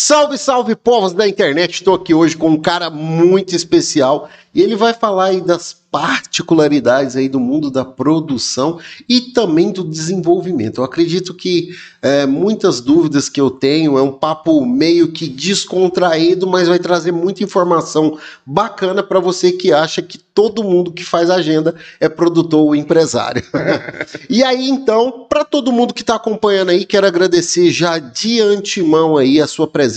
Salve, salve, povos da internet! Estou aqui hoje com um cara muito especial e ele vai falar aí das particularidades aí do mundo da produção e também do desenvolvimento. Eu acredito que é, muitas dúvidas que eu tenho é um papo meio que descontraído, mas vai trazer muita informação bacana para você que acha que todo mundo que faz agenda é produtor ou empresário. e aí então, para todo mundo que está acompanhando aí, quero agradecer já de antemão aí a sua presença.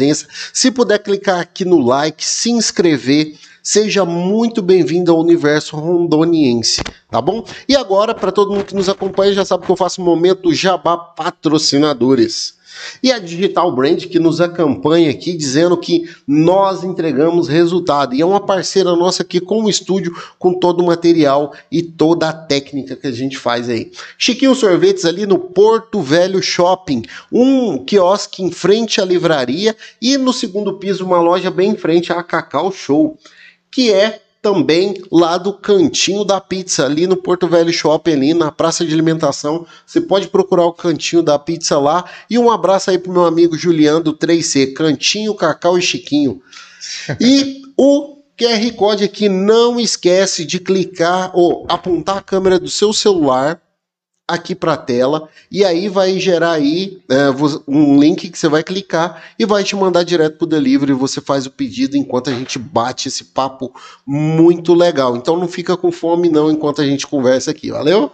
Se puder clicar aqui no like, se inscrever Seja muito bem-vindo ao universo rondoniense, tá bom? E agora, para todo mundo que nos acompanha, já sabe que eu faço um momento Jabá Patrocinadores. E a Digital Brand que nos acompanha aqui dizendo que nós entregamos resultado. E é uma parceira nossa aqui com o estúdio, com todo o material e toda a técnica que a gente faz aí. Chiquinho Sorvetes ali no Porto Velho Shopping, um quiosque em frente à livraria e no segundo piso uma loja bem em frente à Cacau Show que é também lá do cantinho da pizza, ali no Porto Velho Shopping, ali na praça de alimentação. Você pode procurar o cantinho da pizza lá. E um abraço aí pro meu amigo Juliano do 3C, Cantinho, Cacau e Chiquinho. E o QR Code aqui, não esquece de clicar ou apontar a câmera do seu celular aqui para a tela e aí vai gerar aí é, um link que você vai clicar e vai te mandar direto para o delivery. Você faz o pedido enquanto a gente bate esse papo muito legal. Então não fica com fome não enquanto a gente conversa aqui, valeu?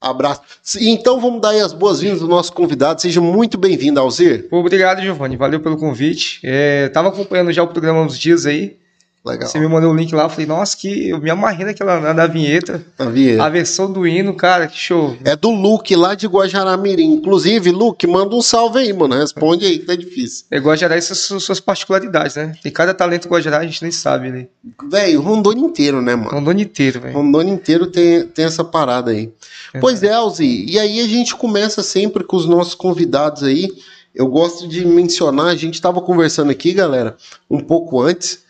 Abraço. Então vamos dar as boas-vindas ao nosso convidado. Seja muito bem-vindo, Alzir. Obrigado, Giovanni. Valeu pelo convite. É, tava acompanhando já o programa uns dias aí. Legal. Você me mandou o link lá, eu falei, nossa, que eu me amarrei naquela na vinheta. A vinheta. A versão do hino, cara, que show. É do Luke lá de Guajará-Mirim. Inclusive, Luke, manda um salve aí, mano. Responde aí, que tá difícil. É Guajará e suas, suas particularidades, né? Tem cada talento Guajará, a gente nem sabe, né? Velho, Rondônia inteiro, né, mano? Rondônia inteiro, velho. Rondônia inteiro tem, tem essa parada aí. É. Pois é, Alzi, e aí a gente começa sempre com os nossos convidados aí. Eu gosto de mencionar, a gente tava conversando aqui, galera, um pouco antes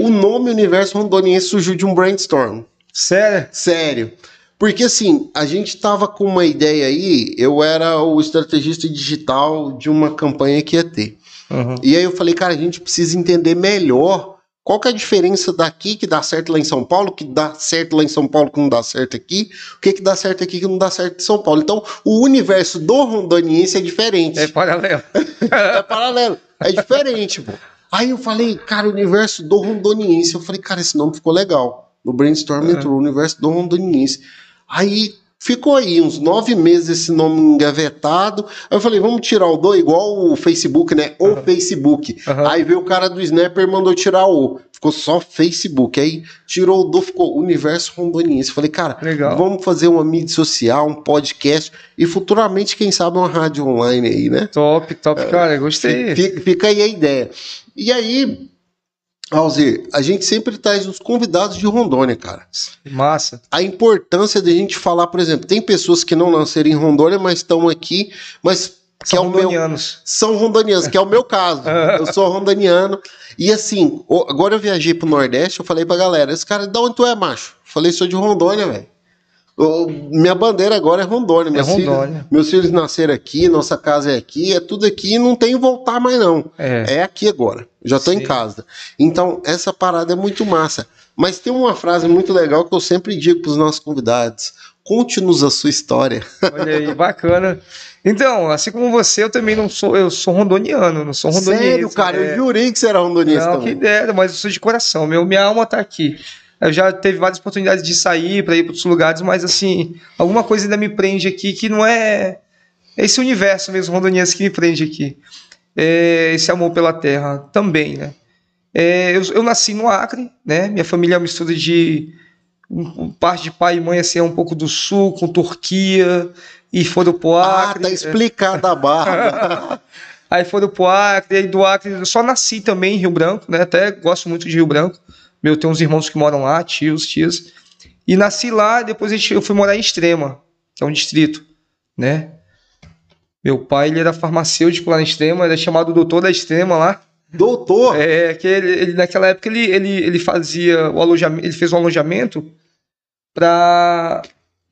o nome Universo Rondoniense surgiu de um brainstorm. Sério? Sério. Porque assim, a gente tava com uma ideia aí, eu era o estrategista digital de uma campanha que ia ter. Uhum. E aí eu falei, cara, a gente precisa entender melhor qual que é a diferença daqui que dá certo lá em São Paulo, que dá certo lá em São Paulo que não dá certo aqui, o que que dá certo aqui que não dá certo em São Paulo. Então, o universo do rondoniense é diferente. É paralelo. é paralelo. É diferente, pô. Aí eu falei, cara, universo do Rondoniense. Eu falei, cara, esse nome ficou legal. No brainstorm uhum. entrou o universo do Rondoniense. Aí ficou aí uns nove meses esse nome engavetado. Aí eu falei, vamos tirar o do, igual o Facebook, né? O uhum. Facebook. Uhum. Aí veio o cara do Snapper e mandou tirar o. Ficou só Facebook. Aí tirou o do, ficou Universo Rondoniense. Falei, cara, Legal. vamos fazer uma mídia social, um podcast e futuramente, quem sabe, uma rádio online aí, né? Top, top, cara, gostei. Fica, fica aí a ideia. E aí, Alzir, a gente sempre traz os convidados de Rondônia, cara. Massa. A importância de a gente falar, por exemplo, tem pessoas que não nasceram em Rondônia, mas estão aqui, mas que são é rondonianos. Meu, são rondonianos, que é o meu caso. eu sou rondoniano. E assim, agora eu viajei pro Nordeste, eu falei pra galera, esse cara, de onde tu é, macho? falei, sou de Rondônia, velho. Minha bandeira agora é Rondônia. Meus, é Rondônia. Filhos, meus filhos nasceram aqui, nossa casa é aqui, é tudo aqui, não tem voltar mais não. É, é aqui agora. Já estou em casa. Então, essa parada é muito massa. Mas tem uma frase muito legal que eu sempre digo para os nossos convidados: conte-nos a sua história. Olha aí, bacana. Então, assim como você, eu também não sou, eu sou rondoniano, não sou rondoniense. Sério, cara, é... eu jurei que você era rondoniense não, também. que ideia, mas eu sou de coração, meu, minha alma tá aqui. Eu já teve várias oportunidades de sair para ir para outros lugares, mas assim, alguma coisa ainda me prende aqui que não é esse universo mesmo rondoniense que me prende aqui. É esse amor pela terra também, né? É, eu, eu, nasci no Acre, né? Minha família é uma mistura de um, parte de pai e mãe assim, é um pouco do sul, com Turquia, e foram pro Acre. Ah, tá explicada a barra. aí foram pro Acre, e do Acre eu só nasci também em Rio Branco, né? Até gosto muito de Rio Branco. Meu, tem uns irmãos que moram lá, tios, tias. E nasci lá, depois eu fui morar em Extrema, que é um distrito, né? Meu pai, ele era farmacêutico lá na Extrema, era chamado doutor da Extrema lá. Doutor? É, que ele, ele naquela época ele, ele, ele fazia o alojamento, ele fez um alojamento para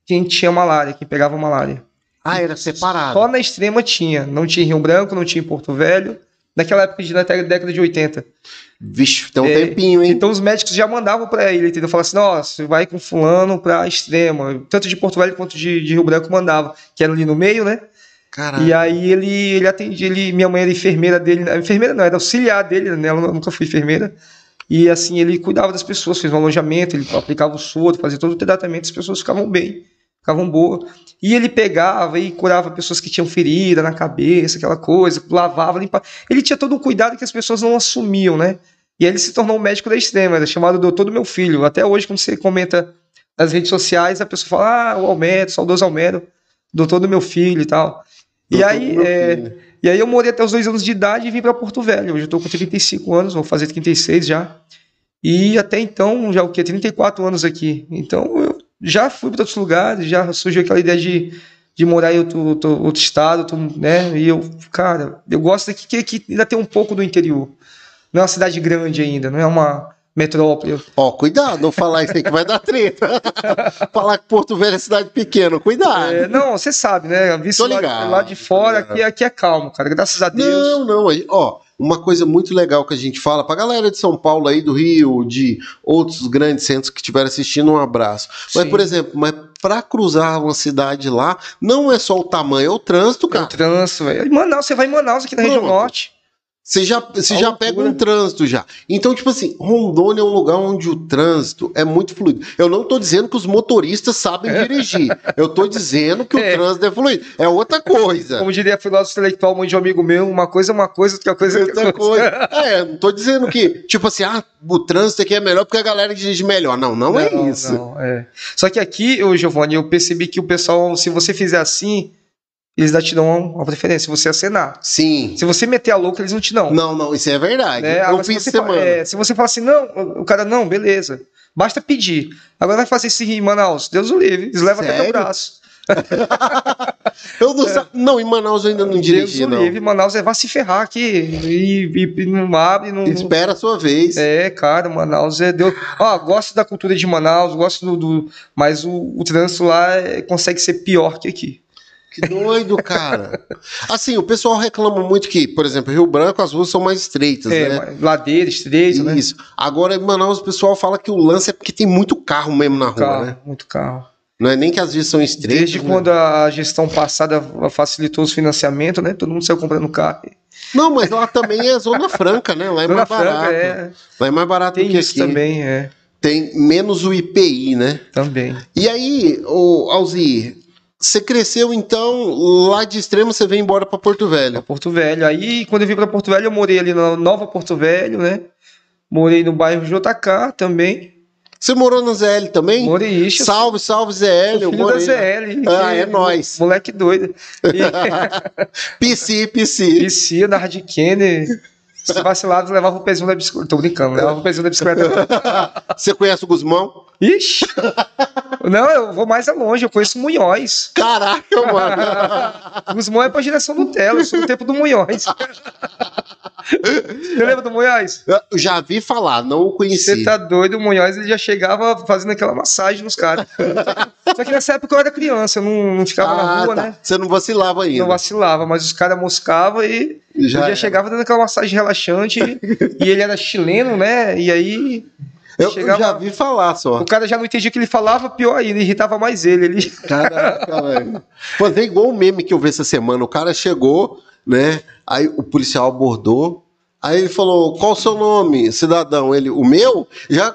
quem tinha malária, quem pegava malária. Ah, era separado. Só na Extrema tinha, não tinha em Rio Branco, não tinha em Porto Velho, naquela época de na década de 80. Vixe, tem um É, tempinho, hein? Então os médicos já mandavam pra ele, entendeu? Falavam assim, nossa, vai com fulano pra extrema. Tanto de Porto Velho quanto de, de Rio Branco mandava, que era ali no meio, né? Caralho. E aí ele, ele atendia, ele, minha mãe era enfermeira dele, enfermeira não, era auxiliar dele, né? Ela nunca foi enfermeira. E assim, ele cuidava das pessoas, fez um alojamento, ele aplicava o soro, fazia todo o tratamento, as pessoas ficavam bem, ficavam boas. E ele pegava e curava pessoas que tinham ferida na cabeça, aquela coisa, lavava, limpava. Ele tinha todo um cuidado que as pessoas não assumiam, né? E aí ele se tornou um médico da extrema, era chamado doutor do meu filho. Até hoje, quando você comenta nas redes sociais, a pessoa fala, ah, o Almedo, saudoso Almedo, doutor do meu filho e tal. E Doutor aí, do meu é, e aí eu morei até os dois anos de idade e vim para Porto Velho. Hoje eu tô com 35 anos, vou fazer 36 já. E até então, já o quê? 34 anos aqui. Então eu já fui para outros lugares, já surgiu aquela ideia de, de morar em outro, outro, outro estado, outro, né? E eu, cara, eu gosto daqui que, que ainda tem um pouco do interior. Não é uma cidade grande ainda, não é uma metrópole. Ó, cuidado, não falar isso aí que vai dar treta. falar que Porto Velho é cidade pequena, cuidado. É, não, você sabe, né? Visto Tô lá, ligado, lá de tô fora, ligado. aqui, aqui é calmo, cara. Graças a Deus. Não, não, aí, ó, uma coisa muito legal que a gente fala pra galera de São Paulo aí, do Rio, de outros grandes centros que estiverem assistindo, um abraço. Mas, Sim. por exemplo, mas pra cruzar uma cidade lá, não é só o tamanho, é o trânsito, É o cara. trânsito, velho. Manaus, você vai em Manaus, aqui na região Pronto. norte. Você já, você já pega um trânsito já. Então, tipo assim, Rondônia é um lugar onde o trânsito é muito fluido. Eu não tô dizendo que os motoristas sabem dirigir. Eu tô dizendo que o É. trânsito é fluido. É outra coisa. Como diria filósofo intelectual, de um amigo meu, uma coisa é uma coisa, outra coisa é outra coisa. coisa. É, não tô dizendo que, tipo assim, ah, o trânsito aqui é melhor porque a galera dirige melhor. Não, não, é isso. não, é. Só que aqui, ô Giovanni, eu percebi que o pessoal, se você fizer assim, eles ainda te dão uma preferência, se você acenar. Sim. Se você meter a louca, eles não te dão. Não, não, isso é verdade. né? Eu se fiz você, semana. fa- é, se você falar assim, não, o cara, não, beleza. Basta pedir. Agora vai fazer isso em Manaus, Deus o livre. Eles levam até Sério? no braço. Eu não, sa- não, em Manaus eu ainda não dirigi, É. Deus o não. livre, Manaus é vai se ferrar aqui. E, e- e não abre, não. Espera a sua vez. É, cara, Manaus é Deus. Ó, gosto da cultura de Manaus, gosto do. do- mas o, o trânsito lá é- consegue ser pior que aqui. Que doido, cara. Assim, o pessoal reclama muito que, por exemplo, Rio Branco as ruas são mais estreitas, É, né? ladeira, estreito, né? Isso. Agora, em Manaus, o pessoal fala que o lance é porque tem muito carro mesmo na rua, Carro, né? muito carro. Não é nem que as vias são estreitas. Desde né? quando a gestão passada facilitou os financiamentos, né? Todo mundo saiu comprando carro. Não, mas lá também é Zona Franca, né? Lá é Zona mais Franca, barato. é. Lá é mais barato do Tem que isso aqui. também, é. Tem menos o IPI, né? Também. E aí, ô, Alzir, você cresceu então lá de extremo, você veio embora pra Porto Pra Velho. Porto Velho. Aí, quando eu vim pra Porto Velho, eu morei ali na Nova Porto Velho, né? Morei no bairro JK também. Você morou na ZL também? Morei eu Salve, salve ZL. Eu da morei. lá. ZL. Ah, é nóis. Moleque doido. E, PC, PC. Da Hard Kenner. Se vacilado, levava o pezinho da bicicleta. Tô brincando, levava o pezinho da bicicleta. Você conhece o Guzmão? Ixi! Não, eu vou mais longe, eu conheço Munhóis. Caraca, mano. Guzmão é pra geração Nutella, eu sou do tempo do Munhóis. Você lembra do Munhóis? Eu já vi falar, não o Você conheci. tá doido, o Munhóis ele já chegava fazendo aquela massagem nos caras. Só que nessa época eu era criança, eu não, não ficava na Ah, rua, tá. né? Você não vacilava ainda. Não vacilava, mas os caras moscavam e Já já chegava dando aquela massagem relaxante. e ele era chileno, né? E aí Eu, eu já vi falar só. o cara já não entendia o que ele falava, pior ainda, irritava mais ele. ele... Caraca, velho. Fazer igual o meme que eu vi essa semana. O cara chegou, né? Aí o policial abordou. Aí ele falou: Qual o seu nome, cidadão? Ele, o meu? Já,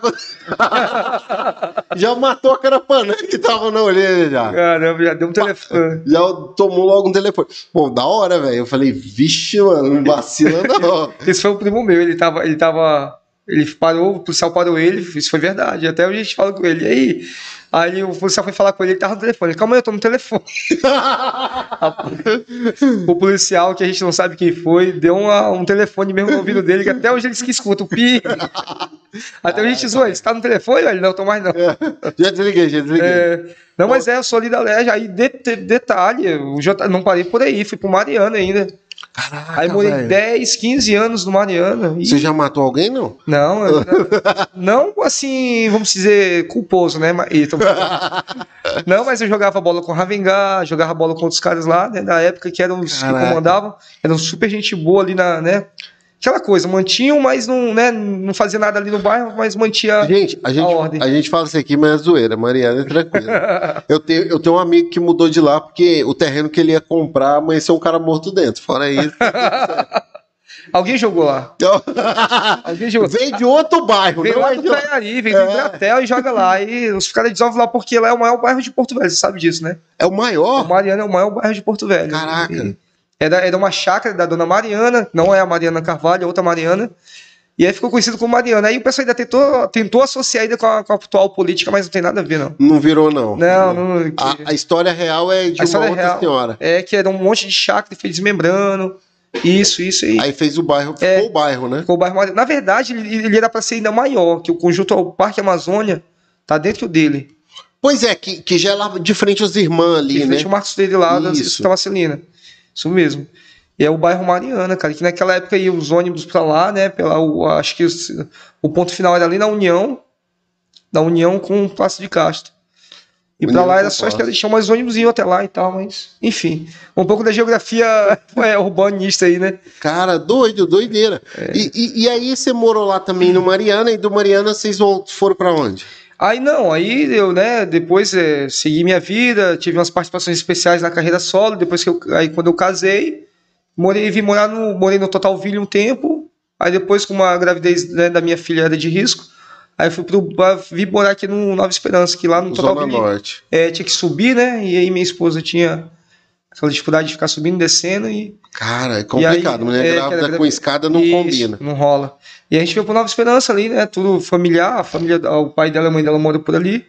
já matou a carapana que tava na orelha já. Caramba, já deu um telefone. Já tomou logo um telefone. Bom, da hora, velho. Eu falei, vixe, mano, não vacila não. Esse foi o primo meu, ele tava. Ele tava. Ele parou, o policial parou ele, isso foi verdade. Até hoje a gente fala com ele. Aí? Aí o policial foi falar com ele, ele tava no telefone. Calma aí, eu tô no telefone. o policial, que a gente não sabe quem foi, deu uma- um telefone mesmo no ouvido dele, que até hoje ele que escuta o pi. Até hoje a gente zoa, ele, tá no telefone? Ele, não, tô mais não. já desliguei, já desliguei. É, não, mas é, eu sou ali da Leste. Aí, de- de- detalhe, eu já não parei por aí, fui pro Mariana ainda. Caraca, Aí morei velho. 10, 15 anos no Mariana. E- Você já matou alguém, não? Não, eu- não assim, vamos dizer, culposo, né? E Não, mas eu jogava bola com o Ravengá, jogava bola com outros caras lá, né? Da época que eram os Caraca. que comandavam, eram super gente boa ali na, né? Aquela coisa, mantinham, mas não, né, não fazia nada ali no bairro, mas mantinha Gente, a gente, ordem. a gente fala isso aqui, mas é zoeira. Mariana é tranquila. eu, tenho, eu tenho um amigo que mudou de lá porque o terreno que ele ia comprar amanheceu um cara morto dentro. Fora isso. Alguém jogou lá. Então, Alguém jogou. vem de outro bairro, Vem lá é do. Praiari, vem do É. Ibratel e joga lá. E os caras dissolvem lá porque lá é o maior bairro de Porto Velho, você sabe disso, né? É o O maior? Mariana é o maior bairro de Porto Velho. Caraca. E Era, era uma chácara da dona Mariana, não é a Mariana Carvalho, é outra Mariana. E aí ficou conhecido como Mariana. Aí o pessoal ainda tentou, tentou associar ainda com a, com a atual política, mas não tem nada a ver, não. Não virou, não. Não, não. que- A, a história real é de A uma outra real. senhora. É que era um monte de chácara e foi desmembrando. Isso, isso aí. Aí fez o bairro, ficou É. o bairro, né? Ficou o bairro Mariana. Na verdade, ele, ele era para ser ainda maior, que o conjunto ao Parque Amazônia tá dentro dele. Pois é, que, que já é lá de frente aos irmãos ali, né? frente ao Marcos Freire lá da Isso. Santa Marcelina. Isso mesmo. E é o bairro Mariana, cara, que naquela época iam os ônibus pra lá, né? Pela, o, acho que os- o ponto final era ali na União, da União com o Passo de Castro. E União lá era só chão, mas os ônibus iam até lá e tal, mas enfim. Um pouco da geografia é, urbanista aí, né? Cara, doido, doideira. É. E, e, e aí você morou lá também no Mariana, e do Mariana vocês foram pra onde? Aí não, aí eu, né, depois é, segui minha vida, tive umas participações especiais na carreira solo, depois que eu, aí quando eu casei, morei, vim morar no, morei no Total Ville um tempo, aí depois com uma gravidez né, da minha filha era de risco, aí fui pro, vim morar aqui no Nova Esperança, que lá no Total Zona Ville Norte. é, tinha que subir, né, e aí minha esposa tinha aquela dificuldade de ficar subindo e descendo e Cara, é complicado. aí, Mulher é, grávida era com escada não isso, combina. Não rola. E a gente veio pro Nova Esperança ali, né? Tudo familiar, a família, o pai dela e a mãe dela moram por ali.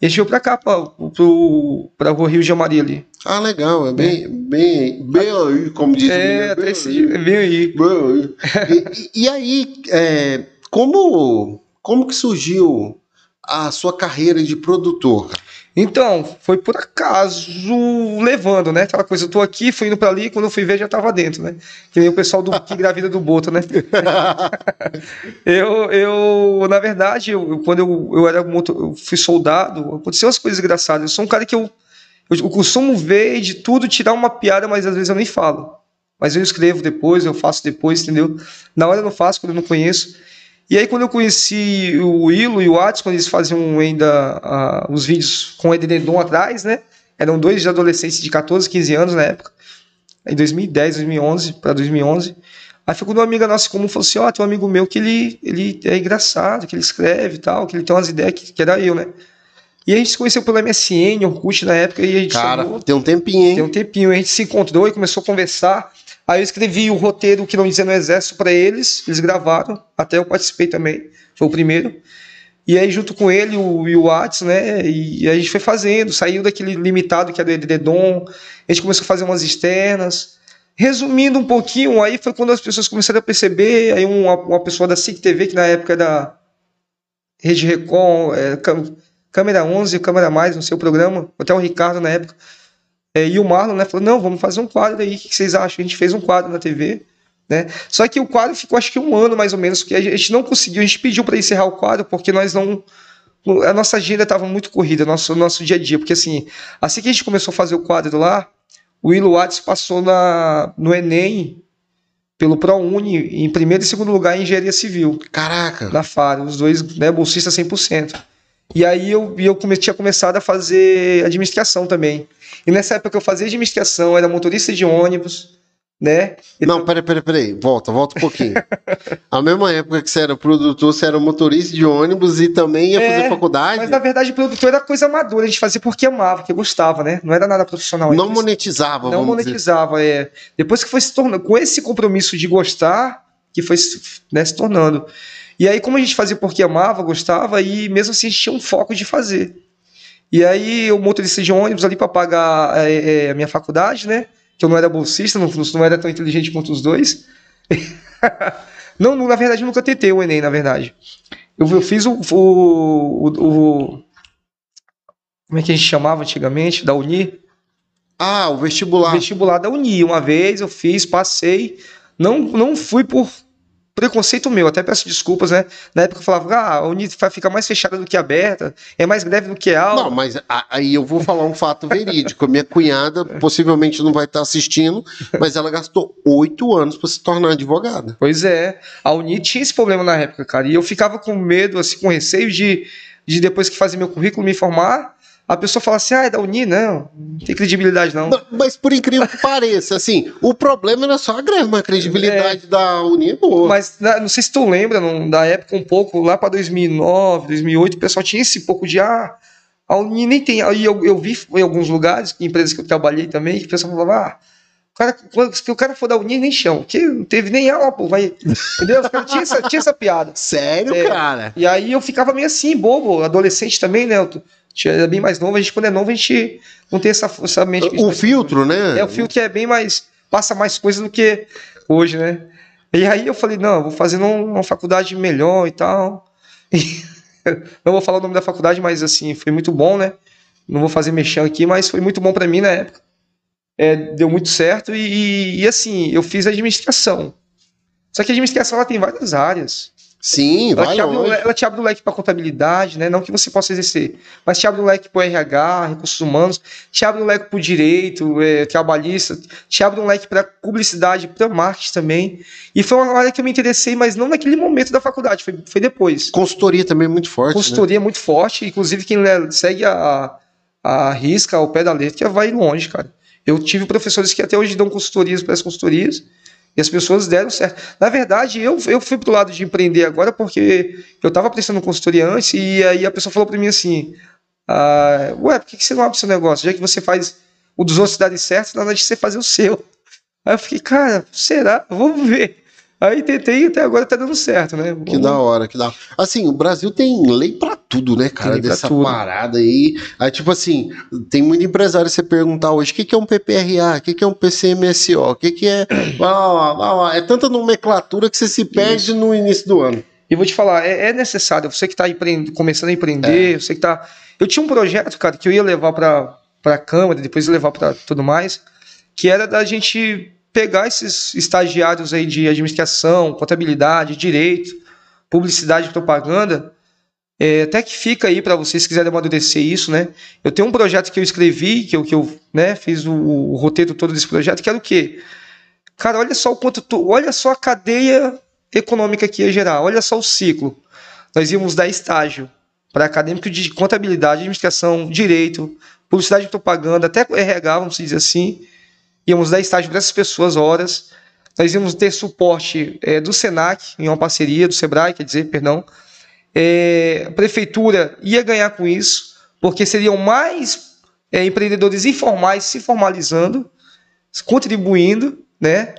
E a gente veio pra cá, pra, pro, pra rua Rio de Amaria ali. Ah, legal. É bem, bem, bem aí, como diz o É, menino, até bem esse aí. Bem aí. E, e- e aí, é, como, como que surgiu a sua carreira de produtor? Então, foi por acaso levando, né? Aquela coisa, eu tô aqui, fui indo pra ali, quando eu fui ver já tava dentro, né? Que nem o pessoal do que gravida do Boto, né? Eu, eu na verdade, eu, quando eu, eu era moto, eu fui soldado, aconteceu umas coisas engraçadas. Eu sou um cara que eu, eu, eu costumo ver de tudo, tirar uma piada, mas às vezes eu nem falo. Mas eu escrevo depois, eu faço depois, entendeu? Na hora eu não faço, quando eu não conheço. E aí, quando eu conheci o Willo e o Atos, quando eles faziam ainda ah, os vídeos com o Edredon atrás, né? Eram dois de adolescentes de 14, 15 anos na época. Em 2010, 2011, para 2011. Aí foi quando uma amiga nossa comum falou assim: Ó, tem um amigo meu que ele, ele é engraçado, que ele escreve e tal, que ele tem umas ideias que, que era eu, né? E a gente se conheceu pelo MSN, Orkut na época, e a gente Cara, chamou- tem um tempinho, hein? tem um tempinho, a gente se encontrou e começou a conversar. Aí eu escrevi o roteiro que não dizia no exército para eles, eles gravaram, até eu participei também, foi o primeiro. E aí junto com ele o, e o Whats, né, e a gente foi fazendo, saiu daquele limitado que era do Edredon, a gente começou a fazer umas externas. Resumindo um pouquinho, aí foi quando as pessoas começaram a perceber, aí uma, uma pessoa da SIC TV, que na época era Rede Recon, é, Câmera 11, Câmera Mais, no seu programa, até o Ricardo na época, é, e o Marlon, né, falou, não, vamos fazer um quadro aí, o que vocês acham? A gente fez um quadro na TV, né? Só que o quadro ficou acho que um ano mais ou menos, porque a gente não conseguiu, a gente pediu para encerrar o quadro, porque nós não. A nossa agenda estava muito corrida, nosso, nosso dia a dia, porque assim, assim que a gente começou a fazer o quadro lá, o Willo Watts passou na, no Enem pelo ProUni em primeiro e segundo lugar em engenharia civil Caraca. na FARO, os dois, né, bolsistas 100%. E aí eu, eu come, tinha começado a fazer administração também. E nessa época que eu fazia administração, era motorista de ônibus, né? E Não, peraí, peraí, peraí. Volta, volta um pouquinho. A mesma época que você era produtor, você era motorista de ônibus e também ia É, fazer faculdade. Mas na verdade, produtor era coisa amadora, a gente fazia porque amava, porque gostava, né? Não era nada profissional. Não monetizava, não vamos dizer. monetizava, é. Depois que foi se tornando, com esse compromisso de gostar, que foi né, se tornando. E aí, como a gente fazia porque amava, gostava, e mesmo assim a gente tinha um foco de fazer. E aí, o motorista de ônibus ali para pagar é, é, a minha faculdade, né? Que eu não era bolsista, não, não era tão inteligente quanto os dois. não, na verdade, eu nunca tentei o Enem, na verdade. Eu, eu fiz o, o, o, o- Como é que a gente chamava antigamente? Da Uni? Ah, o vestibular. vestibular da Uni. Uma vez eu fiz, passei. Não, não fui por preconceito meu, até peço desculpas, né? Na época eu falava, ah, a Uni vai ficar mais fechada do que aberta, é mais greve do que aula. Não, mas aí eu vou falar um fato verídico. Minha cunhada possivelmente não vai estar assistindo, mas ela gastou oito anos para se tornar advogada. Pois é, a Uni tinha esse problema na época, cara, e eu ficava com medo, assim, com receio de, de depois que fazer meu currículo me formar, a pessoa fala assim, ah, é da Uni, não, não tem credibilidade não. Mas por incrível que pareça, assim, o problema era só a greve, mas a credibilidade é, da Uni é boa. Mas não sei se tu lembra, não, da época um pouco, lá para 2009, 2008, o pessoal tinha esse pouco de, ah, a Uni nem tem, aí eu, eu vi em alguns lugares, em empresas que eu trabalhei também, que o pessoal falava, ah, o cara, se o cara for da Uni, nem chão, que não teve nem aula, pô, vai. Entendeu? Os caras tinham essa, tinha essa piada. Sério, é, cara? E aí eu ficava meio assim, bobo, adolescente também, né? Eu, era bem mais novo, a gente quando é novo a gente não tem essa, essa mente. O filtro, né? É, o filtro que é bem mais, passa mais coisa do que hoje, né? E aí eu falei, não, vou fazer uma faculdade melhor e tal. E, não vou falar o nome da faculdade, mas assim, foi muito bom, né? Não vou fazer mexer aqui, mas foi muito bom para mim na época. É, deu muito certo e, e, assim, eu fiz administração. Só que a administração ela tem várias áreas. Sim, ela vai te, abre, ela te abre o leque para contabilidade, né? Não que você possa exercer, mas te abre o leque para RH, recursos humanos, te abre o leque para o direito, é, trabalhista, te abre um leque para publicidade, para marketing também. E foi uma área que eu me interessei, mas não naquele momento da faculdade, foi, foi depois. Consultoria também é muito forte. Consultoria né? muito forte, inclusive quem segue a, a risca, ao pé da letra, vai longe, cara. Eu tive professores que até hoje dão consultorias para as consultorias e as pessoas deram certo. Na verdade, eu, eu fui pro lado de empreender agora porque eu estava prestando consultoria antes e aí a pessoa falou para mim assim: ah, Ué, por que, você não abre seu negócio? Já que você faz o dos outros darem certo, na hora de você fazer o seu. Aí eu fiquei, cara, será? Vamos ver. Aí tentei e até agora tá dando certo, né? Que da hora, que da hora. Assim, o Brasil tem lei para tudo, né, cara? Dessa tudo. parada aí. Aí, tipo assim, tem muito empresário você perguntar hoje o que, que é um PPRA, o que, que é um PCMSO, o que, que é. é tanta nomenclatura que você se perde Isso. no início do ano. E vou te falar, é, é necessário, você que está começando a empreender, é. você que tá. Eu tinha um projeto, cara, que eu ia levar para a Câmara, depois levar para tudo mais, que era da gente pegar esses estagiários aí de administração, contabilidade, direito, publicidade e propaganda, é, até que fica aí para vocês se quiserem amadurecer isso, né? Eu tenho um projeto que eu escrevi, que eu, que eu né, fiz o, o roteiro todo desse projeto, que era o quê? Cara, olha só o quanto tu, olha só a cadeia econômica que ia gerar, olha só o ciclo. Nós íamos dar estágio para acadêmico de contabilidade, administração, direito, publicidade e propaganda, até RH, vamos dizer assim, íamos dar estágio para essas pessoas horas. Nós íamos ter suporte é, do Senac, em uma parceria do Sebrae, quer dizer, perdão. É, a prefeitura ia ganhar com isso, porque seriam mais é, empreendedores informais se formalizando, contribuindo, né?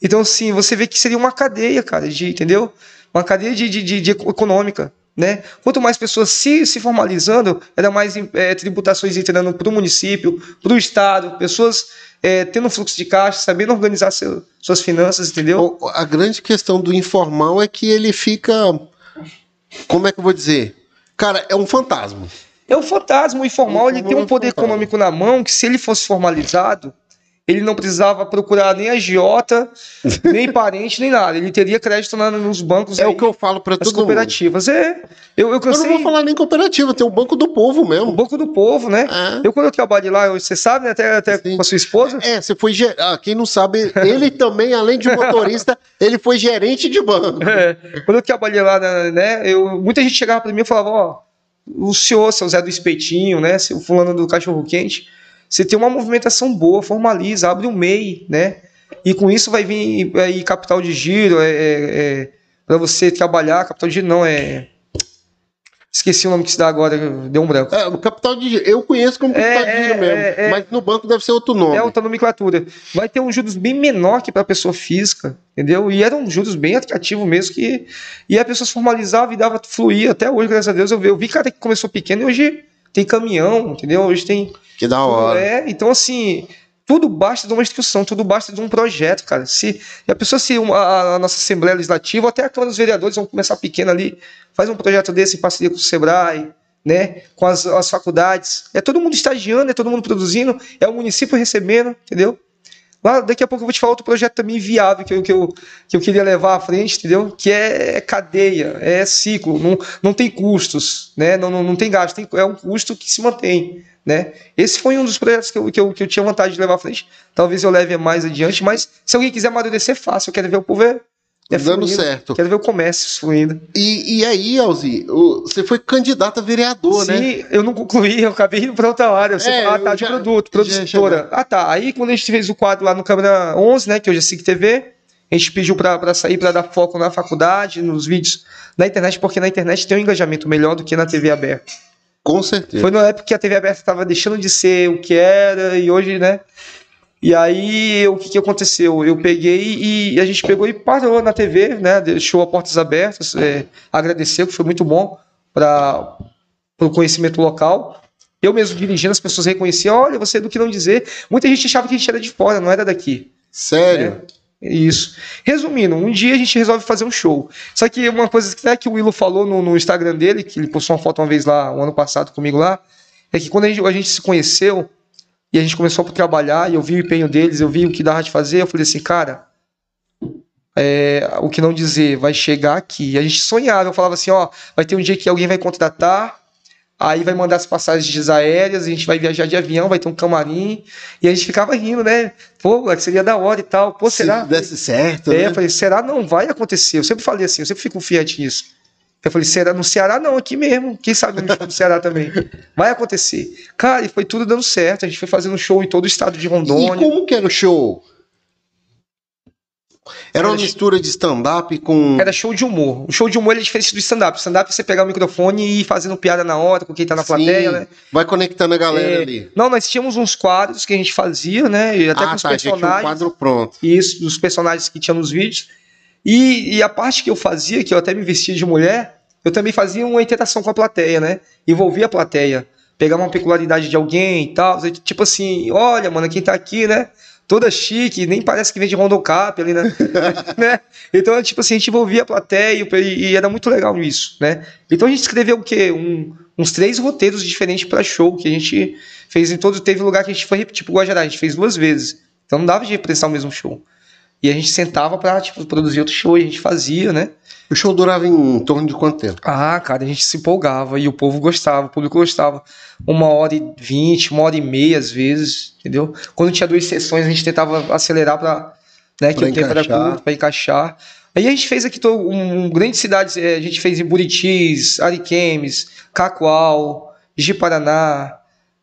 Então, sim, você vê que seria uma cadeia, cara, de, entendeu? Uma cadeia de, de, de, de econômica. Né? Quanto mais pessoas se, se formalizando, era mais é, tributações entrando para o município, para o Estado, pessoas é, tendo fluxo de caixa, sabendo organizar seu, suas finanças, entendeu? A grande questão do informal é que ele fica. Como é que eu vou dizer? Cara, é um fantasma. É um fantasma. O informal, ele tem um poder econômico na mão que, se ele fosse formalizado, ele não precisava procurar nem agiota, nem parente, nem nada. Ele teria crédito na, nos bancos. É aí, o que eu falo para todas cooperativas. É. Eu, eu, cansei... eu, não vou falar nem cooperativa, tem o Banco do Povo mesmo. O Banco do Povo, né? É. Eu, quando eu trabalhei lá, você sabe, né, até, até com a sua esposa. É, você foi. Ah, quem não sabe, ele também, além de motorista, ele foi gerente de banco. É. Quando eu trabalhei lá, né, eu, muita gente chegava para mim e falava: Ó, o senhor, seu Zé do Espetinho, né, o fulano do cachorro quente você tem uma movimentação boa, formaliza, abre um MEI, né? E com isso vai vir aí capital de giro, é, é, é para você trabalhar, capital de giro não, é Esqueci o nome que se dá agora, deu um branco. É, o capital de giro. Eu conheço como capital é, de giro é, mesmo. É, mas no banco deve ser outro nome. É outra nomenclatura. Vai ter um juros bem menor que para pessoa física, entendeu? E eram juros bem atrativos mesmo. Que, e a pessoa se formalizava e dava, fluir. Até hoje, graças a Deus, eu vi, eu vi cara que começou pequeno e hoje tem caminhão, entendeu? Hoje tem. Que da hora. É, então assim, tudo basta de uma instrução, tudo basta de um projeto, cara. Se a pessoa, se uma, a, nossa Assembleia Legislativa, até a Câmara dos Vereadores, vão começar pequena ali, faz um projeto desse em parceria com o Sebrae, né, com as, as faculdades. É todo mundo estagiando, é todo mundo produzindo, é o município recebendo, entendeu? Lá, daqui a pouco eu vou te falar outro projeto também viável que eu, que eu, que eu queria levar à frente, entendeu? Que é, é cadeia, é ciclo, não, não tem custos, né? Não, não, não tem gasto, tem, é um custo que se mantém. Né? Esse foi um dos projetos que eu, que, eu, que eu tinha vontade de levar à frente. Talvez eu leve mais adiante, mas se alguém quiser amadurecer, fácil. Eu quero ver o povo é, é dando fluindo. certo. Quero ver o comércio fluindo. E, e aí, Alzi, você foi candidato a vereador, Sim, né? Sim, eu não concluí, eu acabei indo para outra área. Você é, fala, ah, tá, de já, produto, produtora. Ah, tá. Aí quando a gente fez o quadro lá no Câmara 11, né, que hoje é SIC TV, a gente pediu para sair para dar foco na faculdade, nos vídeos na internet, porque na internet tem um engajamento melhor do que na TV aberta. Com certeza. Foi na época que a TV aberta estava deixando de ser o que era e hoje, né? E aí, o que, que aconteceu? Eu peguei e a gente pegou e parou na TV, né? Deixou a portas abertas, é, agradeceu, que foi muito bom para o conhecimento local. Eu mesmo dirigindo, as pessoas reconheciam: olha, você é do que não dizer. Muita gente achava que a gente era de fora, não era daqui. Sério? Né? Isso. Resumindo, um dia a gente resolve fazer um show. Só que uma coisa que, né, que o Willo falou no, no, Instagram dele, que ele postou uma foto uma vez lá, um ano passado comigo lá, é que quando a gente, a gente se conheceu e a gente começou a trabalhar, e eu vi o empenho deles, eu vi o que dava de fazer, eu falei assim, cara, é, o que não dizer, vai chegar aqui. A gente sonhava, eu falava assim, ó, vai ter um dia que alguém vai contratar Aí vai mandar as passagens aéreas, a gente vai viajar de avião, vai ter um camarim. E a gente ficava rindo, né? Pô, seria da hora e tal. Pô, será? Se desse certo. É, né? eu falei, será? Não vai acontecer. Eu sempre falei assim, eu sempre fico confiante nisso. Eu falei, será no Ceará? Não, aqui mesmo. Quem sabe no Ceará também. Vai acontecer. Cara, e foi tudo dando certo. A gente foi fazendo show em todo o estado de Rondônia. E como que era o show? Era uma mistura de stand-up com. Era show de humor. O show de humor é diferente do stand-up. Stand-up é você pegar o microfone e ir fazendo piada na hora com quem tá na Sim, plateia, né? Vai conectando a galera é... ali. Não, nós tínhamos uns quadros que a gente fazia, né? E até ah, com os tá, personagens. Um quadro pronto. Isso, dos personagens que tinha nos vídeos. E, e a parte que eu fazia, que eu até me vestia de mulher, eu também fazia uma interação com a plateia, né? Envolvia a plateia. Pegar uma peculiaridade de alguém e tal. Tipo assim, olha, mano, quem tá aqui, né? toda chique, nem parece que vem de Rondocap ali, né? né? Então, tipo assim, a gente envolvia a plateia e, e, era muito legal isso, né? Então a gente escreveu o quê? Um, uns três roteiros diferentes para show que a gente fez em todos. Teve lugar que a gente foi repetir, tipo Guajará, a gente fez duas vezes. Então não dava de prestar o mesmo show. E a gente sentava pra, tipo, produzir outro show e a gente fazia, né? O show durava em torno de quanto tempo? Ah, cara, a gente se empolgava e o povo gostava, o público gostava. Uma hora e vinte, uma hora e meia às vezes, entendeu? Quando tinha duas sessões, a gente tentava acelerar para né, que pra o tempo era curto, para encaixar. Aí a gente fez aqui um, um grande cidades, é, a gente fez em Buritis, Ariquemes, Cacoal, Ji-Paraná,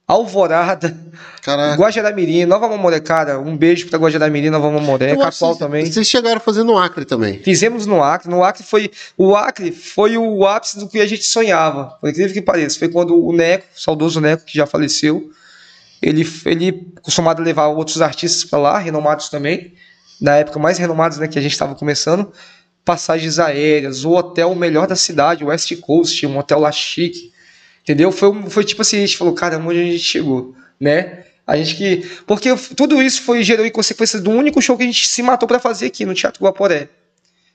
Alvorada, Caraca. Guajaramirim, Nova Mamoré, cara, um beijo pra Guajaramirim, Nova Mamoré, Cacoal também. Vocês chegaram a fazer no Acre também? Fizemos no Acre, no Acre foi, o Acre foi o ápice do que a gente sonhava, por incrível que pareça, foi quando o Neco, o saudoso Neco, que já faleceu, ele, ele costumado levar outros artistas para lá, renomados também, na época mais renomados, né, que a gente estava começando, passagens aéreas, o hotel melhor da cidade, o West Coast, um hotel lá chique, Entendeu? Foi, foi tipo assim, a gente falou, caramba, onde a gente chegou, né? A gente que. Porque tudo isso foi gerou em consequência do único show que a gente se matou para fazer aqui no Teatro Guaporé.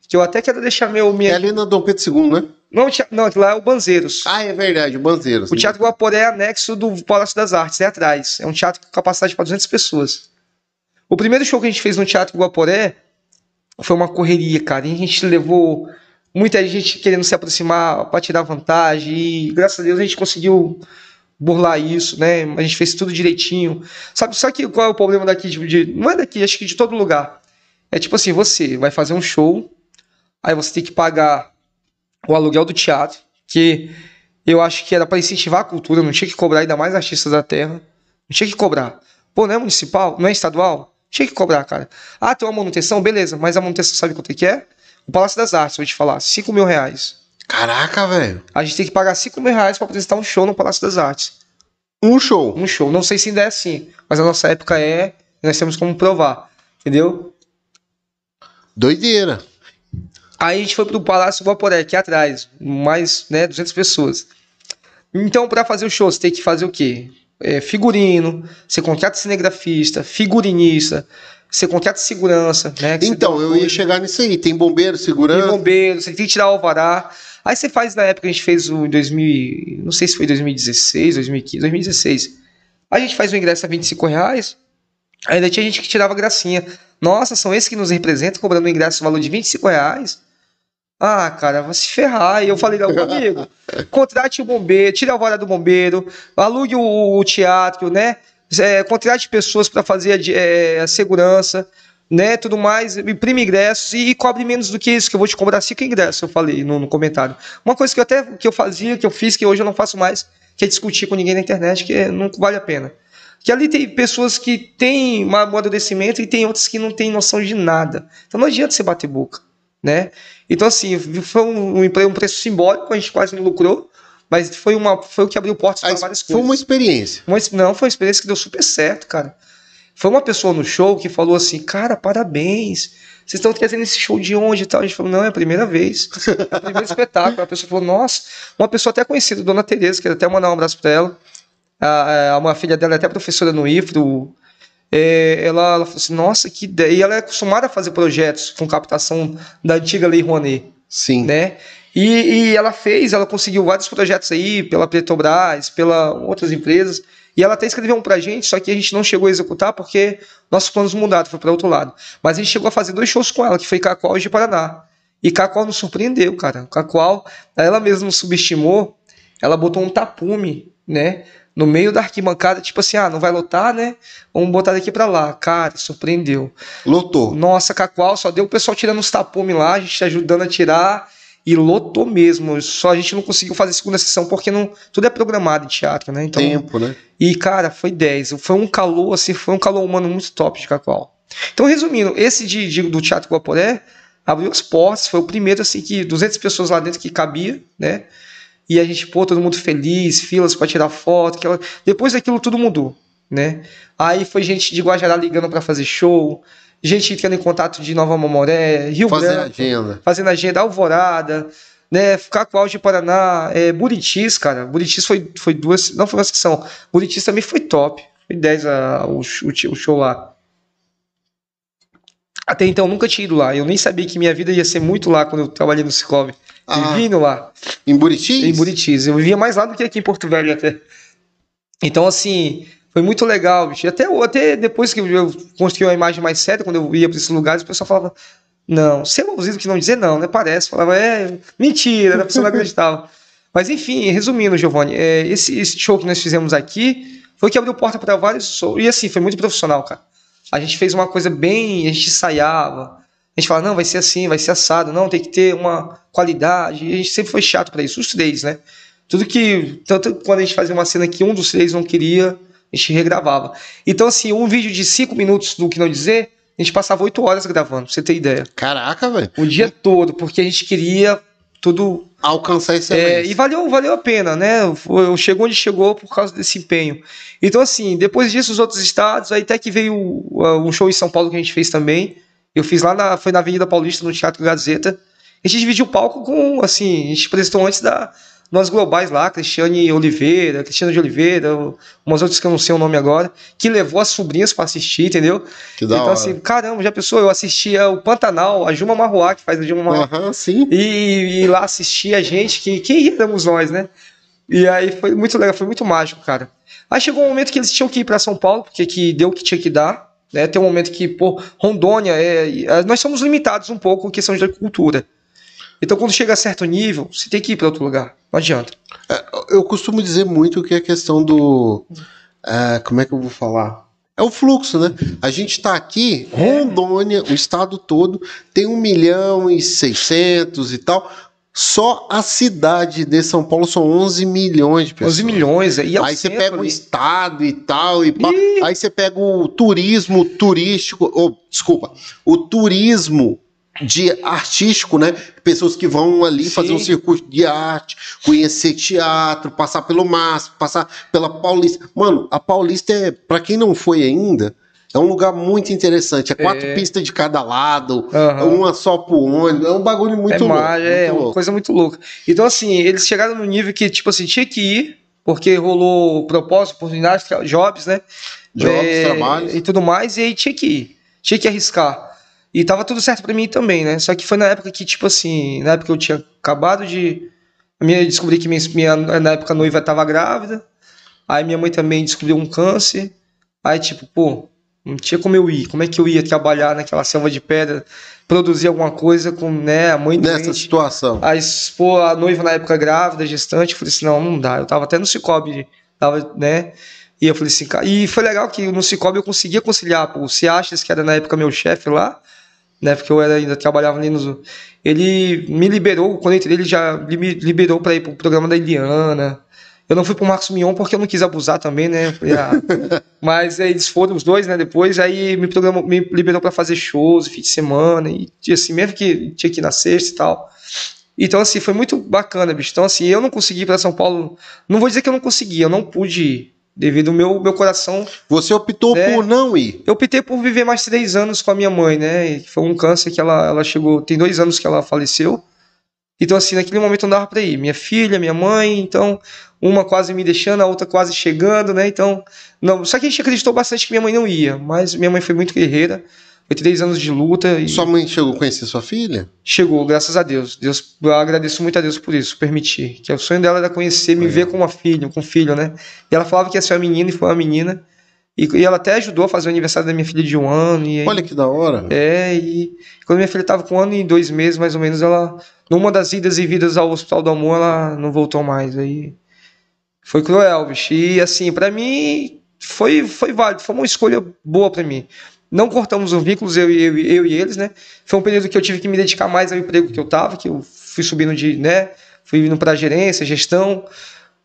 Que eu até quero deixar meu. Minha... É ali na Dom Pedro II, né? Não, não, lá é o Banzeiros. Ah, é verdade, o Banzeiros. O né? Teatro Guaporé é anexo do Palácio das Artes, é atrás. É um teatro com capacidade para 200 pessoas. O primeiro show que a gente fez no Teatro Guaporé foi uma correria, cara. E a gente levou muita gente querendo se aproximar para tirar vantagem e graças a Deus a gente conseguiu burlar isso, né? A gente fez tudo direitinho. Sabe, só que qual é o problema daqui de, de, não é daqui, acho que de todo lugar. É tipo assim, você vai fazer um show, aí você tem que pagar o aluguel do teatro, que eu acho que era para incentivar a cultura, não tinha que cobrar ainda mais artistas da terra. Não tinha que cobrar. Pô, não é municipal? Não é estadual? Tinha que cobrar, cara. Ah, tem uma manutenção? Beleza, mas a manutenção sabe quanto é que é? O Palácio das Artes, vou te falar, 5 mil reais. Caraca, velho. A gente tem que pagar 5 mil reais pra apresentar um show no Palácio das Artes. Um show? Um show. Não sei se ainda é assim, mas a nossa época é, nós temos como provar. Entendeu? Doideira. Aí a gente foi pro Palácio Guaporé, aqui atrás, mais, né, 200 pessoas. Então, para fazer o show, você tem que fazer o quê? É, figurino, você contrata cinegrafista, figurinista, você contrata segurança, né? Então, eu ia chegar nisso aí. Tem bombeiro, segurança. Tem bombeiro, você tem que tirar o alvará. Aí você faz, na época, a gente fez o em 2000, não sei se foi 2016, 2015, 2016. Aí a gente faz o ingresso a 25 reais, Ainda tinha gente que tirava gracinha. Nossa, são esses que nos representam, cobrando um ingresso no valor de 25 reais. Ah, cara, vai se ferrar. E eu falei, meu amigo, contrate o bombeiro, tire a vara do bombeiro, alugue o, o teatro, né? É, contrate pessoas para fazer a, é, a, segurança, né? Tudo mais, imprime ingressos e, e, cobre menos do que isso, que eu vou te cobrar cinco ingressos, eu falei no, no, comentário. Uma coisa que eu até que eu fazia, que eu fiz, que hoje eu não faço mais, que é discutir com ninguém na internet, que não vale a pena. Que ali tem pessoas que têm um amadurecimento e tem outras que não têm noção de nada. Então não adianta você bater boca, né? Então, assim, foi um, um preço simbólico, a gente quase não lucrou, mas foi, uma, foi o que abriu portas para várias coisas. Foi uma experiência. Uma, não, foi uma experiência que deu super certo, cara. Foi uma pessoa no show que falou assim, cara, parabéns. Vocês estão trazendo esse show de onde e tal? A gente falou, não, é a primeira vez. É o primeiro espetáculo. A pessoa falou, nossa, uma pessoa até conhecida, Dona Tereza, quero até mandar um abraço para ela. A, a, uma filha dela é até professora no IFRO, é, ela, ela falou assim, nossa, que ideia. E ela é acostumada a fazer projetos com captação da antiga Lei Rouanet. Sim. Né? E, e ela fez, ela conseguiu vários projetos aí, pela Petrobras, pela outras empresas. E ela até escreveu um pra gente, só que a gente não chegou a executar porque nossos planos mudaram, foi para outro lado. Mas a gente chegou a fazer dois shows com ela, que foi Cacoal e de Paraná. E Cacoal nos surpreendeu, cara. Cacoal, ela mesma nos subestimou, ela botou um tapume, né? no meio da arquibancada, tipo assim, ah, não vai lotar, né? Vamos botar daqui para lá. Cara, surpreendeu. Lotou. Nossa, Cacoal, só deu o pessoal tirando os tapumes lá, a gente ajudando a tirar e lotou mesmo. Só a gente não conseguiu fazer segunda sessão porque não tudo é programado em teatro, né? Então, Tempo, né? E cara, foi 10. Foi um calor assim, foi um calor humano muito top de Cacoal. Então, resumindo, esse de, de do Teatro Guaporé abriu as portas, foi o primeiro assim que 200 pessoas lá dentro que cabia, né? e a gente, pô, todo mundo feliz, filas para tirar foto. Aquela... Depois daquilo tudo mudou, né? Aí foi gente de Guajará ligando para fazer show, gente entrando em contato de Nova Mamoré, Rio fazendo Branco, agenda. fazendo agenda, Alvorada, né? Ficar com o de Paraná, é, Buritis, cara. Buritis foi, foi duas, não foi uma sessão. Buritis também foi top. Foi 10 a, o, o, o show lá. Até então nunca tinha ido lá. Eu nem sabia que minha vida ia ser muito lá quando eu trabalhei no Ciclove. Ah, vindo lá. Em Buritis? Em Buritis. Eu vivia mais lá do que aqui em Porto Velho até. Então, assim, foi muito legal, bicho. Até, até depois que eu construí uma imagem mais séria, quando eu ia para esses lugares, o pessoal falava, não, ser malzinho que não dizer não, né? Parece. Falava, é, mentira, a pessoa não acreditava. Mas enfim, resumindo, Giovanni, é, esse, esse, show que nós fizemos aqui foi que abriu porta para vários shows. E assim, foi muito profissional, cara. A gente fez uma coisa bem. A gente ensaiava, a gente fala, não, vai ser assim, vai ser assado, não, tem que ter uma qualidade. E a gente sempre foi chato para isso, os três, né? Tudo que, tanto quando a gente fazia uma cena que um dos três não queria, a gente regravava. Então, assim, um vídeo de cinco minutos do que não dizer, a gente passava oito horas gravando, pra você ter ideia. Caraca, velho. O dia todo, porque a gente queria tudo. Alcançar esse é, E valeu, valeu a pena, né? Chegou onde chegou por causa desse empenho. Então, assim, depois disso, os outros estados, aí até que veio um show em São Paulo que a gente fez também eu fiz lá na. Foi na Avenida Paulista, no Teatro Gazeta. A gente dividiu o palco com, assim, a gente apresentou antes da, nós globais lá, Cristiane Oliveira, Cristina de Oliveira, umas outras que eu não sei o nome agora, que levou as sobrinhas para assistir, entendeu? Que da então, hora. assim, caramba, já pensou? Eu assistia o Pantanal, a Juma Marruá, que faz a Juma Marruá. Aham, sim. E, e, lá assistia a gente, que quem éramos nós, né? E aí foi muito legal, foi muito mágico, cara. Aí chegou um momento que eles tinham que ir para São Paulo, porque que deu o que tinha que dar. Né? Tem um momento que, pô, Rondônia, é, é, nós somos limitados um pouco em questão de agricultura. Então, quando chega a certo nível, você tem que ir para outro lugar. Não adianta. É, eu costumo dizer muito que a questão do. É, como é que eu vou falar? É o fluxo, né? A gente está aqui, Rondônia, o estado todo, tem um milhão e seiscentos e tal. Só a cidade de São Paulo são 11 milhões de pessoas. 11 milhões, é, e Aí você pega ali. o estado e tal, e, e... aí você pega o turismo turístico, ou, desculpa, o turismo de artístico, né? Pessoas que vão ali Sim. fazer um circuito de arte, conhecer teatro, passar pelo MASP, passar pela Paulista. Mano, a Paulista é, para quem não foi ainda, é um lugar muito interessante. É quatro é. pistas de cada lado, uhum. uma só pro ônibus. É um bagulho muito é louco. Mar, é, muito uma louco. coisa muito louca. Então, assim, eles chegaram no nível que, tipo assim, tinha que ir, porque rolou propósito, oportunidades, jobs, né? Jobs, é, trabalhos. E tudo mais, e aí tinha que ir. Tinha que arriscar. E tava tudo certo para mim também, né? Só que foi na época que, tipo assim, na época eu tinha acabado de. A minha, descobri que minha, minha, na época a noiva tava grávida. Aí minha mãe também descobriu um câncer. Aí, tipo, pô, Não tinha como eu ir. Como é que eu ia trabalhar naquela selva de pedra, produzir alguma coisa com né, a mãe Nessa doente, situação. a, expô, a noiva na época grávida, gestante. Eu falei assim, não, não dá. Eu tava até no Cicobi, tava, né? E eu falei assim, cara, e foi legal que no Cicobi eu conseguia conciliar, pô, o que era na época meu chefe lá, né, porque eu era, ainda trabalhava ali no... Ele me liberou, quando eu entrei, ele já me liberou para ir pro programa da Eliana, eu não fui pro Marcos Mion porque eu não quis abusar também, né? Ah. Mas aí eles foram os dois, né? Depois aí me, programou, me liberou para fazer shows, fim de semana, e assim, mesmo que tinha que ir na sexta e tal. Então, assim, foi muito bacana, bicho. Então, assim, eu não consegui ir para São Paulo. Não vou dizer que eu não consegui, eu não pude ir. Devido ao meu, meu coração. Você optou né? por não ir? Eu optei por viver mais três anos com a minha mãe, né? Foi um câncer que ela, ela chegou. Tem dois anos que ela faleceu. Então, assim, naquele momento não dava para ir. Minha filha, minha mãe, então, uma quase me deixando, a outra quase chegando, né? Então, não. Só que a gente acreditou bastante que minha mãe não ia, mas minha mãe foi muito guerreira. Foi três anos de luta. E Sua mãe chegou a conhecer sua filha? chegou, graças a Deus. Deus. Eu agradeço muito a Deus por isso, permitir. Que o sonho dela era conhecer, me É. ver com uma filha, com um filho, né? E ela falava que ia ser uma menina e foi uma menina. E, e ela até ajudou a fazer o aniversário da minha filha de um ano. E Olha que da hora. é, e quando minha filha estava com um ano e dois meses, mais ou menos, ela, numa das idas e vidas ao Hospital do Amor, ela não voltou mais. Aí foi cruel, bicho. E assim, pra mim, foi, foi válido, foi uma escolha boa pra mim. Não cortamos os vínculos, eu, e- eu, eu e eles, né? Foi um período que eu tive que me dedicar mais ao emprego que eu tava, que eu fui subindo de, né? Fui indo pra gerência, gestão.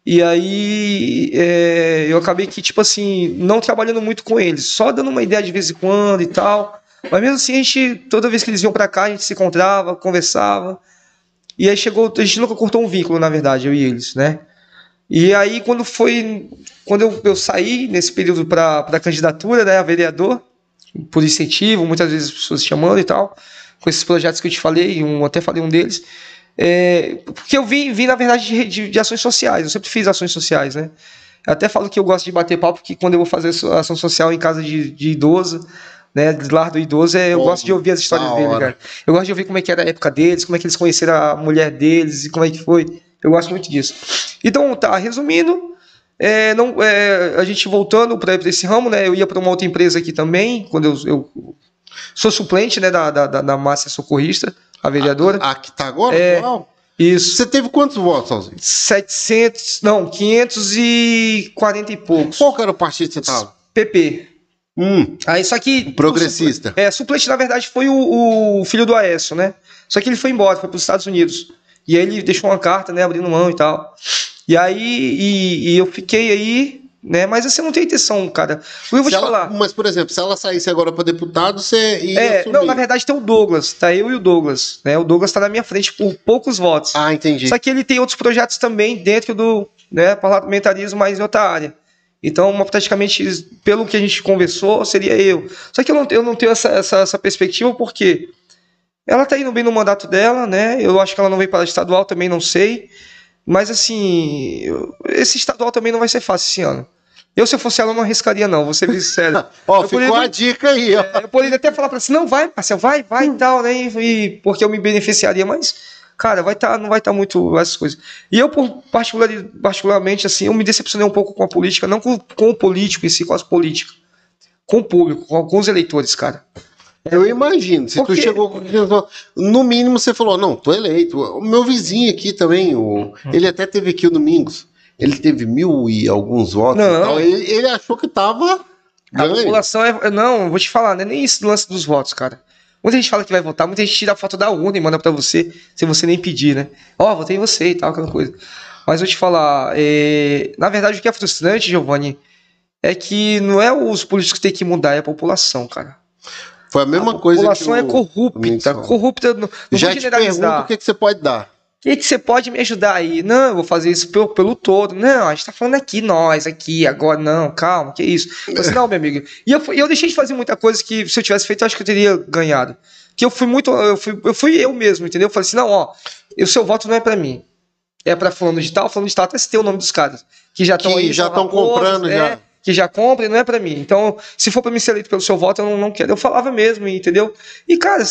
E aí é, eu acabei que, tipo assim, não trabalhando muito com eles, só dando uma ideia de vez em quando e tal. Mas mesmo assim, a gente, toda vez que eles iam pra cá, a gente se encontrava, conversava. E aí chegou, a gente nunca cortou um vínculo, na verdade, eu e eles, né? E aí, quando foi. Quando eu, eu saí nesse período para a candidatura, né, a vereador, por incentivo, muitas vezes as pessoas chamando e tal, com esses projetos que eu te falei, um, até falei um deles. É, porque eu vim, vim na verdade, de, de, de ações sociais, eu sempre fiz ações sociais, né? Eu até falo que eu gosto de bater papo, porque quando eu vou fazer ação social em casa de, de idoso, né, de lar do idoso, é, eu gosto de ouvir as histórias dele, hora. cara. Eu gosto de ouvir como é que era a época deles, como é que eles conheceram a mulher deles e como é que foi. Eu gosto muito disso. Então, tá, resumindo, é, não, é, a gente voltando para esse ramo, né? Eu ia para uma outra empresa aqui também, quando eu, eu sou suplente né, da, da, da, Márcia Socorrista, a vereadora. A que tá agora? É. Isso. Você teve quantos votos, Alzinho? 700, não, 540 e poucos. Qual era o partido que você tava? PP. Hum, Aí, só que. progressista. É, suplente, na verdade, foi o, o filho do Aécio, né? Só que ele foi embora, foi para os Estados Unidos. E aí ele deixou uma carta, né, abrindo mão e tal. E aí, e, e eu fiquei aí, né? Mas assim, eu não tenho intenção, cara. Eu vou Se te ela- falar. Mas, por exemplo, se ela saísse agora para deputado, você ia É, assumir. não, na verdade tem o Douglas, tá eu e o Douglas, né? O Douglas tá na minha frente por poucos votos. Ah, entendi. Só que ele tem outros projetos também dentro do né, parlamentarismo, mas em outra área. Então, praticamente, pelo que a gente conversou, seria eu. Só que eu não, eu não tenho essa, essa, essa perspectiva porque ela tá indo bem no mandato dela, né? Eu acho que ela não veio para a estadual, também não sei. Mas, assim, esse estadual também não vai ser fácil esse ano. Eu, se eu fosse ela, não arriscaria, não, vou ser bem sério. Ó, eu ficou poderia- a dica aí, ó. É, eu poderia até falar para você, não, vai, Marcelo, vai, vai e tal, né? E, e- porque eu me beneficiaria, mas, cara, vai tá, não vai estar muito essas coisas. E eu, por particular, particularmente, assim, eu me decepcionei um pouco com a política, não com, com o político em si, com as políticas. Com o público, com, com os eleitores, cara. Eu imagino. Se tu Porque- chegou com 500 votos, no mínimo você falou, não, tô eleito. O meu vizinho aqui também, o... ele até teve aqui o Domingos. Ele teve mil e alguns votos. Não. Ele, ele achou que tava A ganho. população é. é- Não, vou te falar, não é nem isso do lance dos votos, cara. Muita gente fala que vai votar, muita gente tira a foto da urna e manda pra você, sem você nem pedir, né? Ó, votei em você e tal, aquela coisa. Mas vou te falar, é, na verdade o que é frustrante, Giovanni, é que não é os políticos que têm que mudar, é a população, cara. Foi a mesma a coisa que população o é corrupta, falou. corrupta, não, não Já te pergunto o que, que você pode dar. O que, que você pode me ajudar aí? Não, eu vou fazer isso pelo, pelo todo. Não, a gente tá falando aqui, nós, aqui, agora, não, calma, que isso. Eu disse, não, meu amigo. E eu, eu deixei de fazer muita coisa que, se eu tivesse feito, eu acho que eu teria ganhado. Que eu fui muito, eu fui, eu fui eu mesmo, entendeu? Eu falei assim, não, ó, o seu voto não é pra mim. É pra fulano de tal, fulano de tal, até se tem o nome dos caras. Que já estão aí. já são tão raposos, comprando, é, já. Que já compram e não é pra mim. Então, se for pra mim ser eleito pelo seu voto, eu não, não quero. Eu falava mesmo, entendeu? E, cara,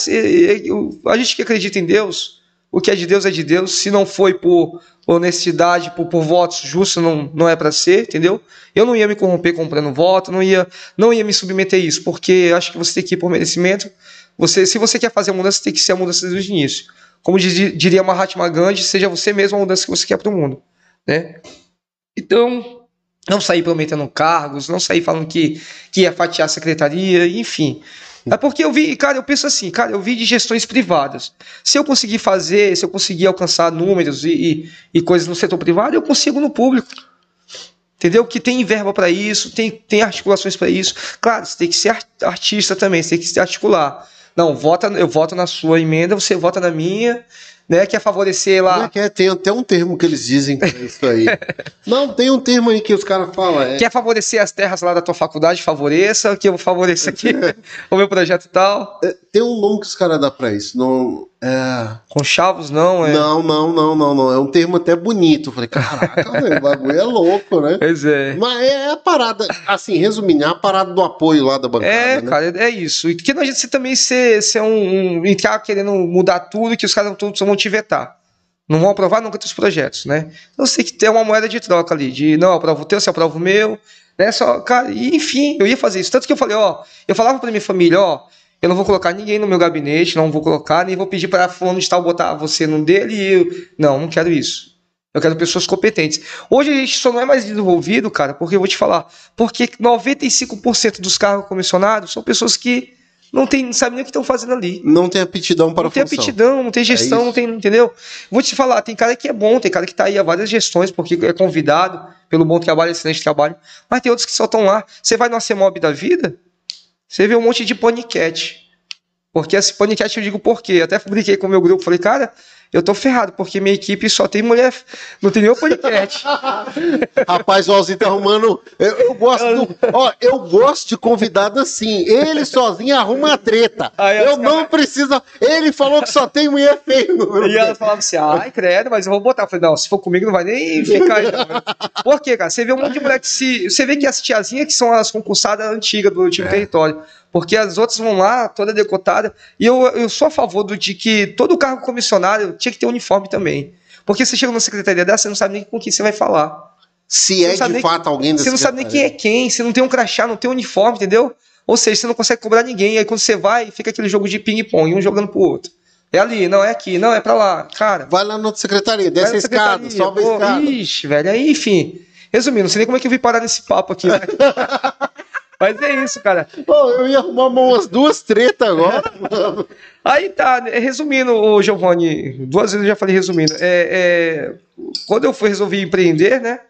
eu- a gente que acredita em Deus, o que é de Deus é de Deus. Se não foi por honestidade, por, por votos justos, não, não é para ser, entendeu? Eu não ia me corromper comprando voto, não ia, não ia me submeter a isso, porque acho que você tem que ir por merecimento. Você, se você quer fazer a mudança, tem que ser a mudança desde o início. Como diria Mahatma Gandhi, seja você mesmo a mudança que você quer para o mundo, né? Então, não sair prometendo cargos, não sair falando que, que ia fatiar a secretaria, enfim. É porque eu vi, cara, eu penso assim, cara, eu vi de gestões privadas. Se eu conseguir fazer, se eu conseguir alcançar números e, e, e coisas no setor privado, eu consigo no público. Entendeu? Que tem verba para isso, tem, tem articulações para isso. Claro, você tem que ser artista também, você tem que se articular. Não, vota, eu voto na sua emenda, você vota na minha, né? Quer favorecer lá. É, tem até um termo que eles dizem pra isso aí. Não, tem um termo aí que os caras falam. É... Quer favorecer as terras lá da tua faculdade? Favoreça, que eu favoreço aqui o meu projeto e tal. É, tem um nome que os caras dão pra isso. Não, é... Conchavos, não? É... Não, não, não, não, não. É um termo até bonito. Eu falei, caraca, o bagulho é louco, né? Pois é. Mas é a parada, assim, resumindo, é a parada do apoio lá da bancada. É, né? cara, é isso. E que não adianta você também ser, ser um, um. entrar querendo mudar tudo que os caras todos vão te vetar. Não vão aprovar nunca teus projetos, né? Você tem que ter uma moeda de troca ali, de não, aprovo o teu, você aprova o meu, né? Só, cara, e, enfim, eu ia fazer isso. Tanto que eu falei, ó, eu falava pra minha família, ó, eu não vou colocar ninguém no meu gabinete, não vou colocar, nem vou pedir para fulano de tal botar você no dele e eu. Não, não quero isso. Eu quero pessoas competentes. Hoje a gente só não é mais desenvolvido, cara, porque eu vou te falar, porque 95% dos cargos comissionados são pessoas que não, tem, não sabem nem o que estão fazendo ali. Não tem aptidão para não a função. tem aptidão, não tem gestão, É não tem, entendeu? Vou te falar, tem cara que é bom, tem cara que tá aí há várias gestões, porque é convidado pelo bom trabalho, excelente trabalho, mas tem outros que só estão lá. Você vai no CEMOB da vida, você vê um monte de paniquete. Porque esse paniquete eu digo por quê? Até brinquei com o meu grupo, falei, cara, eu tô ferrado, porque minha equipe só tem mulher, não tem nenhum paniquete. Rapaz, o Alzinho tá arrumando. Eu, eu gosto do- Ó, eu gosto de convidado assim. Ele sozinho arruma a treta. Aí eu não preciso. Ele falou que só tem mulher feia. E ela falava assim, ai, credo, mas eu vou botar. Eu falei, não, se for comigo não vai nem ficar. Não. Por quê, cara? Você vê um monte de mulher que se... Você vê que as tiazinhas que são as concursadas antigas do time território. Porque as outras vão lá, toda decotada. E eu, eu sou a favor do, de que todo cargo comissionário tinha que ter uniforme também. Porque você chega numa secretaria dessa, você não sabe nem com quem você vai falar. Se Você é de fato alguém da Você não sabe nem quem é quem, você não tem um crachá, não tem um uniforme, entendeu? Ou seja, você não consegue cobrar ninguém. Aí quando você vai, fica aquele jogo de ping-pong, um jogando pro outro. É ali, não é aqui, não é pra lá. Cara, Vai lá na outra secretaria, desce a escada, sobe a escada. Ixi, velho, aí, enfim. Resumindo, não sei nem como é que eu vim parar nesse papo aqui. Mas, mas é isso, cara. Pô, eu ia arrumar umas duas tretas agora. mano. Aí tá, resumindo, ô Giovanni, duas vezes eu já falei resumindo. É, é, quando eu fui resolvi empreender, né?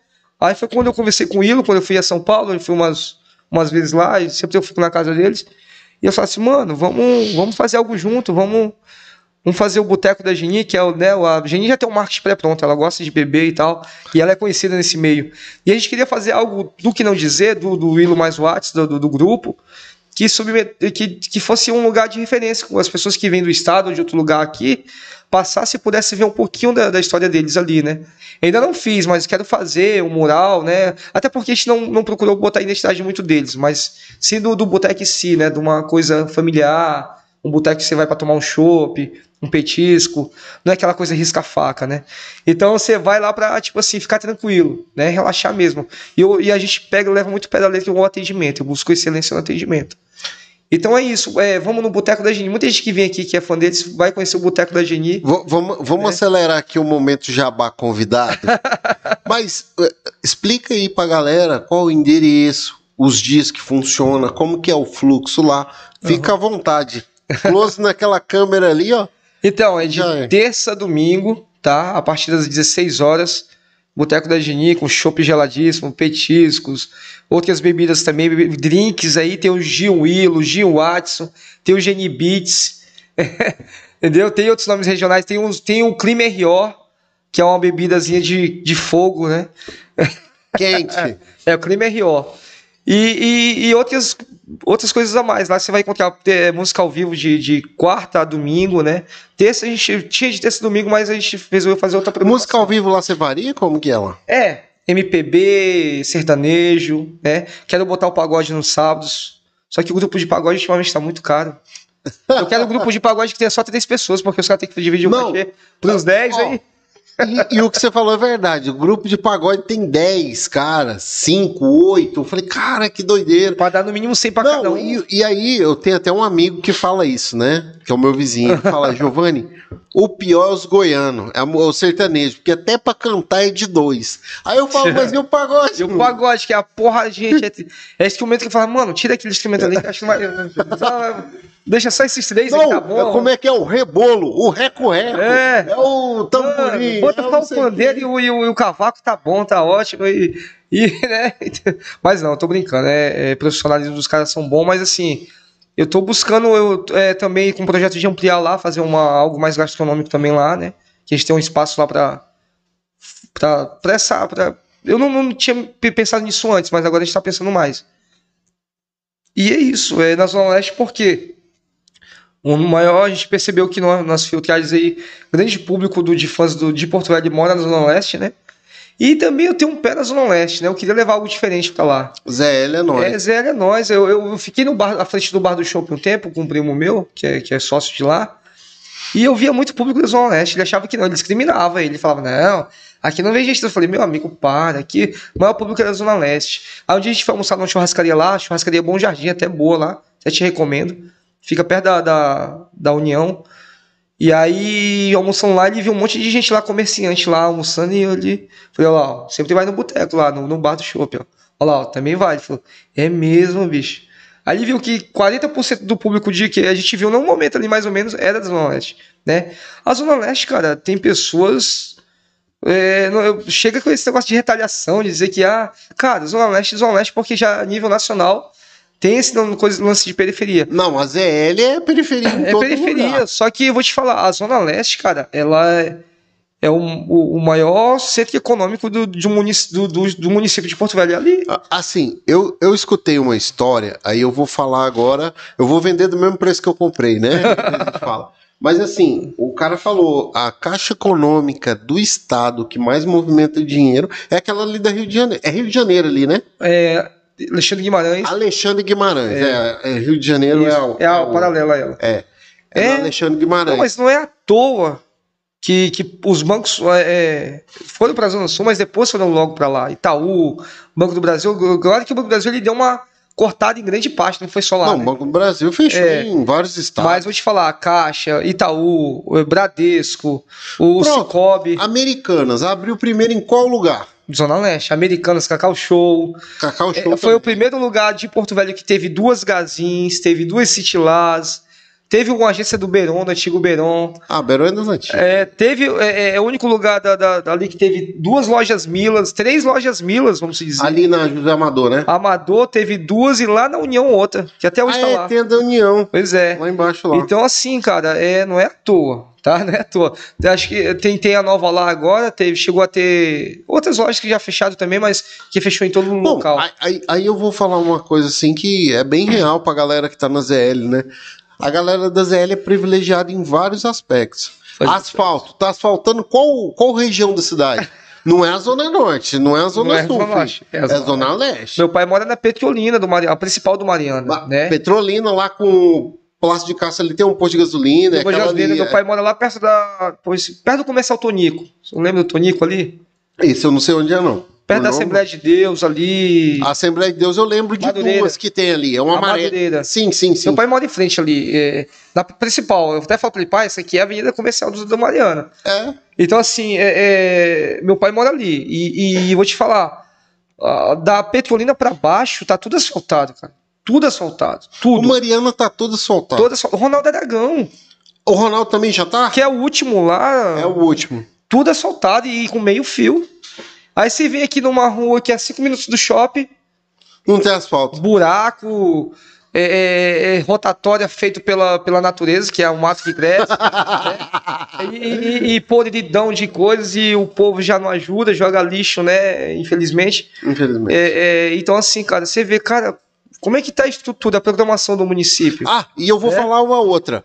Aí foi quando eu conversei com o Ilo, quando eu fui a São Paulo, eu fui umas, umas vezes lá, e sempre eu fico na casa deles. E eu falei assim, mano, vamos, vamos fazer algo junto, vamos, vamos fazer o Boteco da Geni, que é o, né, a Geni já tem um marketing pré-pronto, ela gosta de beber e tal, e ela é conhecida nesse meio. E a gente queria fazer algo do que não dizer, do, do Ilo mais Watts, do, do, do grupo, que, submet- que, que fosse um lugar de referência, com as pessoas que vêm do estado ou de outro lugar aqui, passasse e pudesse ver um pouquinho da, da história deles ali, né? Ainda não fiz, mas quero fazer um mural, né? Até porque a gente não, não procurou botar a identidade muito deles, mas sim do, do boteco em si, né? De uma coisa familiar, um boteco que você vai para tomar um chopp, um petisco, não é aquela coisa risca-faca, né? Então você vai lá para tipo assim, ficar tranquilo, né? Relaxar mesmo. E, eu- e a gente pega, leva muito pé da letra o atendimento, eu busco excelência no atendimento. Então é isso, é, vamos no Boteco da Geni. Muita gente que vem aqui que é fã deles vai conhecer o Boteco da Geni. V- vamos vamos acelerar aqui o momento jabá convidado. Mas eh, explica aí pra galera qual o endereço, os dias que funciona, como que é o fluxo lá. Fica à vontade. Close naquela câmera ali, ó. Então, é de Já é. terça a domingo, tá? A partir das 16 horas. Boteco da Geni com chopp geladíssimo, petiscos, outras bebidas também, drinks aí, tem o Gil Willo, Gil Watson, tem o Geni Beats, entendeu? Tem outros nomes regionais, tem, uns, tem o Clima RO, que é uma bebidazinha de, de fogo, né? Quente. É, o Clima RO. E, e, e outras, outras coisas a mais. Lá você vai encontrar é, música ao vivo de, de quarta a domingo, né? Terça a gente tinha de terça e domingo, mas a gente resolveu fazer outra programação. Música ao vivo lá você varia? Como que é lá? É, MPB, sertanejo, né? Quero botar o pagode nos sábados. Só que o grupo de pagode ultimamente está muito caro. Eu quero um grupo de pagode que tenha só três pessoas, porque os caras têm que dividir o cachê pros 10 Ó, aí. E, e o que você falou é verdade. O grupo de pagode tem 10 caras, 5, 8. Eu falei, cara, que doideira. Pra dar no mínimo 100 pra cada Não, um. e, e aí eu tenho até um amigo que fala isso, né? Que é o meu vizinho. Ele fala, Giovanni, o pior é os goianos, é o sertanejo, porque até pra cantar é de dois. Aí eu falo, mas e o pagode? E o pagode, que é a porra, gente, é, é instrumento que fala, mano, tira aquele instrumento ali que acho que não vai. só- deixa só esses três aí, Não, tá bom. como é que é o rebolo, o reco-reco, É. é o tamborim. Bota é o pandeiro e o, e o- e o cavaco, tá bom, tá ótimo. E, e, né? Mas não, tô brincando. É, é, profissionalismo dos caras são bons, mas assim, eu tô buscando eu, é, também com o projeto de ampliar lá, fazer uma, algo mais gastronômico também lá, né? Que a gente tem um espaço lá pra. pra, pra essa. Pra, eu não, não tinha pe- pensado nisso antes, mas agora a gente tá pensando mais. E é isso, é na Zona Leste, por quê? O maior, a gente percebeu que no- nas filtragens aí, grande público do, de fãs do, de Porto Velho mora na Zona Leste, né? E também eu tenho um pé na Zona Leste, né? Eu queria levar algo diferente pra lá. Zé, ele é nóis. É, Zé, é nós. Eu, eu, fiquei no bar, à frente do bar do shopping um tempo com um primo meu, que é, que é sócio de lá. E eu via muito público da Zona Leste. Ele achava que não, ele discriminava. Ele falava, não, aqui não vem gente. Eu falei, meu amigo, para. Aqui o maior público é da Zona Leste. Aí um dia a gente foi almoçar numa churrascaria lá, churrascaria Bom Jardim, até boa lá. Até te recomendo. Fica perto da, da, da União. E aí, almoçando lá, ele viu um monte de gente lá, comerciante lá, almoçando, e ali, falei, olha lá, ó, sempre vai no boteco lá, no, no bar do shopping, ó. Lá, ó, também vai. Ele falou, é mesmo, bicho. Aí ele viu que 40% do público de que a gente viu num momento ali, mais ou menos, era da Zona Leste, né? A Zona Leste, cara, tem pessoas... é, não- chega com esse negócio de retaliação, de dizer que, ah, cara, Zona Leste, Zona Leste, porque já a nível nacional tem esse lance de periferia. Não, a ZL é periferia em É periferia, lugar. só que eu vou te falar, a Zona Leste, cara, ela é, é o, o- maior centro econômico do, de um munic- do, do- do município de Porto Velho é ali. Assim, eu, eu escutei uma história, aí eu vou falar agora, eu vou vender do mesmo preço que eu comprei, né? Fala. Mas assim, o cara falou, a caixa econômica do estado que mais movimenta dinheiro é aquela ali da Rio de Janeiro. É Rio de Janeiro ali, né? É, Alexandre Guimarães Alexandre Guimarães. É, é Rio de Janeiro isso, é, o, é a o- paralela a ela. É. É, É. Alexandre Guimarães. Não, mas não é à toa que, que os bancos é, é, foram para a Zona Sul, mas depois foram logo para lá. Itaú, Banco do Brasil. Claro que o Banco do Brasil ele deu uma cortada em grande parte, não foi só lá. Não, né? o Banco do Brasil fechou É. em vários estados. Mas vou te falar, Caixa, Itaú, Bradesco, o Pronto. Cicobi, Americanas, abriu primeiro em qual lugar? Zona Leste, Americanas, Cacau Show. Cacau É, Show. foi o primeiro lugar de Porto Velho que teve duas Gazins, teve duas City Las, teve uma agência do Beron, do antigo Beron. Ah, Beron é das antigas. É, teve, é, é o único lugar da, da- dali que teve duas lojas Milas, três lojas Milas, vamos dizer. Ali na José Amador, né? Amador teve duas e lá na União outra, que até hoje Ah, tá é, lá. tem a da União. Pois é. Lá embaixo lá. Então, assim, cara, é, não é à toa, tá? Não é à toa. Acho que tem, tem a nova lá agora, teve, chegou a ter outras lojas que já fecharam também, mas que fechou em todo o Bom, local. aí, aí eu vou falar uma coisa assim que é bem real pra galera que tá na ZL, né? A galera da ZL é privilegiada em vários aspectos. É. Asfalto, tá asfaltando qual, qual região da cidade? Não é a Zona Norte, não é a Zona Não é Sul. Norte, é é a Zona Zona Leste. Meu pai mora na Petrolina, do Mari... a principal do Mariana, né? Petrolina lá com o Plástico de Caça ali tem um posto de gasolina. é gasolina, meu pai mora lá perto da. perto do comercial Tonico. Você lembra do Tonico ali? Isso eu não sei onde é, não. Perto O da Assembleia de Deus ali. A Assembleia de Deus eu lembro de Madureira. duas que tem ali. É uma amarela. Sim, sim, sim. Meu pai mora em frente ali, é, na principal. Eu até falo pra ele, pai, essa aqui é a Avenida Comercial do, Mariana. É. Então, assim, é, é, meu pai mora ali. E, e vou te falar, da Petrolina pra baixo, tá tudo asfaltado, cara. Tudo asfaltado. O Tudo. Mariana tá todo soltado. Todo asfaltado. Ronaldo Aragão, O Ronaldo também já tá? que é o último lá. É o último. tudo asfaltado e com meio fio. Aí você vem aqui numa rua que é 5 minutos do shopping, Não tem asfalto. buraco, é, é, é, rotatória feito pela, pela natureza, que é o mato que cresce, né? e, e, e podridão de coisas, e o povo já não ajuda, joga lixo, né? Infelizmente. Infelizmente. É, é, então, assim, cara, você vê, cara, como é que tá a estrutura, a programação do município? Ah, e eu vou É? falar uma outra.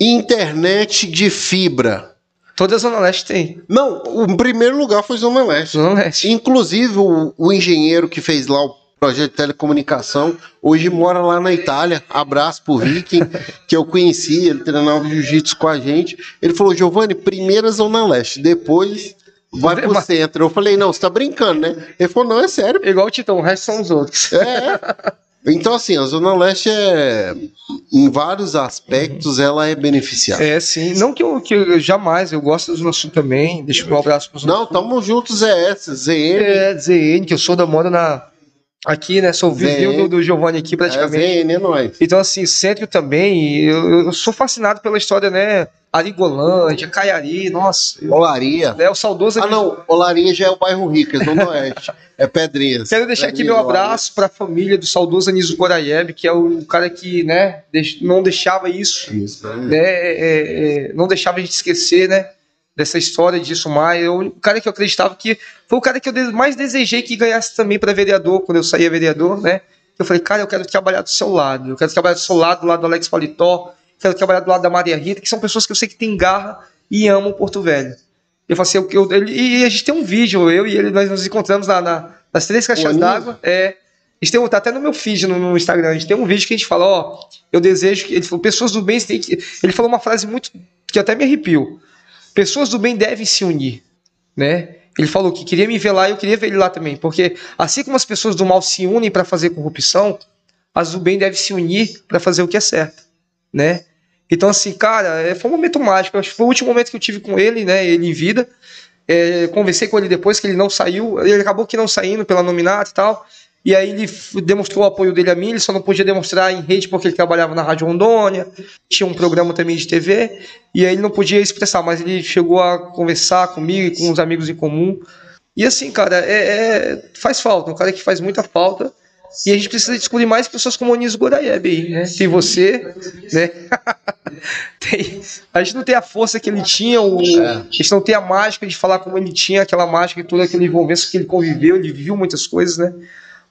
Internet de fibra. Toda a Zona Leste tem. Não, o primeiro lugar foi Zona Leste. Zona Leste. Inclusive, o, o engenheiro que fez lá o projeto de telecomunicação. Hoje mora lá na Itália. Abraço pro Viking, que eu conheci, ele treinava jiu-jitsu com a gente. Ele falou, Giovanni, primeira Zona Leste, depois vai pro Mas- centro. Eu falei, não, você tá brincando, né? Ele falou, não, é sério. Igual o Titão, o resto são os outros. É. Então, assim, a Zona Leste é, em vários aspectos, ela é beneficiada. É, sim. Não que eu, que eu jamais, eu gosto da Zona Sul também. Deixa eu um abraço Zona Não, tamo juntos, ZS, ZN. É, ZN, que eu sou da moda na. Aqui, né? Sou vizinho do, do Giovanni aqui, É, praticamente. É nóis. Então, assim, centro também, eu, eu sou fascinado pela história, né? Arigolândia, Caiari, nossa. Olaria. É o saudoso. Ah, não, Olaria já é o bairro rico, é Zona Oeste. É Pedrinhas. Quero deixar aqui Pedrinhas, meu abraço para a família do saudoso Anísio Goraieb, que é o cara que, né, deix- não deixava isso. Isso, né? né, é, é, não deixava a gente esquecer, né, dessa história disso mais. Eu, o cara que eu acreditava que foi o cara que eu mais desejei que ganhasse também para vereador, quando eu saía vereador, né. Eu falei, cara, eu quero trabalhar do seu lado, eu quero trabalhar do seu lado, do lado do Alex Paletó, quero trabalhar do lado da Maria Rita, que são pessoas que eu sei que têm garra e amam Porto Velho. Eu falei assim, eu, eu- ele- e a gente tem um vídeo, eu e ele, nós nos encontramos na, na- nas três caixas Anísio? d'água. É. A gente tem, tá até no meu feed no, no Instagram. A gente tem um vídeo que a gente fala, ó, eu desejo que. Ele falou, pessoas do bem têm que. Ele falou uma frase muito. que até me arrepiou. Pessoas do bem devem se unir. Né? Ele falou que queria me ver lá e eu queria ver ele lá também. Porque assim como as pessoas do mal se unem para fazer corrupção, as do bem devem se unir para fazer o que é certo. Né? Então, assim, cara, é, foi um momento mágico. Acho que foi o último momento que eu tive com ele, né? Ele em vida. É, conversei com ele depois que ele não saiu. Ele acabou que não saindo pela nominata e tal. E aí ele demonstrou o apoio dele a mim. Ele só não podia demonstrar em rede porque ele trabalhava na Rádio Rondônia. Tinha um programa também de TV. E aí ele não podia expressar, mas ele chegou a conversar comigo e com os amigos em comum. E assim, cara, é, é- faz falta. Um cara que faz muita falta. E a gente precisa descobrir mais pessoas como o Anísio Goraieb aí, né? Tem você, né? Tem- a gente não tem a força que ele tinha, o, É. a gente não tem a mágica de falar como ele tinha, aquela mágica e toda aquela envolvência que ele conviveu, ele viu muitas coisas, né?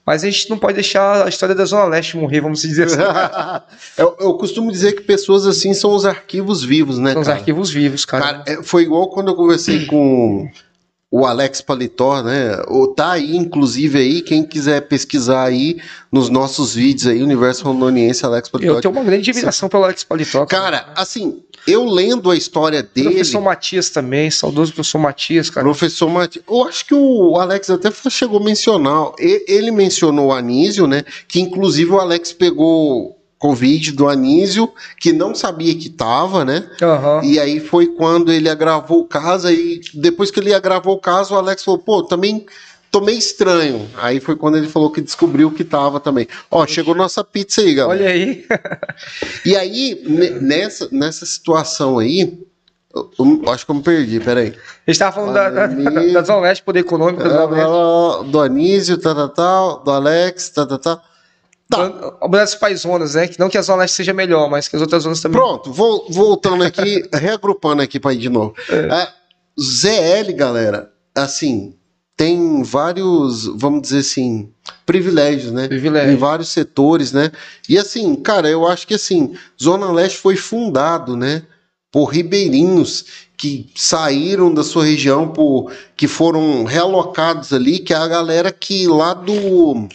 Mas a gente não pode deixar a história da Zona Leste morrer, vamos dizer assim. eu, eu costumo dizer que pessoas assim são os arquivos vivos, né, São os cara? arquivos vivos, cara. Cara, é, foi igual quando eu conversei com o Alex Paletó, né? O, tá aí, inclusive, aí, quem quiser pesquisar aí nos nossos vídeos aí, Universo Rondoniense, Alex Paletó. Eu tenho uma grande admiração pelo Alex Paletó. Cara, assim, eu lendo a história dele. professor Matias também, saudoso professor Matias, cara. Professor Matias, eu acho que o Alex até chegou a mencionar, ele mencionou o Anísio, né? Que inclusive o Alex pegou Covid do Anísio, que não sabia que tava, né? Aham. E aí foi quando ele agravou o caso, aí depois que ele agravou o caso, o Alex falou, pô, também tô meio estranho. Aí foi quando ele falou que descobriu que tava também. Ó, chegou nossa pizza aí, galera. Olha aí. E aí, ne- nessa, nessa situação aí, eu, eu acho que eu me perdi, peraí. A gente tava falando da, da, Anísio. da Zona Leste, poder econômico da Zona Leste. do Anísio, tal, tal, tal, do Alex, tal, tal, tal. Tá. O das paizonas, né? Que não que a Zona Leste seja melhor, mas que as outras zonas também. Pronto, vol- voltando aqui, reagrupando aqui para ir de novo. É, ZL, galera, assim, tem vários, vamos dizer assim, privilégios, né? Privilégio. Em vários setores, né? E assim, cara, eu acho que assim, Zona Leste foi fundado, né? Por ribeirinhos que saíram da sua região, por, que foram realocados ali, que é a galera que lá do.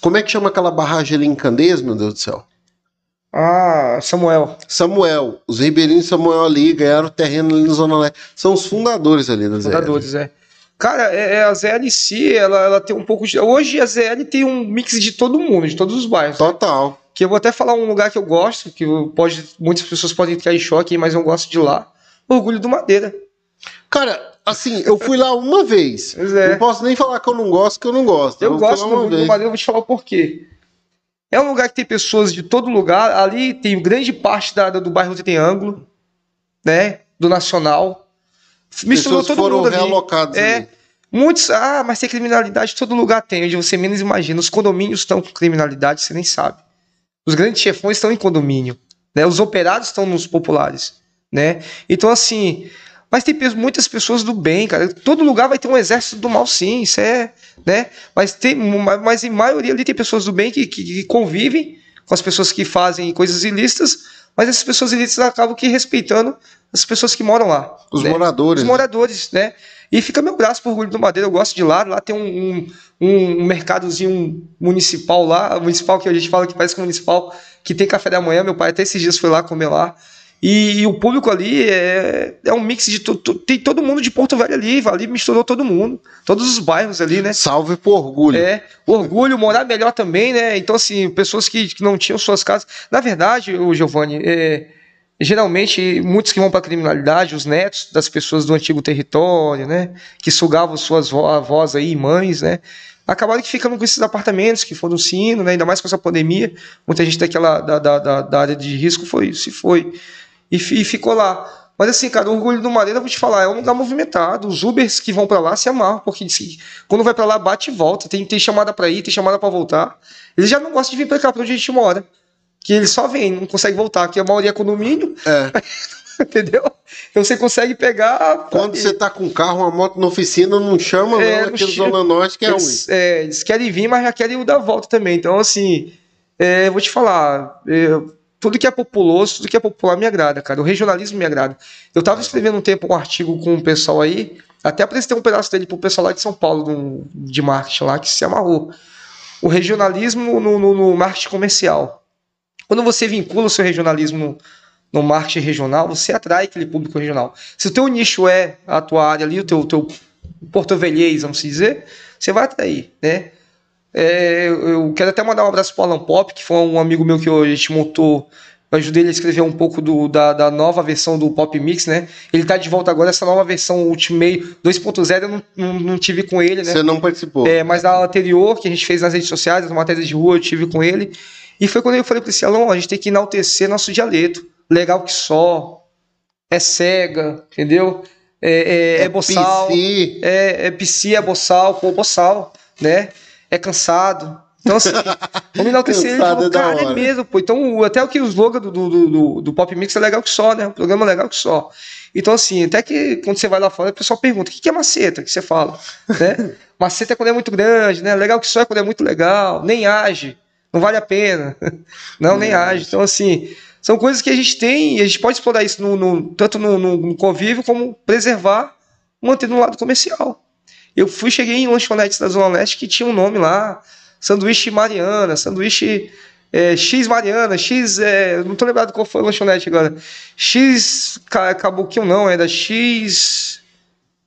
Como é que chama aquela barragem ali em Candeias, meu Deus do céu? Ah, Samuel. Samuel, os ribeirinhos Samuel ali ganharam terreno ali na Zona Leste. São os fundadores ali da ZL. Fundadores, é. Cara, é, é, a ZL em si, ela, ela tem um pouco de. Hoje a ZL tem um mix de todo mundo, de todos os bairros. Total. Que eu vou até falar um lugar que eu gosto, que pode, muitas pessoas podem entrar em choque, mas eu gosto de lá. Orgulho do Madeira. Cara, assim, eu fui lá uma vez. Pois é. Não posso nem falar que eu não gosto, que eu não gosto. Eu fui gosto do do. Madeira, eu vou te falar o porquê. É um lugar que tem pessoas de todo lugar. Ali tem grande parte da, do bairro do Triângulo, né? Do Nacional. Misturou todo foram mundo ali. realocadas É. ali. Muitos, ah, mas tem criminalidade, todo lugar tem, onde você menos imagina. Os condomínios estão com criminalidade, você nem sabe. Os grandes chefões estão em condomínio, né? Os operários estão nos populares, né? Então, assim, mas tem muitas pessoas do bem, cara. Todo lugar vai ter um exército do mal, sim, isso é, né? Mas tem, ma- mas em maioria ali tem pessoas do bem que, que, que convivem com as pessoas que fazem coisas ilícitas, mas essas pessoas ilícitas acabam que respeitando as pessoas que moram lá. Os né? moradores. Os moradores, né? E fica meu braço por orgulho do Madeira, eu gosto de lá, lá tem um, um, um mercadozinho municipal lá, municipal que a gente fala que parece que é municipal, que tem café da manhã, meu pai até esses dias foi lá comer lá, e, e, o público ali é, é um mix de. tem todo mundo de Porto Velho ali, ali misturou todo mundo. Todos os bairros ali, né? Salve por orgulho. É, orgulho, morar melhor também, né? Então, assim, pessoas que, que não tinham suas casas. Na verdade, o Giovanni, é, geralmente, muitos que vão para a criminalidade, os netos das pessoas do antigo território, né? Que sugavam suas avós aí, mães, né? acabaram que ficando com esses apartamentos que foram sino, né? ainda mais com essa pandemia. Muita gente daquela da, da, da, da área de risco foi, se foi e, e ficou lá. Mas assim, cara, o Orgulho do Madeira, vou te falar, é um lugar movimentado. Os Ubers que vão para lá se amarram, porque quando vai para lá, bate e volta. Tem, tem chamada para ir, tem chamada para voltar. Eles já não gostam de vir para cá, pra onde a gente mora. Que eles só vêm, não consegue voltar. Que a maioria é condomínio. É. Entendeu? Então você consegue pegar. Quando você tá com carro, uma moto na oficina, não chama, é, não, aqui no Zona Norte que é eles, ruim. É, eles querem vir, mas já querem dar a volta também. Então, assim, é, vou te falar. É, tudo que é populoso, tudo que é popular me agrada, cara. O regionalismo me agrada. Eu estava escrevendo um tempo um artigo com o pessoal aí, até apresentei um pedaço dele pro pessoal lá de São Paulo, de marketing lá, que se amarrou. O regionalismo no, no, no marketing comercial. Quando você vincula o seu regionalismo no, marketing regional, você atrai aquele público regional. Se o teu nicho é a tua área ali, o teu, teu porto-velhês, vamos dizer, você vai atrair, né? É, eu quero até mandar um abraço para o Alan Pop, que foi um amigo meu que a gente montou. Eu ajudei ele a escrever um pouco do, da, da, nova versão do Pop Mix, né? Ele tá de volta agora, essa nova versão Ultimate 2.0 eu não, não, não, tive com ele, né? Você não participou. É, mas na anterior, que a gente fez nas redes sociais, as matérias de rua, eu tive com ele. E foi quando eu falei para esse Alan, a gente tem que enaltecer nosso dialeto. Legal que só, é cega, entendeu? É, é, é, é boçal. PC. É, é PC, é boçal, pô, boçal, né? É cansado. Então, assim, vamos enaltecer ele. Falou, cara, é mesmo, pô. Então, até o que o slogan do, do, do, do, Pop Mix é legal que só, né? O programa é legal que só. Então, assim, até que quando você vai lá fora, o pessoal pergunta: o que é maceta? que você fala? né? Maceta é quando é muito grande, né? Legal que só é quando é muito legal, nem age, não vale a pena. não, nem age. Então, assim, são coisas que a gente tem e a gente pode explorar isso no, no tanto no, no convívio como preservar, manter no lado comercial. Eu fui, cheguei em lanchonetes da Zona Leste que tinha um nome lá, sanduíche Mariana, sanduíche é, X Mariana, X, é, não tô lembrado qual foi a lanchonete agora. X Cabuquinho não, era X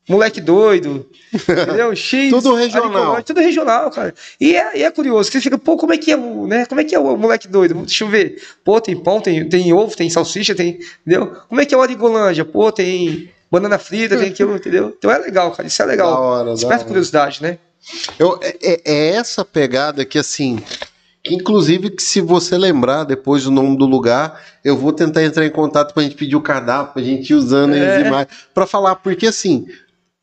moleque doido, entendeu? X tudo regional, tudo regional, cara. E é, e é curioso, você fica, pô, como é que é o, né? Como é que é o moleque doido? Deixa eu ver. Pô, tem pão, tem, tem ovo, tem salsicha, tem, entendeu? Como é que é o Arigolândia? Pô, tem banana frita, tem aquilo, entendeu? Então é legal, cara. Isso é legal. Da hora, Esperta curiosidade, né? Eu, é, é, é, essa pegada que, assim, que inclusive que se você lembrar depois o nome do lugar, eu vou tentar entrar em contato pra gente pedir o cardápio, pra gente ir usando é. as imagens, pra falar, porque assim,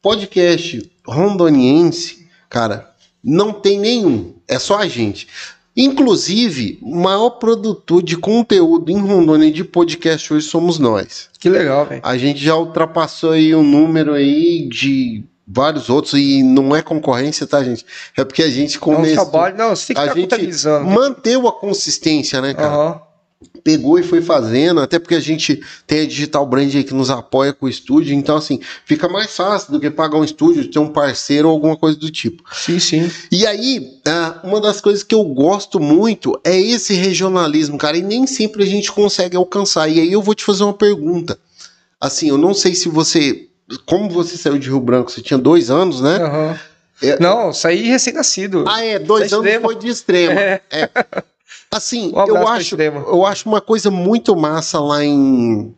podcast rondoniense, cara, não tem nenhum, é só a gente. Inclusive, o maior produtor de conteúdo em Rondônia de podcast hoje somos nós. Que legal, velho. A gente já ultrapassou aí um número aí de vários outros e não é concorrência, tá, gente? É porque a gente começou. É um trabalho, não, você tem que a gente né? manteve a consistência, né, cara? Uhum pegou e foi fazendo, até porque a gente tem a Digital Brand aí que nos apoia com o estúdio, então assim, fica mais fácil do que pagar um estúdio, ter um parceiro ou alguma coisa do tipo. Sim, sim. E aí, ah, uma das coisas que eu gosto muito é esse regionalismo, cara, e nem sempre a gente consegue alcançar. E aí eu vou te fazer uma pergunta. Assim, eu não sei se você. Como você saiu de Rio Branco? Você tinha dois anos, né? Uhum. É, não, saí recém-nascido. Ah, é, dois anos extremo. foi de extrema. É. é. Assim, um eu acho, eu acho uma coisa muito massa lá em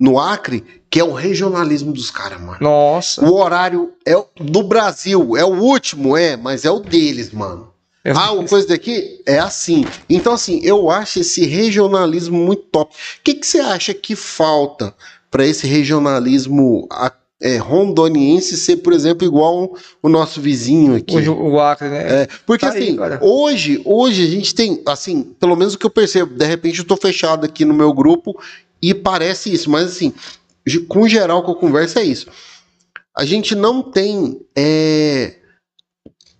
no Acre, que é o regionalismo dos caras, mano. Nossa. O horário é do Brasil, é o último, é, mas é o deles, mano. Eu ah, o coisa daqui é assim. Então, assim, eu acho esse regionalismo muito top. O que, que você acha que falta para esse regionalismo é, rondoniense ser, por exemplo, igual o nosso vizinho aqui. O, o Acre, né? É, porque tá assim, aí, hoje, hoje a gente tem, assim, pelo menos o que eu percebo, de repente eu tô fechado aqui no meu grupo e parece isso, mas assim, com geral que eu converso é isso. A gente não tem é,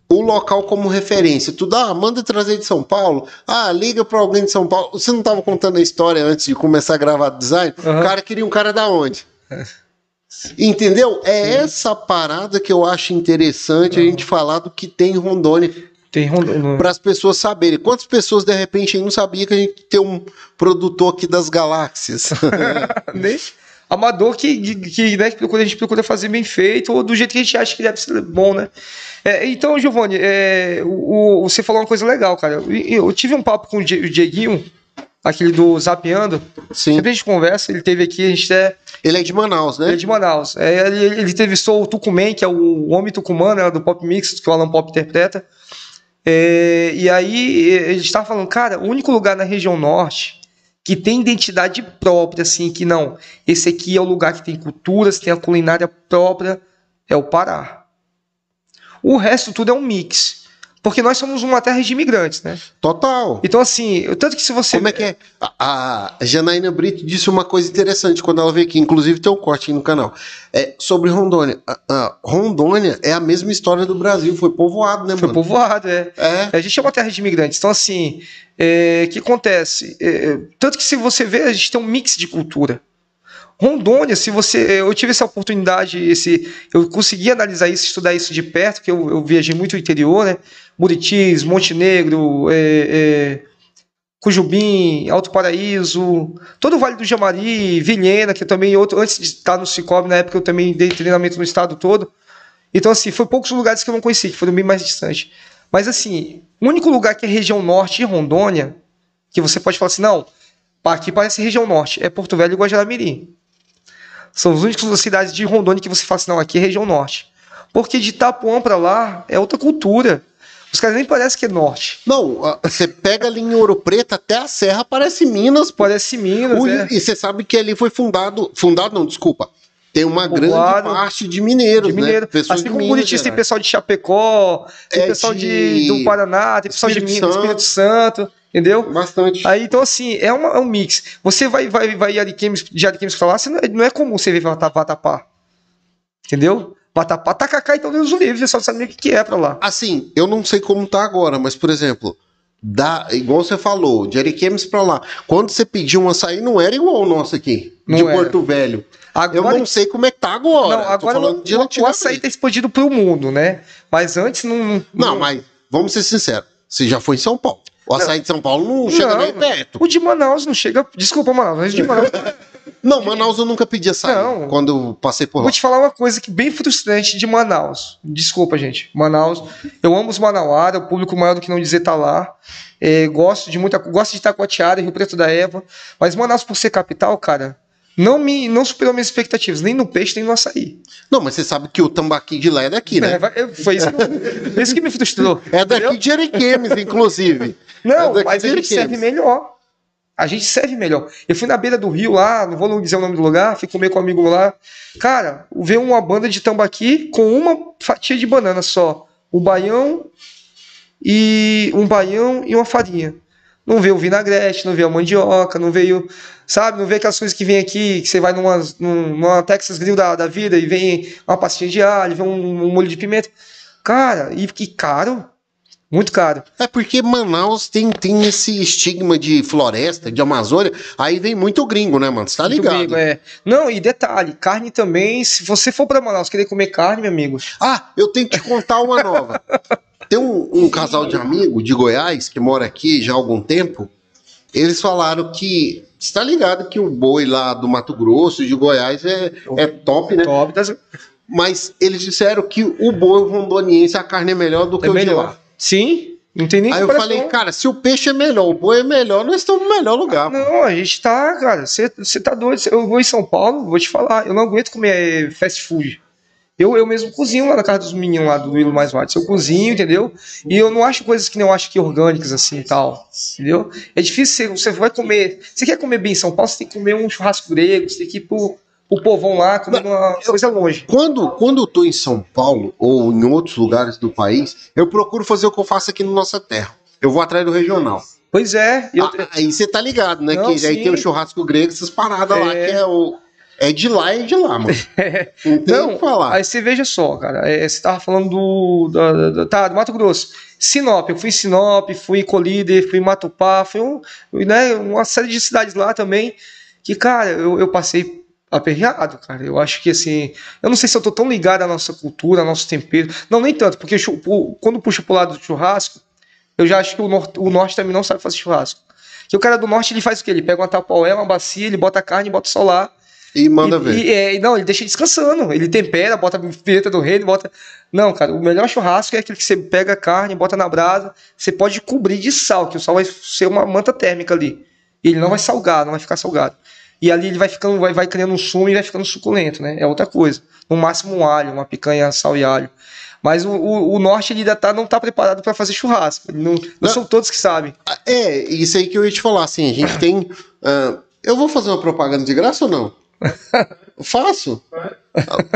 o local como referência. Tu dá, manda trazer de São Paulo. Ah, liga para alguém de São Paulo. Você não estava contando a história antes de começar a gravar design? Uhum. O cara queria um cara da onde? Entendeu? É Sim. essa parada que eu acho interessante uhum. a gente falar do que tem em Rondônia. Tem Rondônia. Para as pessoas saberem. Quantas pessoas, de repente, não sabiam que a gente tem um produtor aqui das galáxias? Nem amador que, que, que né, a gente procura fazer bem feito, ou do jeito que a gente acha que deve ser bom, né? É, então, Giovanni, é, o, o, você falou uma coisa legal, cara. Eu, eu tive um papo com o Dieguinho, aquele do Zapeando. Sim. Sempre a gente conversa, ele teve aqui, a gente é. Ele é de Manaus, né? Ele é de Manaus. É, ele, ele entrevistou o Tucumã, que é o homem tucumano, né, do Pop Mix, que o Alan Pop interpreta. É, e aí, a gente estava falando, cara, o único lugar na região norte que tem identidade própria, assim, que não, esse aqui é o lugar que tem culturas, tem a culinária própria, é o Pará. O resto tudo é um mix. Porque nós somos uma terra de imigrantes, né? Total. Então, assim, tanto que se você. Como é que é? A, a Janaína Brito disse uma coisa interessante quando ela veio aqui, inclusive tem um corte aqui no canal. É sobre Rondônia. A, a Rondônia é a mesma história do Brasil, foi povoado, né, mano? Foi povoado, é. é. A gente é uma terra de imigrantes. Então, assim, o é, que acontece? É, tanto que se você vê, a gente tem um mix de cultura. Rondônia, se você. Eu tive essa oportunidade, esse, eu consegui analisar isso, estudar isso de perto, porque eu, eu viajei muito no interior, né? Muritis, Montenegro, é, é, Cujubim, Alto Paraíso, todo o Vale do Jamari, Vilhena, que também outro, antes de estar no Cicobi, na época eu também dei treinamento no estado todo. Então, assim, foi poucos lugares que eu não conheci, que foram bem mais distantes. Mas, assim, o único lugar que é região norte e Rondônia, que você pode falar assim, não, aqui parece região norte, é Porto Velho e Guajará-Mirim. São as únicas cidades de Rondônia que você fala assim, não, aqui é região norte. Porque de Itapuã para lá é outra cultura. Os caras nem parecem que é norte. Não, você pega ali em Ouro Preto até a Serra, parece Minas. Parece Minas, o, é. E você sabe que ali foi fundado, fundado não, desculpa, tem uma grande parte de mineiros, de mineiro. né? Pessoas assim como Curitiba tem pessoal de Chapecó, tem é pessoal de, do Paraná, tem pessoal Espírito de Minas, Espírito Santo. Entendeu? Bastante. Aí, então, assim, é, uma, é um mix. Você vai, vai, vai Ariquemes, de Ariquemes falar, não, é, não é comum você ver Vatapá. Entendeu? Vatapá, Tacacá, então Deus o livre, você só sabe nem o que é pra lá. Assim, eu não sei como tá agora, mas, por exemplo, da, igual você falou, de Ariquemes pra lá, quando você pediu um açaí, não era igual o nosso aqui, não de era. Porto Velho. Agora, eu não sei como é que tá agora. Não, agora o, o açaí tá expandido pro mundo, né? Mas antes não. Não, não mas vamos ser sinceros. Você já foi em São Paulo. O açaí de São Paulo não, não chega nem perto. O de Manaus não chega. Desculpa, Manaus, mas de Manaus. não, Manaus eu nunca pedi açaí não. quando eu passei por lá. Vou te falar uma coisa que bem frustrante de Manaus. Desculpa, gente. Manaus. Eu amo os Manauara, o público maior do que não dizer tá lá. É, gosto de muita. Gosto de Itacoatiara, Rio Preto da Eva. Mas Manaus, por ser capital, cara, não me não superou minhas expectativas, nem no peixe, nem no açaí. Não, mas você sabe que o tambaqui de lá é daqui, né? É, foi isso, isso que me frustrou. É daqui entendeu? de Ariquemes, inclusive. Não, é mas a gente serve melhor. A gente serve melhor. Eu fui na beira do rio lá, não vou dizer o nome do lugar, fui comer com um amigo lá. Cara, veio uma banda de tambaqui com uma fatia de banana só. O baião e um baião e uma farinha. Não veio o vinagrete, não veio a mandioca, não veio, sabe, não veio aquelas coisas que vem aqui, que você vai numa, numa Texas Grill da, da vida e vem uma pastinha de alho, vem um, um molho de pimenta. Cara, e que caro. Muito caro. É porque Manaus tem, tem esse estigma de floresta, de Amazônia. Aí vem muito gringo, né, mano? Você tá ligado? Gringo, é. Não, e detalhe, carne também. Se você for para Manaus querer comer carne, meu amigo. Ah, eu tenho que te contar uma nova. tem um, um casal de amigos de Goiás que mora aqui já há algum tempo. Eles falaram que está ligado que o boi lá do Mato Grosso, de Goiás, é, é top, né? Top das... Mas eles disseram que o boi rondoniense, a carne é melhor do que é o melhor. de lá. Sim, não tem nem Aí eu falei, cara, se o peixe é melhor, o boi é melhor, nós estamos no melhor lugar. não, a gente tá, cara, você tá doido. Eu vou em São Paulo, vou te falar, eu não aguento comer fast food. Eu, eu mesmo cozinho lá na casa dos meninos lá do Willo Mais Watts. Eu cozinho, entendeu? E eu não acho coisas que não acho que orgânicas assim e tal. Entendeu? É difícil, você vai comer. Você quer comer bem em São Paulo, você tem que comer um churrasco grego, você tem que ir pro, o povão lá comendo uma coisa longe. Quando, quando eu tô em São Paulo ou em outros lugares do país, eu procuro fazer o que eu faço aqui na nossa terra. Eu vou atrás do regional. Pois é. Eu... Ah, aí você tá ligado, né? Não, que sim. aí tem o churrasco grego, essas paradas é. lá, que é o. é de lá e de lá, mano. Não tem o Não, que falar. aí você veja só, cara. é, você tava falando do. da- da- tá, do Mato Grosso. Sinop, eu fui em Sinop, fui Colíder, fui em Matupá, fui um, né, uma série de cidades lá também. Que, cara, eu, eu passei aperreado, cara. Eu acho que assim. Eu não sei se eu tô tão ligado à nossa cultura, ao nosso tempero. Não, nem tanto, porque quando puxa pro lado do churrasco, eu já acho que o norte, o norte também não sabe fazer churrasco. Que o cara do norte ele faz o quê? Ele pega uma tapaué, uma bacia, ele bota a carne, bota o sol lá. E manda E- ver. E, é, não, ele deixa descansando. Ele tempera, bota a pimenta do reino, bota. Não, cara, o melhor churrasco é aquele que você pega a carne, bota na brasa. Você pode cobrir de sal, que o sal vai ser uma manta térmica ali. E ele não vai salgar, não vai ficar salgado. E ali ele vai ficando, vai, vai criando um sumo e vai ficando suculento, né? É outra coisa. No máximo um alho, uma picanha, sal e alho. Mas o, o, o norte ele ainda tá, não tá preparado para fazer churrasco. Não, não, Não. são todos que sabem. É, isso aí que eu ia te falar, assim, a gente tem. ah, eu vou fazer uma propaganda de graça ou não? Faço.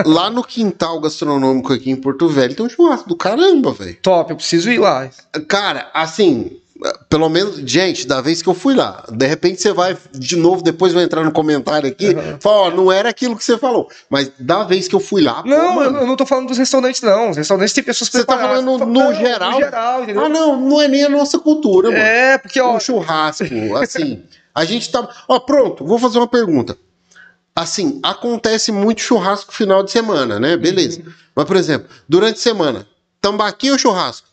Lá no quintal gastronômico aqui em Porto Velho tem um churrasco do caramba, velho. Top, eu preciso ir lá. Cara, assim, pelo menos, gente, da vez que eu fui lá, de repente você vai de novo, depois vai entrar no comentário aqui, Uhum. fala, ó, não era aquilo que você falou, mas da vez que eu fui lá, pô, Não, eu, mano, eu não tô falando dos restaurantes, não. Os restaurantes tem pessoas Você tá falando no não, geral? No geral, entendeu? ah, não, não é nem a nossa cultura, mano. É, porque, ó, um churrasco, assim. A gente tá. Ó, pronto, vou fazer uma pergunta. Assim, acontece muito churrasco final de semana, né? Beleza. Mas, por exemplo, durante a semana, tambaqui ou churrasco?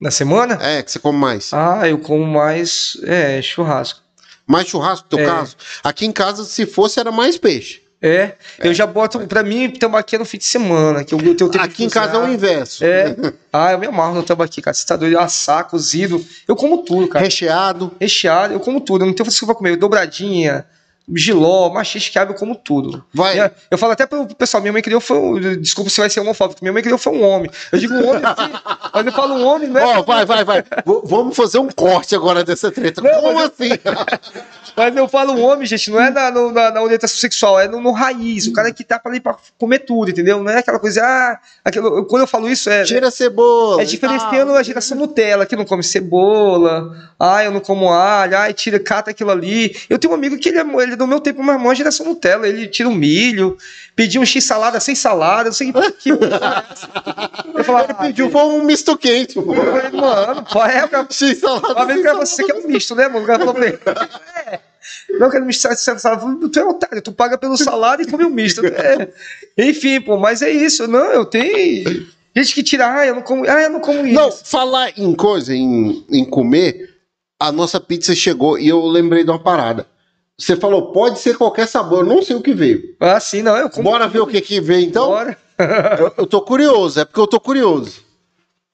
na semana? É, que você come mais. Ah, eu como mais é, churrasco. Mais churrasco, no teu É. caso? Aqui em casa, se fosse, era mais peixe. É, eu já boto, pra mim, tambaqui é no fim de semana, que eu, eu tenho tempo Aqui em casa é o inverso. É. Ah, eu me amarro no tambaqui, cara. Você tá doido? Assar, cozido. Eu como tudo, cara. Recheado. Recheado, eu como tudo. Eu não tenho desculpa comer. Dobradinha, giló, eu como tudo. Vai. Minha- Eu falo até pro pessoal, minha mãe criou foi um, Desculpa se vai ser homofóbico, minha mãe criou foi um homem. Eu digo um homem aqui, mas eu falo um homem, não é? Ó, vai, vai, vai. V- vamos fazer um corte agora dessa treta. Não, Como mas assim? Mas eu falo um homem, gente, não é na, no- na, na orientação sexual, é no, no raiz. O cara que tá ali pra comer tudo, entendeu? Não é aquela coisa, ah, aquilo, eu- quando eu falo isso, é. Tira a cebola. É diferenciando a geração Nutella, que não come cebola, ah, eu não como alho, ah, tira, cata aquilo ali. Eu tenho um amigo que ele é, ele é do meu tempo, mas mó geração Nutella, ele tira o milho, pediu um X salada sem salada, não sei que. é eu falava, Ele pediu foi um misto quente. pô. eu falei, mano, pô, é, cara, X salada. uma vez você quer um misto, né, mano? O cara falou pra ele. É. Não, quero misto sem salada. Tu é otário, tu paga pelo salada e come o misto. É. Enfim, pô, mas é isso. Não, eu tenho. Gente que tira, ah, eu não como, ah, eu não como isso. Não, falar em coisa, em, em comer, a nossa pizza chegou e eu lembrei de uma parada. Você falou, pode ser qualquer sabor, eu não sei o que veio. Ah, sim, não, eu como. Bora ver o que que veio então? Bora. Eu, eu tô curioso, é porque eu tô curioso.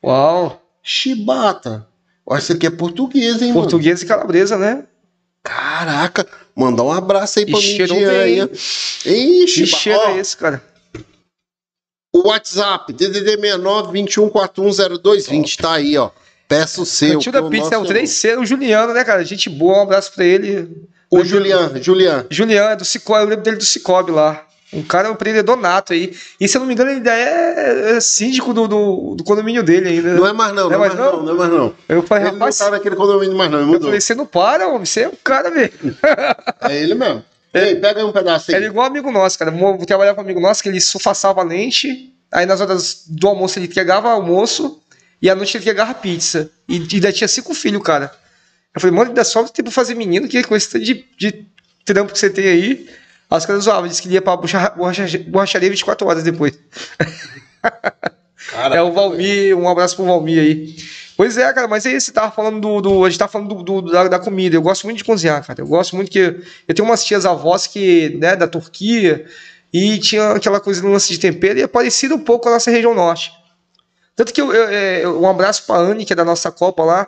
Uau. Chibata. Ó, isso aqui é português, hein, mano? Português e calabresa, né? Caraca, mandar um abraço aí pra E bem. ó. Ixi, Que cheiro é esse, cara? O WhatsApp, DDD 69 21410220, tá aí, ó. Peça o seu. o tio da pizza é o nosso- 3C, o Juliano, né, cara? Gente boa, um abraço pra ele. O Julian, Julian. Juliano, é do Cicobi, eu lembro dele do Cicobi lá. Um cara é um empreendedor nato aí. E se eu não me engano, ele ainda é, é síndico do, do, do condomínio dele ainda. Não é mais não, não, é mais não, não é mais não. Eu falei, Ele não rapaz, tá naquele condomínio mais não, ele eu mudou. falei, você não para, homem, você é um cara mesmo. É ele mesmo. Ei, pega aí um pedaço aí. É igual um amigo nosso, cara. Eu trabalhava com um amigo nosso que ele surfaçava lente, aí nas horas do almoço ele entregava almoço e à noite ele entregava pizza. E ainda tinha cinco filhos, cara. Eu falei, mano, ainda só tempo pra fazer menino, que tanto de, de trampo que você tem aí. Os caras zoavam, disse que ia pra borracha- borracha- borracharia 24 horas depois. Cara, É o Valmir, um abraço pro Valmir aí. Pois é, cara, mas aí você tava falando do. do- a gente tava falando do, do- da, da comida. Eu gosto muito de cozinhar, cara. Eu gosto muito que. Eu tenho umas tias avós que, né, da Turquia, e tinha aquela coisa no lance de tempero, e é parecido um pouco com a nossa região norte. Tanto que eu, eu- é, um abraço pra Anne, que é da nossa Copa lá,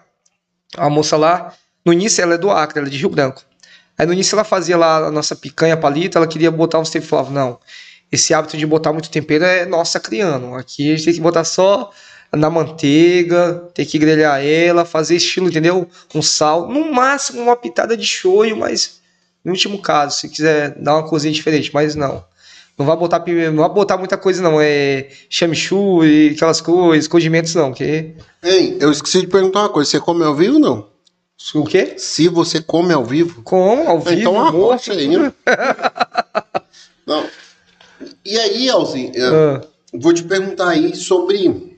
a moça lá. No início ela é do Acre, ela é de Rio Branco. Aí no início ela fazia lá a nossa picanha palito, ela queria botar uns temperos. Falava, não, esse hábito de botar muito tempero é nossa criando. Aqui a gente tem que botar só na manteiga, tem que grelhar ela, fazer estilo, entendeu? Com sal, no máximo uma pitada de shoyu, mas no último caso, se quiser dar uma cozinha diferente, mas não. Não vai botar pimenta, não vai botar muita coisa não, é chamichu e aquelas coisas, condimentos não, que Ei, eu esqueci de perguntar uma coisa. Você come ao vivo ou não? o quê? Se você come ao vivo. Como ao vivo, Então arrocha aí, né? Não. E aí, Alzinho, é, Ah. vou te perguntar aí sobre.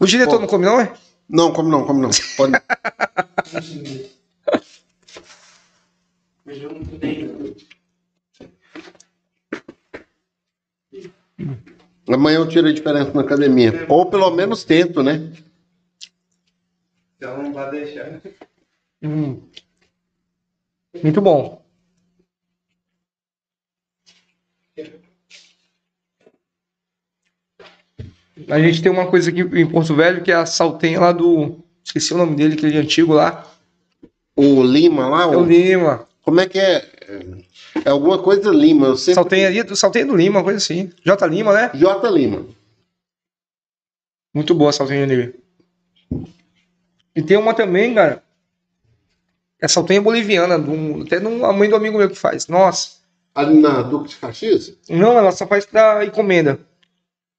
O diretor Pô. não come, não, é? Não, como não, como não. Pode... Amanhã eu tiro a diferença na academia. Ou pelo menos tento, né? Então, vai deixar. Hum. Muito bom. A gente tem uma coisa aqui em Porto Velho que é a saltenha lá do. Esqueci o nome dele, aquele antigo lá. O Lima lá, É o o... Lima. como é que é? É alguma coisa Lima. Eu sempre... Saltenha, ali do- Lima, uma coisa assim. J Lima, né? J Lima. Muito boa a saltenha dele. E tem uma também, cara. É saltenha boliviana, do, até de uma mãe do amigo meu que faz. Nossa. Ali na Duque de Caxias? Não, ela só faz pra encomenda.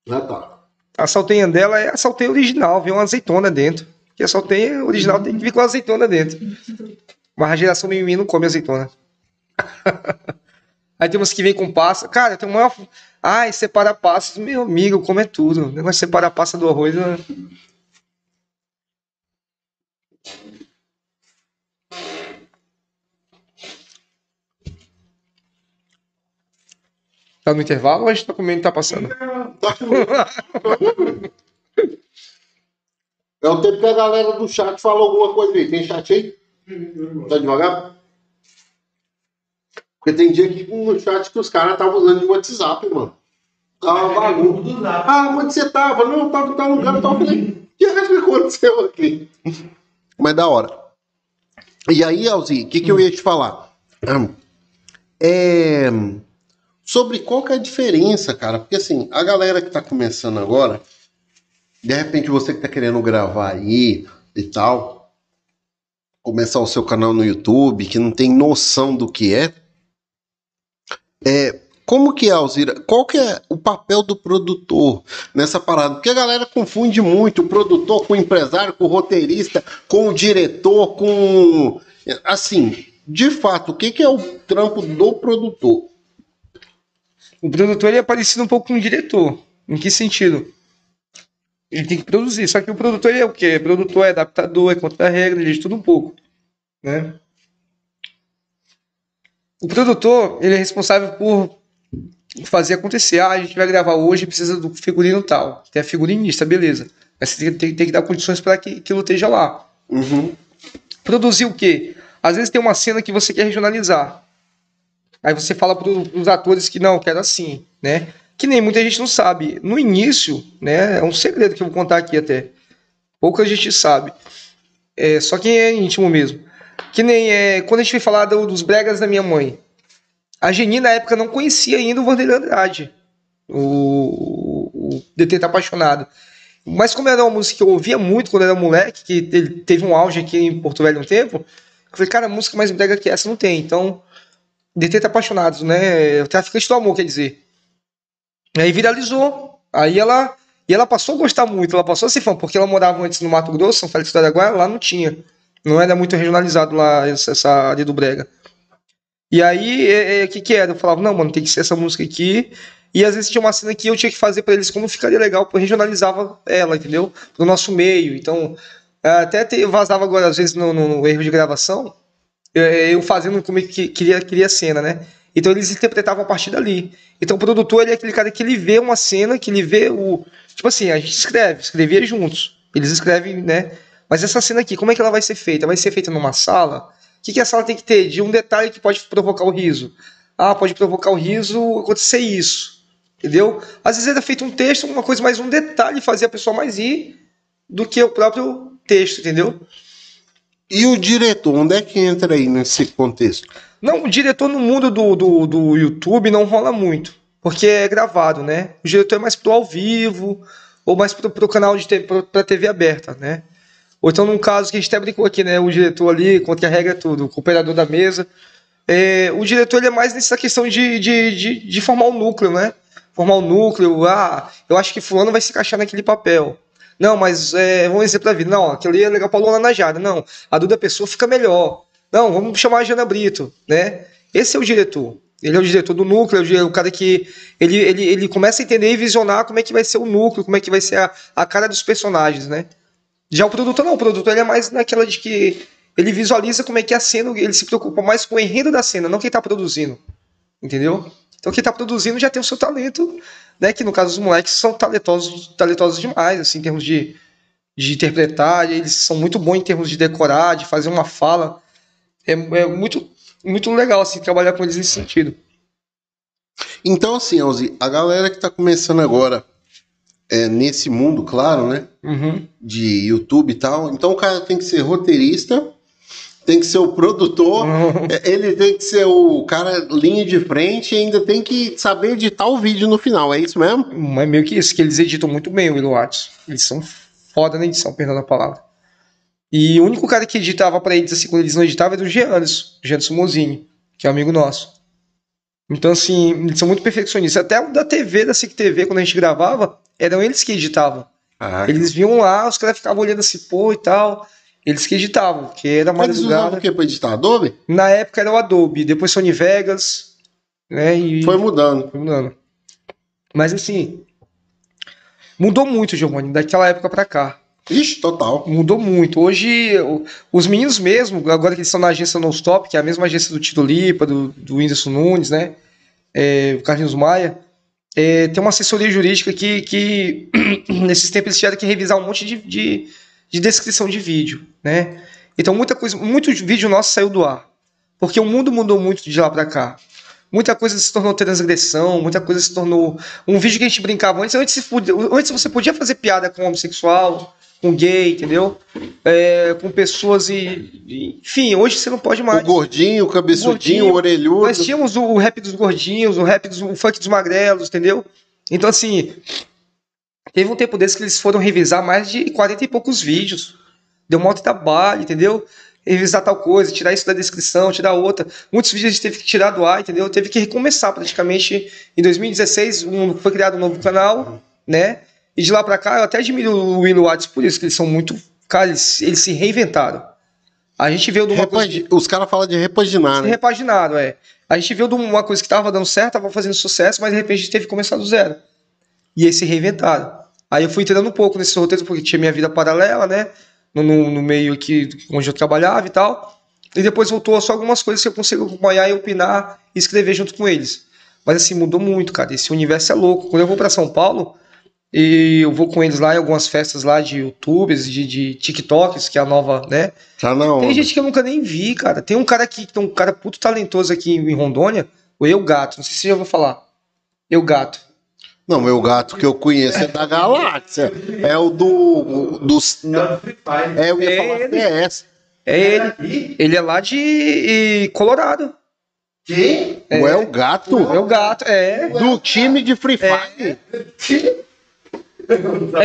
Ah, tá. A saltenha dela é a saltenha original, vem uma azeitona dentro. Porque a saltenha original tem que vir com azeitona dentro. Mas a geração mimimi não come azeitona. Aí tem umas que vem com passa. Cara, tem uma. Ai, separa passas. Meu amigo, come é tudo. O negócio de separar a passa do arroz. né? Tá no intervalo ou a gente tá comendo e tá passando? É o tempo que a galera do chat falou alguma coisa aí. Tem chat aí? Tá devagar? Porque tem dia aqui no chat que os caras estavam usando de WhatsApp, mano. Tava bagunça. Ah, onde você tava? Não, eu tava em tal lugar, eu tava. Falei, o que é que aconteceu aqui? Mas da hora. E aí, Alzi, o que, que eu ia te falar? É. Sobre qual que é a diferença, cara? Porque assim, a galera que tá começando agora, de repente você que tá querendo gravar aí e tal, começar o seu canal no YouTube, que não tem noção do que é, é como que é, Alzira? Qual que é o papel do produtor nessa parada? Porque a galera confunde muito o produtor com o empresário, com o roteirista, com o diretor, com... Assim, de fato, o que, que é o trampo do produtor? O produtor ele é parecido um pouco com o diretor. Em que sentido? Ele tem que produzir. Só que o produtor é o quê? O produtor é adaptador, é contra-regra, ele é de tudo um pouco. Né? O produtor ele é responsável por fazer acontecer. Ah, a gente vai gravar hoje precisa do figurino tal. Tem a figurinista, beleza. Mas você tem, tem- tem que dar condições para que aquilo esteja lá. Uhum. Produzir o quê? Às vezes tem uma cena que você quer regionalizar. Aí você fala para os atores que não, quero assim, né? Que nem muita gente não sabe. No início, né? É um segredo que eu vou contar aqui até. Pouca gente sabe. É, só quem é íntimo mesmo. Que nem é, quando a gente foi falar do- dos bregas da minha mãe. A Geni, na época, não conhecia ainda o Vanderlei Andrade. O, o Detento Apaixonado. Mas como era uma música que eu ouvia muito quando era moleque, que ele teve um auge aqui em Porto Velho um tempo, eu falei, cara, música mais brega que essa não tem. Então, Detenta Apaixonados, né? O Traficante do Amor, quer dizer. Aí viralizou. Aí ela. E ela passou a gostar muito, ela passou a ser fã, porque ela morava antes no Mato Grosso, São Félix do Araguaia, lá não tinha. Não era muito regionalizado lá essa, essa área do Brega. E aí, o é, é, que que era? Eu falava, não, mano, tem que ser essa música aqui. E às vezes tinha uma cena que eu tinha que fazer pra eles como ficaria legal, porque regionalizava ela, entendeu? Pro nosso meio. Então, até te- vazava agora, às vezes, no, no- no erro de gravação, eu, eu fazendo como que- queria, queria a cena, né? Então eles interpretavam a partir dali. Então o produtor ele é aquele cara que ele vê uma cena, que ele vê o. Tipo assim, a gente escreve, escrevia juntos. Eles escrevem, né? Mas essa cena aqui, como é que ela vai ser feita? Vai ser feita numa sala? O que, que a sala tem que ter? De um detalhe que pode provocar o riso. Ah, pode provocar o riso acontecer isso. Entendeu? Às vezes era feito um texto, uma coisa mais um detalhe fazia a pessoa mais rir do que o próprio texto, entendeu? E o diretor, onde é que entra aí nesse contexto? Não, o diretor no mundo do, do, do YouTube não rola muito, porque é gravado, né? O diretor é mais pro ao vivo, ou mais pro, pro canal de pra TV aberta, né? Ou então, num caso que a gente até brincou aqui, né? O diretor ali, contra a regra tudo, o cooperador da mesa. É, o diretor é mais nessa questão de, de, de, de formar o núcleo, né? Formar o núcleo, ah, eu acho que fulano vai se encaixar naquele papel. Não, mas é, vamos exemplo da vida. Não, aquele é legal pra Luana Najada. Não, a Duda Pessoa fica melhor. Não, vamos chamar a Jana Brito, né? Esse é o diretor. Ele é o diretor do núcleo, é o cara que. Ele, ele, ele começa a entender e visionar como é que vai ser o núcleo, como é que vai ser a, a cara dos personagens, né? Já o produtor não, o produtor ele é mais naquela de que ele visualiza como é que é a cena, ele se preocupa mais com o enredo da cena, não quem tá produzindo. Entendeu? Então quem tá produzindo já tem o seu talento, né? Que no caso os moleques são talentosos, talentosos demais, assim, em termos de, de interpretar, eles são muito bons em termos de decorar, de fazer uma fala. É, é muito, muito legal, assim, trabalhar com eles nesse sentido. Então, assim, Alzi, a galera que tá começando agora é, nesse mundo, claro, né? Uhum. De YouTube e tal. Então o cara tem que ser roteirista, tem que ser o produtor, é, ele tem que ser o cara linha de frente e ainda tem que saber editar o vídeo no final, é isso mesmo? Mas meio que isso, que eles editam muito bem o Arts. Eles são foda na edição, perdão a palavra. E o único cara que editava pra eles, assim, quando eles não editavam, era o Giannis, Giannis Mozini, que é um amigo nosso. Então, assim, eles são muito perfeccionistas. Até o da TV, da SIC TV, quando a gente gravava, eram eles que editavam. Ah, Eles vinham lá, os caras ficavam olhando assim, pô e tal. Eles que editavam, que era Mas eles usavam o que pra editar? Adobe? Na época era o Adobe, depois Sony Vegas, né? E Foi mudando. foi mudando. Mas assim, mudou muito, Giovanni, daquela época pra cá. Ixi, total. Mudou muito. Hoje, os meninos mesmo, agora que eles estão na agência Non Stop, que é a mesma agência do Tito Lipa, do, do Whindersson Nunes, né? É, o Carlinhos Maia, é, tem uma assessoria jurídica que, que nesses tempos eles tiveram que revisar um monte de, de, de descrição de vídeo, né? Então muita coisa, muito vídeo nosso saiu do ar, porque o mundo mudou muito de lá pra cá. Muita coisa se tornou transgressão, muita coisa se tornou um vídeo que a gente brincava antes. Antes, antes você podia fazer piada com homossexual, com gay, entendeu? É, com pessoas e, Enfim, hoje você não pode O mais. gordinho, o cabeçudinho, Gordinho. o orelhudo. Nós tínhamos o, o rap dos gordinhos, o rap dos o funk dos magrelos, entendeu? Então, assim, teve um tempo desse que eles foram revisar mais de 40 e poucos vídeos. Deu um monte de trabalho, entendeu? Revisar tal coisa, tirar isso da descrição, tirar outra. Muitos vídeos a gente teve que tirar do ar, entendeu? Teve que recomeçar praticamente. Em 2016, um- foi criado um novo canal, né? E de lá pra cá, eu até admiro o Will Watts por isso, que eles são muito. Cara, eles, eles se reinventaram. A gente veio de uma coisa. Os caras falam de repaginar, né? Repaginado, é. A gente viu de uma coisa que tava dando certo, tava fazendo sucesso, mas de repente a gente teve que começar do zero. E aí se reinventaram. Aí eu fui entrando um pouco nesse roteiro, porque tinha minha vida paralela, né? No, no, no meio aqui onde eu trabalhava e tal. E depois voltou só algumas coisas que eu consigo acompanhar e opinar e escrever junto com eles. Mas assim, mudou muito, cara. Esse universo é louco. Quando eu vou para São Paulo, e eu vou com eles lá em algumas festas lá de youtubers, de, de TikToks, que é a nova, né? Tá na onda. Tem gente que eu nunca nem vi, cara. Tem um cara aqui, tem um cara puto talentoso aqui em Rondônia, o Eu Gato. Não sei se você já ouviu falar. Eu Gato. Não, meu gato que eu conheço é da galáxia. É o do. dos é, eu ia É falar ele. CS. É ele. Ele é lá de Colorado. Quem? É. O El Gato É o Gato, é. do time de Free Fire. É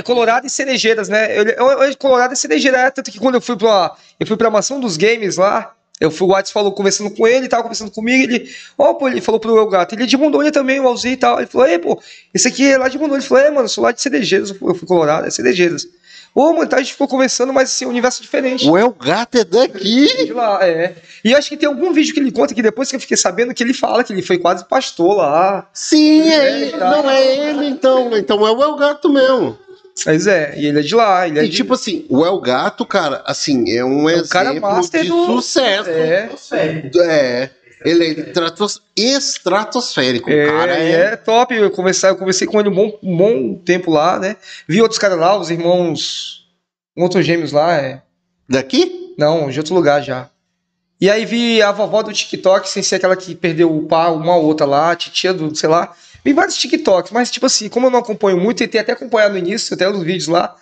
Colorado e Cerejeiras, né? Ele, eu, eu, Colorado e Cerejeira, é, tanto que quando eu fui pra, eu fui pra mansão dos games lá, eu fui, o Watts falou, conversando com ele, tava conversando comigo, ele, ó, pô, ele falou pro El Gato, ele é de Rondônia também, o Alzi e tal. Ele falou, é, pô, esse aqui é lá de Rondônia. Ele falou, é, mano, eu sou lá de Cerejeiras, eu eu fui Colorado, é Cerejeiras. Ô, mano, tá, a gente ficou conversando, mas assim, um universo diferente. O El Gato é daqui. De lá, é. E acho que tem algum vídeo que ele conta que depois que eu fiquei sabendo que ele fala que ele foi quase pastor lá. Sim, é ele. tá. Não é ele, então. Então é o El Gato mesmo. Mas é, e ele é de lá, ele é E de... tipo assim, o El Gato, cara, assim, é um É o cara exemplo master de do- sucesso. É, É. Ele é estratos- estratosférico. é, cara é. é top. Eu conversei, eu conversei com ele um bom, um bom tempo lá, né? Vi outros caras lá, os irmãos. Outros gêmeos lá, é. Daqui? Não, de outro lugar já. E aí vi a vovó do TikTok, sem ser aquela que perdeu o pá, uma outra lá, a titia do, sei lá. Vi vários TikToks, mas tipo assim, como eu não acompanho muito, tentei até acompanhar no início, até os vídeos lá,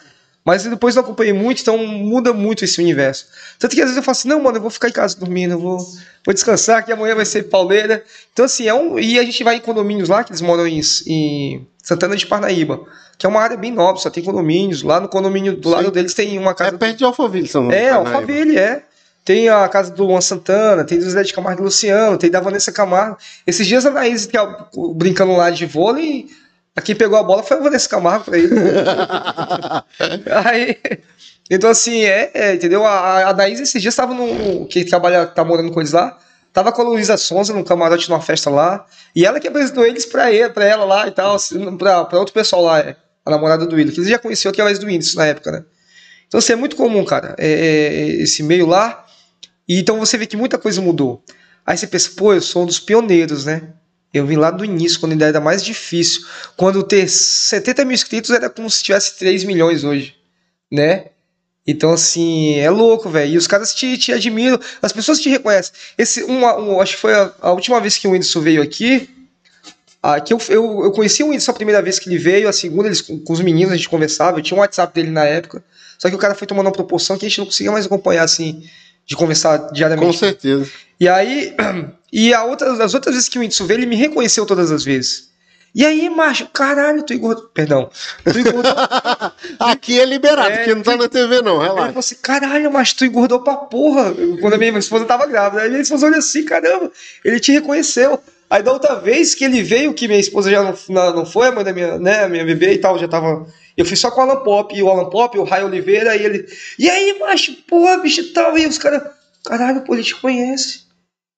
mas depois não acompanhei muito, então muda muito esse universo. Tanto que às vezes eu falo assim, não, mano, eu vou ficar em casa dormindo, eu vou, vou descansar, que amanhã vai ser pauleira. Então assim, é um... E a gente vai em condomínios lá, que eles moram em, em Santana de Parnaíba, que é uma área bem nobre, só tem condomínios. Lá no condomínio do Sim. lado deles tem uma É casa perto de Alphaville, São é, Parnaíba. Alphaville, é. Tem a casa do Luan Santana, tem do Zé de Camargo e Luciano, tem da Vanessa Camargo. Esses dias a Anaís que é brincando lá de vôlei, quem pegou a bola foi a Vanessa Camargo pra ele. Aí, então assim, é, é, entendeu? A, a Anaís esses dias estava no. que trabalha, tá morando com eles lá, Tava com a Luísa Sonza num camarote numa festa lá. E ela que apresentou eles pra, ele, pra ela lá e tal, assim, pra, pra outro pessoal lá, é, a namorada do. Que eles já conheciam aquela ex do Whindersson na época, né? Então, assim, é muito comum, cara, é, é, esse meio lá. E então você vê que muita coisa mudou. Aí você pensa, pô, eu sou um dos pioneiros, né? Eu vim lá do início, quando ainda era mais difícil. Quando ter 70 mil inscritos era como se tivesse 3 milhões hoje, né? Então, assim, é louco, velho. E os caras te, te admiram, as pessoas te reconhecem. Esse, um, um acho que foi a, a, última vez que o Whindersson veio aqui. que eu, eu, eu conheci o Whindersson a primeira vez que ele veio, a segunda, eles, com os meninos a gente conversava. Eu tinha um WhatsApp dele na época. Só que o cara foi tomando uma proporção que a gente não conseguia mais acompanhar, assim, de conversar diariamente. Com certeza. E aí, e a outra, as outras vezes que o Whindersson veio, ele me reconheceu todas as vezes. E aí, macho, caralho, tu engordou. Perdão. Tu engordou. Aqui é liberado, é, aqui não tá na TV, não, relaxa. Ele falou assim: caralho, mas tu engordou pra porra. Quando a minha esposa tava grávida. Aí minha esposa olhou assim: caramba, ele te reconheceu. Aí da outra vez que ele veio, que minha esposa já não, não foi, a mãe da minha, né, minha bebê e tal, já tava. Eu fui só com o Alan Pop, e o Alan Pop, o Rai Oliveira, e ele. E aí, macho, porra, bicho e tal. E os caras. Caralho, pô, ele te conhece.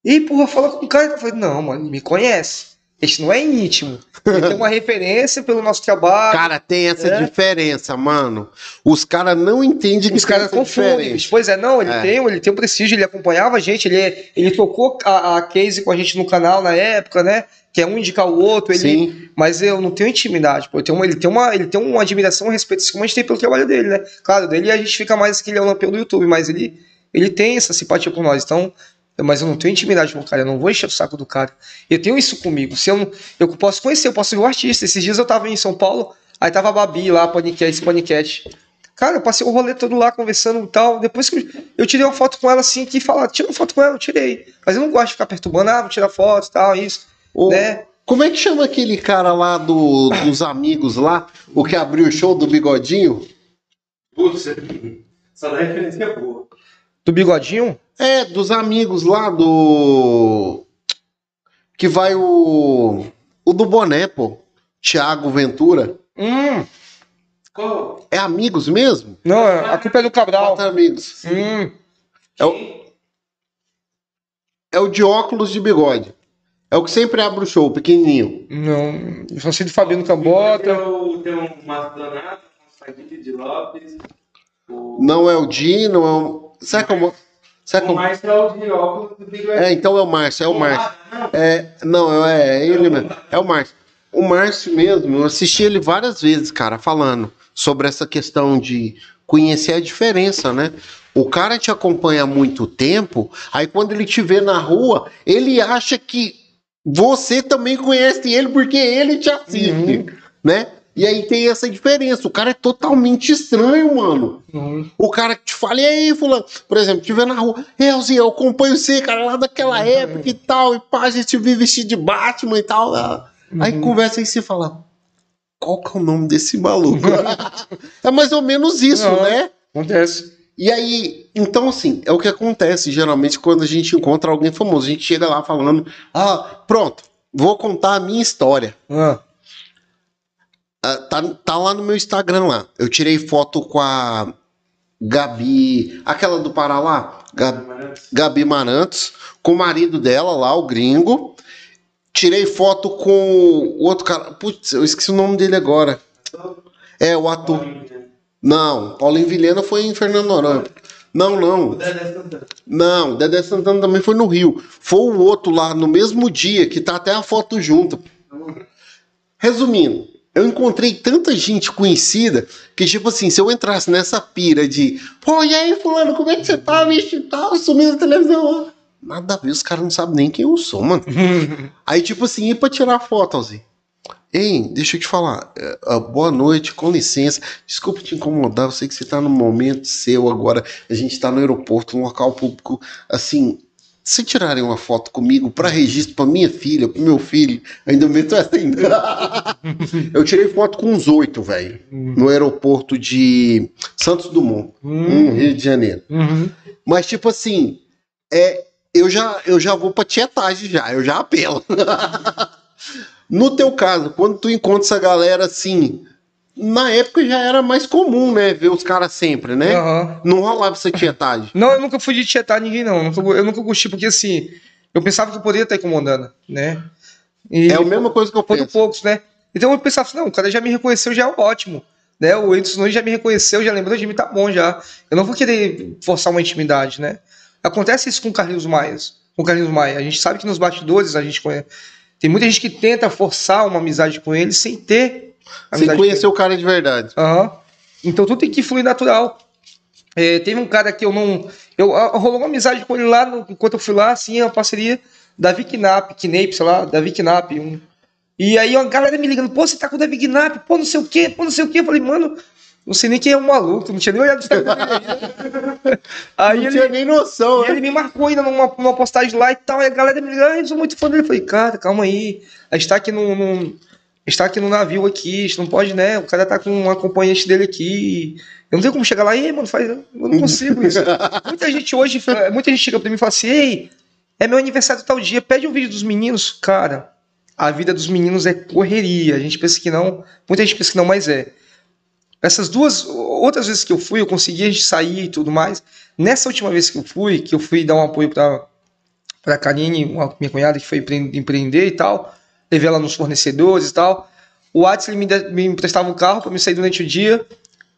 E, porra, fala com o cara. Eu falei, não, mano, me conhece. Este não é íntimo. Ele tem uma referência pelo nosso trabalho. Cara, tem essa é. diferença, mano. Os caras não entendem que Os caras confundem. Pois é, não, ele é. tem, ele tem um prestígio, ele acompanhava a gente, ele, ele trocou a, a case com a gente no canal na época, né? Que é um indicar o outro, ele, Sim. mas eu não tenho intimidade, pô. Tenho uma, ele, tem uma, ele tem uma admiração, um respeito, como a gente tem pelo trabalho dele, né? Claro, dele a gente fica mais que ele é o lampião do YouTube, mas ele, ele tem essa simpatia por nós. Então, mas eu não tenho intimidade com o cara, eu não vou encher o saco do cara. Eu tenho isso comigo. Se eu, não, eu posso conhecer, eu posso ver o artista. Esses dias eu tava em São Paulo, aí tava a Babi lá, paniquete, esse paniquete. Cara, eu passei o rolê todo lá conversando e tal. Depois que eu, eu tirei uma foto com ela assim, que fala, tira uma foto com ela, eu tirei. Mas eu não gosto de ficar perturbando, ah, vou tirar foto e tal, isso. Ô, né? Como é que chama aquele cara lá do, dos amigos lá, o que abriu o show do bigodinho? Putz, essa referência é boa. Do bigodinho? É, dos amigos lá do. Que vai o. O do boné, pô. Tiago Ventura. Hum. Qual? É amigos mesmo? Não, a culpa é do Cabral. Quatro amigos. Hum. É o... é o de óculos de bigode. É o que sempre abre o show, pequenininho. Não, eu só sei do Fabiano Cambota. Tem o, tem o Mardonado, o de Lopes. O... Não é o Di, não é o. Será que é o. Será o Márcio é o de óculos do Big É, então é o Márcio, é o Márcio. É, não, é, é ele mesmo. É o Márcio. O Márcio mesmo, eu assisti ele várias vezes, cara, falando sobre essa questão de conhecer a diferença, né? O cara te acompanha há muito tempo, aí quando ele te vê na rua, ele acha que você também conhece ele porque ele te assiste, uhum. né? E aí tem essa diferença. O cara é totalmente estranho, mano. Uhum. O cara que te fala, e aí, fulano? Por exemplo, vê na rua, Elzinho, eu acompanho você, cara, lá daquela uhum. época e tal, e pá, a gente vive vestido de Batman e tal. Uhum. Aí conversa aí você fala, qual que é o nome desse maluco? é mais ou menos isso, né? Acontece. E aí, então assim, é o que acontece geralmente quando a gente encontra alguém famoso. A gente chega lá falando, ah, pronto, vou contar a minha história. Ah. Uh, tá, tá lá no meu Instagram lá. Eu tirei foto com a Gabi, aquela do Pará lá, Gabi, Gabi Marantos, com o marido dela lá, o gringo. Tirei foto com o outro cara. Putz, eu esqueci o nome dele agora. É, o ator. Não, Paulinho Vilhena foi em Fernando Noronha. Não, não. Não, Dedé Santana também foi no Rio. Foi o outro lá no mesmo dia, que tá até a foto junto. Resumindo, eu encontrei tanta gente conhecida que, tipo assim, se eu entrasse nessa pira de, pô, e aí, fulano, como é que você tá, bicho e tal, sumindo na televisão? Nada a ver, os caras não sabem nem quem eu sou, mano. aí, tipo assim, ir pra tirar foto, assim. Ei, deixa eu te falar. Uh, boa noite, com licença. Desculpa te incomodar, eu sei que você tá no momento seu agora. A gente tá no aeroporto, num local público, assim, se tirarem uma foto comigo para registro para minha filha, para meu filho, ainda meto essa ainda. eu tirei foto com uns oito, velho, uhum. no aeroporto de Santos Dumont, uhum. no Rio de Janeiro. Uhum. Mas tipo assim, é, eu já eu já vou para tietagem já, eu já apelo. no teu caso, quando tu encontra essa galera assim, na época já era mais comum, né? Ver os caras sempre, né? Uhum. Não rolava essa tietagem. Não, eu nunca fui de tietar ninguém, não. Eu nunca, eu nunca gostei, porque assim, Eu pensava que eu poderia estar incomodando, né? E É a mesma coisa que eu penso. poucos, né? Então eu pensava assim, não, o cara já me reconheceu, já é ótimo. Né? O Edson Nunes já me reconheceu, já lembrou de mim, tá bom já. Eu não vou querer forçar uma intimidade, né? Acontece isso com o Carlinhos Maia. Com o Carlinhos Maia. A gente sabe que nos bastidores a gente conhece. Tem muita gente que tenta forçar uma amizade com ele sem ter amizade com ele. conheceu o cara de verdade. Aham. Então tudo tem que fluir natural. É, teve um cara que eu não. Eu, ah, rolou uma amizade com ele lá, no- enquanto eu fui lá, assim, a parceria Davi Knapp, Knapp, sei lá, Davi Knapp. Um, e aí a galera me ligando, pô, você tá com o Davi Knapp, pô, não sei o quê, pô, não sei o quê. Eu falei, mano, não sei nem quem é o maluco, não tinha nem olhado. Aí não ele, tinha nem noção, né? ele me marcou ainda numa, numa postagem lá e tal. E a galera me ligou, ah, eu sou muito fã dele. Eu falei, cara, calma aí. A gente tá aqui num. num- a gente tá aqui no navio aqui, a gente não pode, né? O cara tá com um acompanhante dele aqui. Eu não tenho como chegar lá, ei, mano, faz. Eu não consigo isso. muita gente hoje, muita gente chega pra mim e fala assim, ei, é meu aniversário tal dia, pede um vídeo dos meninos. Cara, a vida dos meninos é correria. A gente pensa que não, muita gente pensa que não, mas é. Essas duas, outras vezes que eu fui, eu consegui a gente sair e tudo mais. Nessa última vez que eu fui, que eu fui dar um apoio pra, pra Karine, uma, minha cunhada que foi empre- empreender e tal, levei ela nos fornecedores e tal. O Whats me, me emprestava um carro para me sair durante o dia.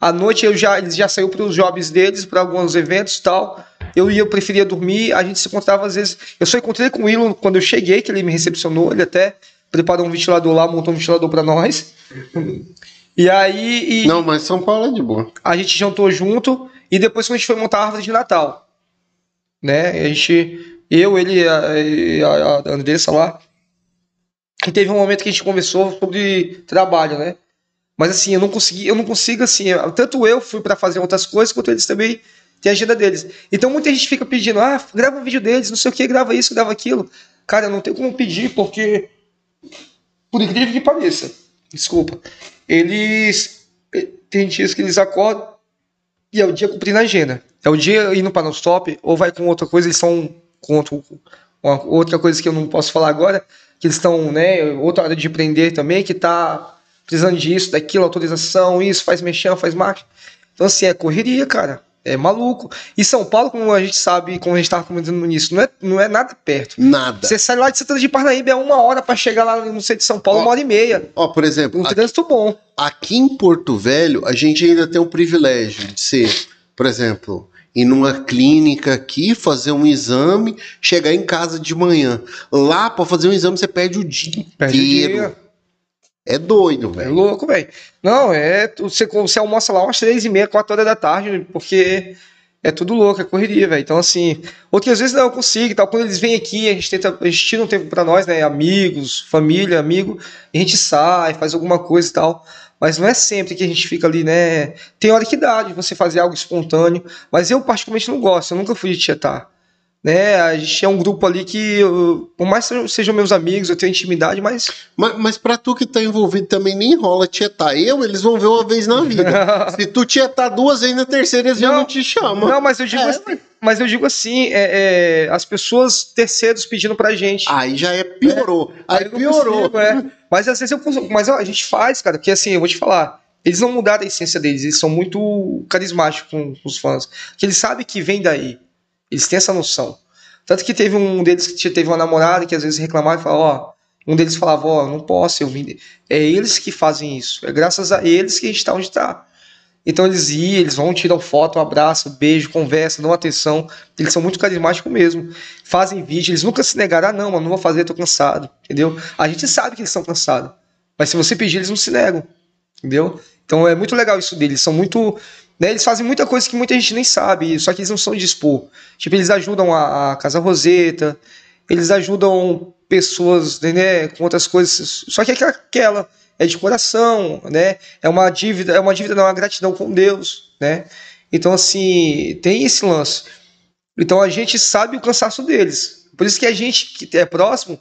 À noite eu já, eles já saiu para os jobs deles, para alguns eventos e tal. Eu ia, eu preferia dormir. A gente se encontrava às vezes. Eu só encontrei com o Willow quando eu cheguei, que ele me recepcionou. Ele até preparou um ventilador lá, montou um ventilador para nós. E aí. e- Não, mas São Paulo é de boa. a gente jantou junto e depois a gente foi montar a árvore de Natal, né? A gente, eu, ele a- a Andressa lá, e teve um momento que a gente conversou sobre trabalho, né? Mas assim, eu não consegui, eu não consigo assim, tanto eu fui para fazer outras coisas quanto eles também têm a agenda deles. Então muita gente fica pedindo, ah, grava um vídeo deles, não sei o que, grava isso, grava aquilo. Cara, não tenho como pedir porque por incrível que pareça, desculpa, eles eh, tem dias que eles acordam e é o dia cumprindo a agenda. É o dia indo para no stop ou vai com outra coisa, eles são com outra coisa que eu não posso falar agora, que eles estão, né, outra hora de empreender também, que tá precisando disso, daquilo, autorização, isso, faz mexão, faz marketing. Então assim, é correria, cara. É maluco. E São Paulo, como a gente sabe, como a gente estava comentando no início, não é, não é nada perto. Nada. Você sai lá de Santana de Parnaíba, é uma hora para chegar lá no centro de São Paulo, Ó, uma hora e meia. Ó, por exemplo, Um aqui, trânsito bom. aqui em Porto Velho, a gente ainda tem o privilégio de ser, por exemplo, ir numa clínica aqui, fazer um exame, chegar em casa de manhã. Lá, para fazer um exame, você perde o dia Perde o inteiro. dia. É doido, É velho. louco, velho. Não, é. Você, você almoça lá umas três e meia, quatro horas da tarde, porque é tudo louco, é correria, velho. Então, assim, outras vezes não eu consigo e tal. Quando eles vêm aqui, a gente tenta, a gente tira um tempo pra nós, né? Amigos, família, amigo, a gente sai, faz alguma coisa e tal. Mas não é sempre que a gente fica ali, né? Tem hora que dá de você fazer algo espontâneo, mas eu particularmente não gosto, eu nunca fui de tietar. Né? A gente é um grupo ali que, eu- por mais que sejam meus amigos, eu tenho intimidade, mas Mas, mas pra tu que tá envolvido também, nem rola tietar. Eu, eles vão ver uma vez na vida. Se tu tietar duas vezes na terceira, eles já Não. não te chamam. Não, mas eu digo É, assim, mas eu digo assim, é, é, as pessoas terceiros pedindo pra gente. Aí já é piorou. Aí eu não piorou. consigo, é. Mas às vezes eu consigo, mas ó, a gente faz, cara, porque assim, eu vou te falar, eles não mudaram a essência deles, eles são muito carismáticos com os fãs, que eles sabem que vem daí. Eles têm essa noção. Tanto que teve um deles que teve uma namorada que às vezes reclamava e falava, ó, um deles falava, ó, não posso, eu vim. É eles que fazem isso. É graças a eles que a gente tá onde tá. Então eles iam, eles vão, tiram foto, um abraço, beijo, conversa, dão atenção. Eles são muito carismáticos mesmo. Fazem vídeo, eles nunca se negaram, ah, não, mano, não vou fazer, tô cansado. Entendeu? A gente sabe que eles estão cansados. Mas se você pedir, eles não se negam. Entendeu? Então é muito legal isso deles. São muito. Né, eles fazem muita coisa que muita gente nem sabe, só que eles não são de expor. Tipo, eles ajudam a, a Casa Roseta, eles ajudam pessoas né, com outras coisas. Só que é aquela, é de coração, né? É uma dívida, é uma dívida, não, é uma gratidão com Deus, né? Então, assim, tem esse lance. Então a gente sabe o cansaço deles. Por isso que a gente que é próximo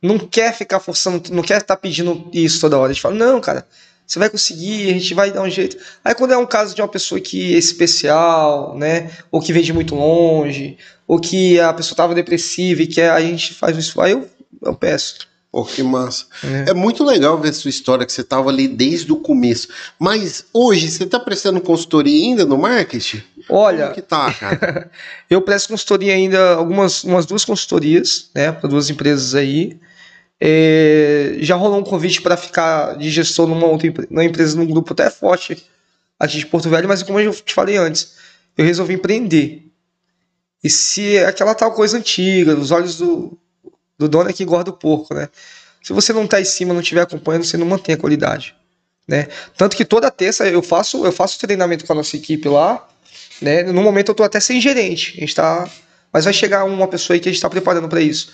não quer ficar forçando, não quer estar pedindo isso toda hora. A gente fala, não, cara, você vai conseguir, a gente vai dar um jeito. Aí quando é um caso de uma pessoa que é especial, né? Ou que vem de muito longe, ou que a pessoa estava depressiva e que a gente faz isso, aí eu, eu peço. Pô, que massa. né? É muito legal ver sua história, que você tava ali desde o começo. Mas hoje, você tá prestando consultoria ainda no marketing? Olha, Como que tá, cara? eu presto consultoria ainda, algumas umas duas consultorias, né, para duas empresas aí. É, já rolou um convite para ficar de gestor numa outra numa empresa, num grupo até forte aqui de Porto Velho, mas como eu te falei antes, eu resolvi empreender. E se é aquela tal coisa antiga, os olhos do, do dono é que engorda o porco, né? Se você não tá em cima, não estiver acompanhando, você não mantém a qualidade, né? Tanto que toda terça eu faço, eu faço treinamento com a nossa equipe lá, né? No momento eu tô até sem gerente, a gente tá, mas vai chegar uma pessoa aí que a gente tá preparando para isso.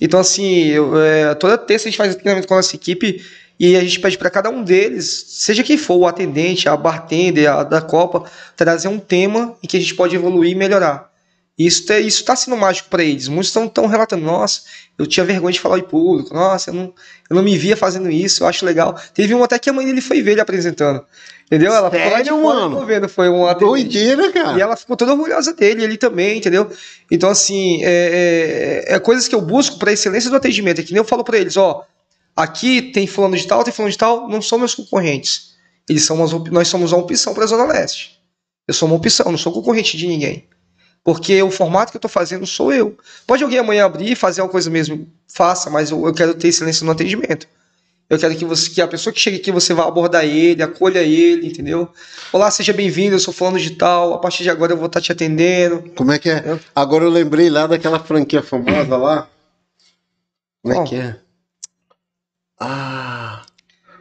Então assim, eu, é, toda terça a gente faz treinamento com a nossa equipe e a gente pede para cada um deles, seja quem for, o atendente, a bartender, a da Copa, trazer um tema em que a gente pode evoluir e melhorar. Isso tá, isso tá sendo mágico para eles. Muitos estão relatando, nossa, eu tinha vergonha de falar em público, nossa, eu não, eu não me via fazendo isso, eu acho legal. Teve um até que a mãe dele foi ver ele apresentando. Entendeu? Ela ficou lá de Sério, fora, mano? ficou vendo, foi um atendente. Doideira, E cara. ela ficou toda orgulhosa dele, ele também, entendeu? Então, assim, é, é, é coisas que eu busco para excelência do atendimento. É que nem eu falo para eles, ó, aqui tem fulano de tal, tem fulano de tal, não são meus concorrentes. Eles são umas, nós somos uma opção para a Zona Leste. Eu sou uma opção, não sou concorrente de ninguém. Porque o formato que eu tô fazendo sou eu. Pode alguém amanhã abrir e fazer uma coisa mesmo, faça, mas eu, eu quero ter excelência no atendimento. Eu quero que, você, que a pessoa que chega aqui, você vá abordar ele, acolha ele, entendeu? Olá, seja bem-vindo, eu sou fulano de tal, a partir de agora eu vou estar te atendendo. Como é que é? Agora eu lembrei lá daquela franquia famosa lá. Como é que é? Ah.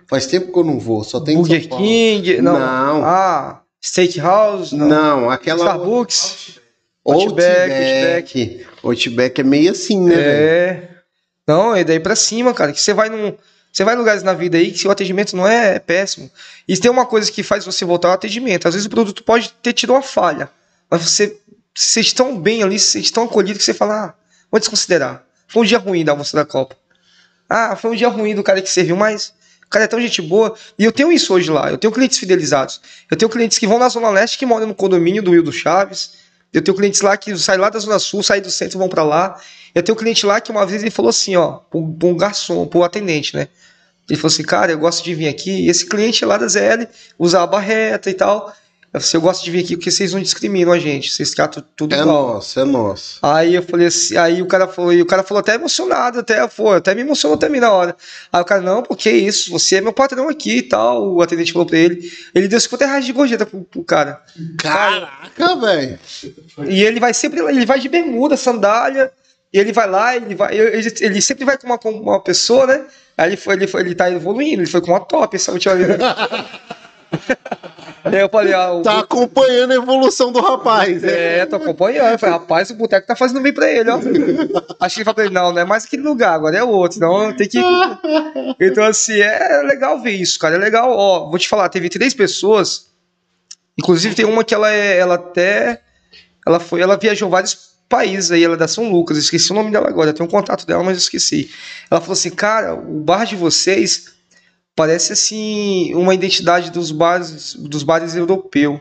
Faz tempo que eu não vou, só tem em Burger. King, não. Não. Ah, Steakhouse, não. Não, aquela. Starbucks. Outback. Outback, Outback. é meio assim, né? velho? É. Não, é daí pra cima, cara. Que você vai num. Você vai em lugares na vida aí que o atendimento não é, é péssimo. E tem uma coisa que faz você voltar ao atendimento. Às vezes o produto pode ter tido uma falha. Mas você se sente tão bem ali, se sente tão acolhido que você fala, ah, vou desconsiderar. Foi um dia ruim da almoço da Copa. Ah, foi um dia ruim do cara que serviu, mas o cara é tão gente boa. E eu tenho isso hoje lá. Eu tenho clientes fidelizados. Eu tenho clientes que vão na Zona Leste que moram no condomínio do Wildo Chaves. Eu tenho clientes lá que saem lá da Zona Sul, saem do centro vão pra lá. Eu tenho um cliente lá que uma vez ele falou assim, ó, pra um, pra um garçom, pro atendente, né? Ele falou assim, cara, eu gosto de vir aqui. E esse cliente lá da ZL usa a barreta e tal. Eu gosto de vir aqui porque vocês não discriminam a gente, vocês tratam tudo É igual. nosso, é nosso. Aí eu falei assim, aí o cara falou, e o cara falou até emocionado, até foi, até me emocionou também na hora. Aí o cara, não, porque isso, você é meu patrão aqui e tal. O atendente falou pra ele. Ele deu 50 reais de gorjeta pro, pro cara. Caraca, velho. E ele vai sempre, ele vai de bermuda, sandália, e ele vai lá, ele vai, ele, ele sempre vai com uma, com uma pessoa, né? Aí ele foi, ele foi, ele tá evoluindo, ele foi com uma top essa última vez. Aí eu falei, ah, o Tá acompanhando a evolução do rapaz. né? É, tô acompanhando. Eu falei, rapaz, o boteco tá fazendo bem pra ele, ó. Acho que ele falou não, não é mais aquele lugar, agora é outro. Não, tem que. Então, assim, é legal ver isso, cara. É legal, ó. Vou te falar, teve três pessoas. Inclusive, tem uma que ela é. Ela até. Ela foi. Ela viajou vários países aí, ela é da São Lucas. Esqueci o nome dela agora. Tenho um contato dela, mas eu esqueci. Ela falou assim, cara, o bar de vocês parece assim uma identidade dos bares dos bares europeu.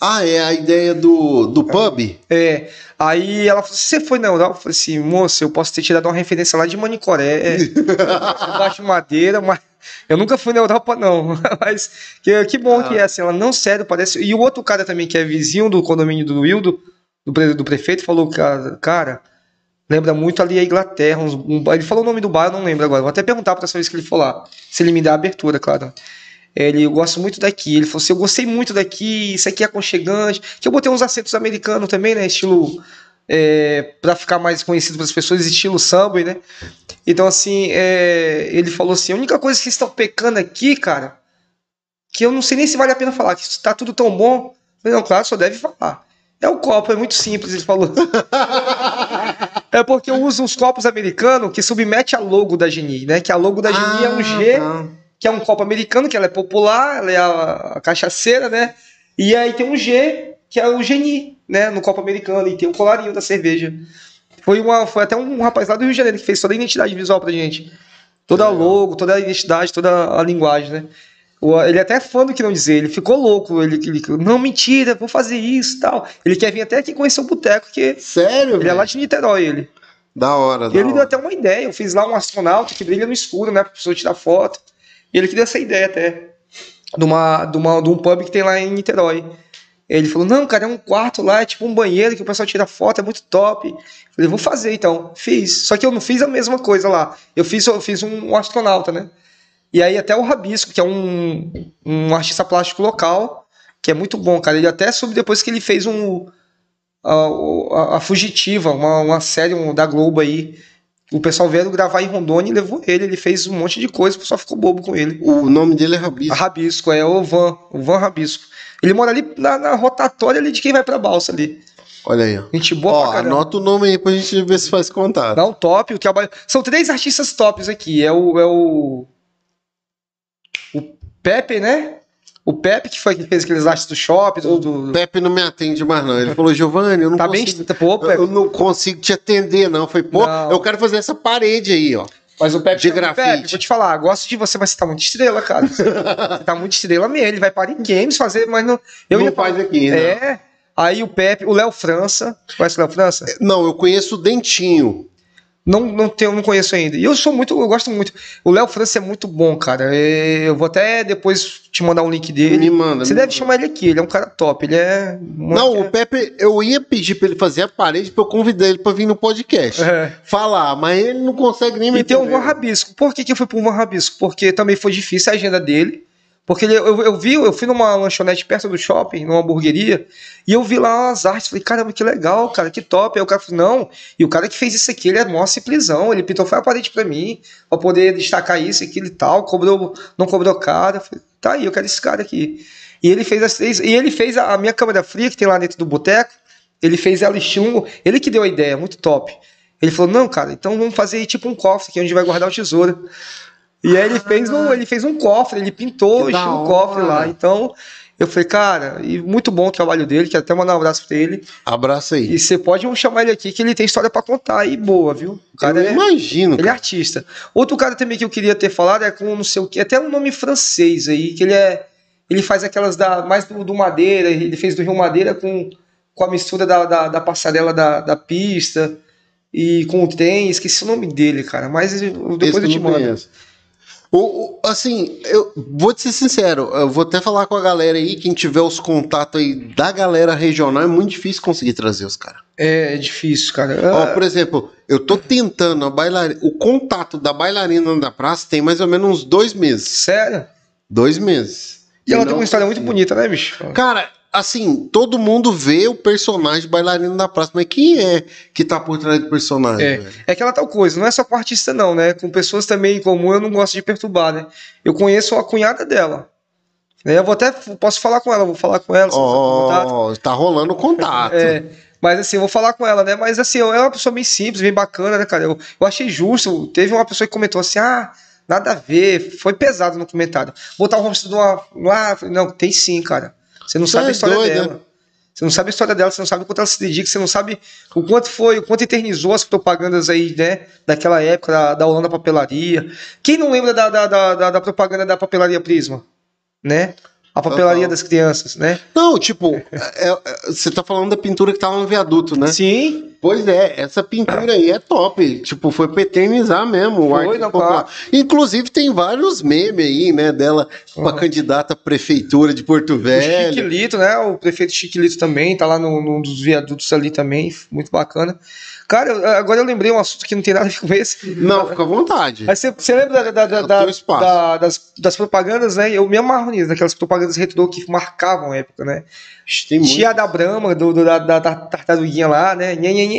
Ah, é a ideia do, do pub? É, aí ela falou: você foi na Europa? Eu falei assim, moça, eu posso ter tirado uma referência lá de Manicoré, debaixo de madeira, mas eu nunca fui na Europa, não. mas que, que bom que é assim. Ela, não, sério, parece. E o outro cara também, que é vizinho do condomínio do Wildo, do, do prefeito, falou, cara, cara, lembra muito ali a Inglaterra. uns- um ele falou o nome do bar, eu não lembro agora. Vou até perguntar pra essa vez que ele for lá. Se ele me dá a abertura, claro. Ele, eu gosto muito daqui. Ele falou assim: eu gostei muito daqui, isso aqui é aconchegante. Que eu botei uns acentos americanos também, né? Estilo. É, para ficar mais conhecido para as pessoas, estilo samba, né? Então, assim, é, ele falou assim: a única coisa que vocês estão pecando aqui, cara, que eu não sei nem se vale a pena falar, que está tudo tão bom. Falei, não, claro, só deve falar. É o copo, é muito simples, ele falou. é porque eu uso uns copos americanos que submete a logo da Geni, né? Que a logo da Geni é um G tá. que é um copo americano, que ela é popular, ela é a, a cachaceira, né? E aí tem um G, que é o Geni, né? No copo americano, e tem o colarinho da cerveja. Foi, uma, foi até um rapaz lá do Rio de Janeiro que fez toda a identidade visual pra gente. Toda a logo, toda a identidade, toda a linguagem, né? Ele é até fã do que não dizer, ele ficou louco. Ele, ele não, mentira, vou fazer isso e tal. Ele quer vir até aqui conhecer o boteco, porque Sério, ele é lá de Niterói, ele. Da hora, E da ele deu hora. até uma ideia. Eu fiz lá um astronauta que brilha no escuro, né? Pra pessoa tirar foto. E ele que deu essa ideia até. De, uma, de, uma, de um pub que tem lá em Niterói. Ele falou, não, cara, é um quarto lá, é tipo um banheiro que o pessoal tira foto, é muito top. Falei, vou fazer então. Fiz. Só que eu não fiz a mesma coisa lá. Eu fiz, eu fiz um, um astronauta, né? E aí até o Rabisco, que é um, um artista plástico local, que é muito bom, cara. Ele até soube depois que ele fez um a, a, a Fugitiva, uma, uma série um, da Globo aí. O pessoal veio gravar em Rondônia e levou ele. Ele fez um monte de coisa, o pessoal ficou bobo com ele. O nome dele é Rabisco. Rabisco, é o Van, o Van Rabisco. Ele mora ali na, na rotatória ali de quem vai pra balsa ali. Olha aí, ó. Gente boa Ó, pra caramba. anota o nome aí pra gente ver se faz contato. Não, top. O trabalho... São três artistas tops aqui. É o, é o. Pepe, né? O Pepe, que foi que fez aqueles artes do shopping. Do, do... O Pepe não me atende mais, não. Ele falou, Giovanni, eu não Tá bem. consigo. Pô, Pepe. Eu não consigo te atender, não. Foi, pô, Não. eu quero fazer essa parede aí, ó. Mas o Pepe, De o Pepe, grafite. vou te falar, gosto de você, mas você tá muito estrela, cara. Você tá muito estrela mesmo. Ele vai para em games fazer, mas não. Eu não ia faz falar- aqui, né? É. Aí o Pepe, o Léo França. Conhece o Léo França? Não, eu conheço o Dentinho. Não, não, tenho, não conheço ainda. E eu sou muito, eu gosto muito. O Léo França é muito bom, cara. É, Eu vou até depois te mandar um link dele. Me manda. Você me deve manda. chamar ele aqui, ele é um cara top. Ele é. Não, o Pepe, eu ia pedir pra ele fazer a parede pra eu convidar ele pra vir no podcast. É. Falar, mas ele não consegue nem me E tem o entender. Van Rabisco. Por que, que eu fui pro Van Rabisco? Porque também foi difícil a agenda dele. Porque ele- eu, eu vi, eu fui numa lanchonete perto do shopping, numa hamburgueria, e eu vi lá as artes. Falei, caramba, que legal, cara, que top. Aí o cara falou, não, e o cara que fez isso aqui, ele é mó simplesão. Ele pintou foi a parede pra mim, pra poder destacar isso, aquilo e tal. Cobrou, não cobrou caro. Eu falei, tá aí, eu quero esse cara aqui. E ele fez as três. E ele fez a, a minha câmera fria, que tem lá dentro do boteco. Ele fez ela estilo. Ele que deu a ideia, muito top. Ele falou, não, cara, então vamos fazer tipo um cofre aqui onde vai guardar o tesouro. E aí ele fez um, ele fez um cofre, ele pintou Que estilo cofre lá. Então, eu falei, cara, e muito bom o trabalho dele, quero até mandar um abraço pra ele. Abraço aí. E você pode chamar ele aqui, que ele tem história pra contar aí, boa, viu? O cara eu é, imagino. ele é artista. Outro cara também que eu queria ter falado é com não sei o que, até um nome francês aí, que ele é. Ele faz aquelas da. mais do, do Madeira, ele fez do Rio Madeira com, com a mistura da, da, da passarela da, da pista e com o trem, esqueci o nome dele, cara. Mas depois Esse eu te mando. conheço. O, assim, eu vou te ser sincero, eu vou até falar com a galera aí, quem tiver os contatos aí da galera regional, é muito difícil conseguir trazer os caras. É, difícil, cara. Ó, Ah, por exemplo, eu tô tentando a bailarina, o contato da bailarina da praça tem mais ou menos uns dois meses. sério? Dois meses. E ela não tem uma história muito bonita, né, bicho? Cara, assim, todo mundo vê o personagem bailarino da praça, mas quem é que tá por trás do personagem? É. velho? É aquela tal coisa, não é só com artista, não, né? Com pessoas também em comum, eu não gosto de perturbar, né? Eu conheço a cunhada dela. Né, Eu vou até. Posso falar com ela, vou falar com ela. Ó, tá rolando contato. É, mas assim, eu vou falar com ela, né? Mas assim, ela é uma pessoa bem simples, bem bacana, né, cara? Eu, eu achei justo. Teve uma pessoa que comentou assim: ah, nada a ver, foi pesado no comentário. Botar o rosto de uma. Ah, não, tem sim, cara. Você não Você sabe é a história doido, dela. Você não sabe a história dela, você não sabe o quanto ela se dedica, você não sabe o quanto foi, o quanto eternizou as propagandas aí, né? Daquela época da, da Holanda Papelaria. Quem não lembra da, da, da- da propaganda da Papelaria Prisma? Né? A papelaria das crianças, né? Não, tipo, é- é- você tá falando da pintura que tava no viaduto, né? Sim, Pois é, essa pintura aí é top. Tipo, foi pra eternizar mesmo o Foi, arte não, popular. Inclusive, tem vários memes aí, né, dela com a Uhum. candidata à prefeitura de Porto O Velho. Chiquilito, né? O prefeito Chiquilito também, tá lá no, num dos viadutos ali também, muito bacana. Cara, eu- agora eu lembrei um assunto que não tem nada a ver com esse. Não, fica à vontade. Mas você, você lembra da- da- da- da- das, das propagandas, né? Eu me amarro nisso, daquelas propagandas retrô que marcavam a época, né? Tem muito. Tinha a da Brahma, do, do- da, da, tartaruguinha lá, né?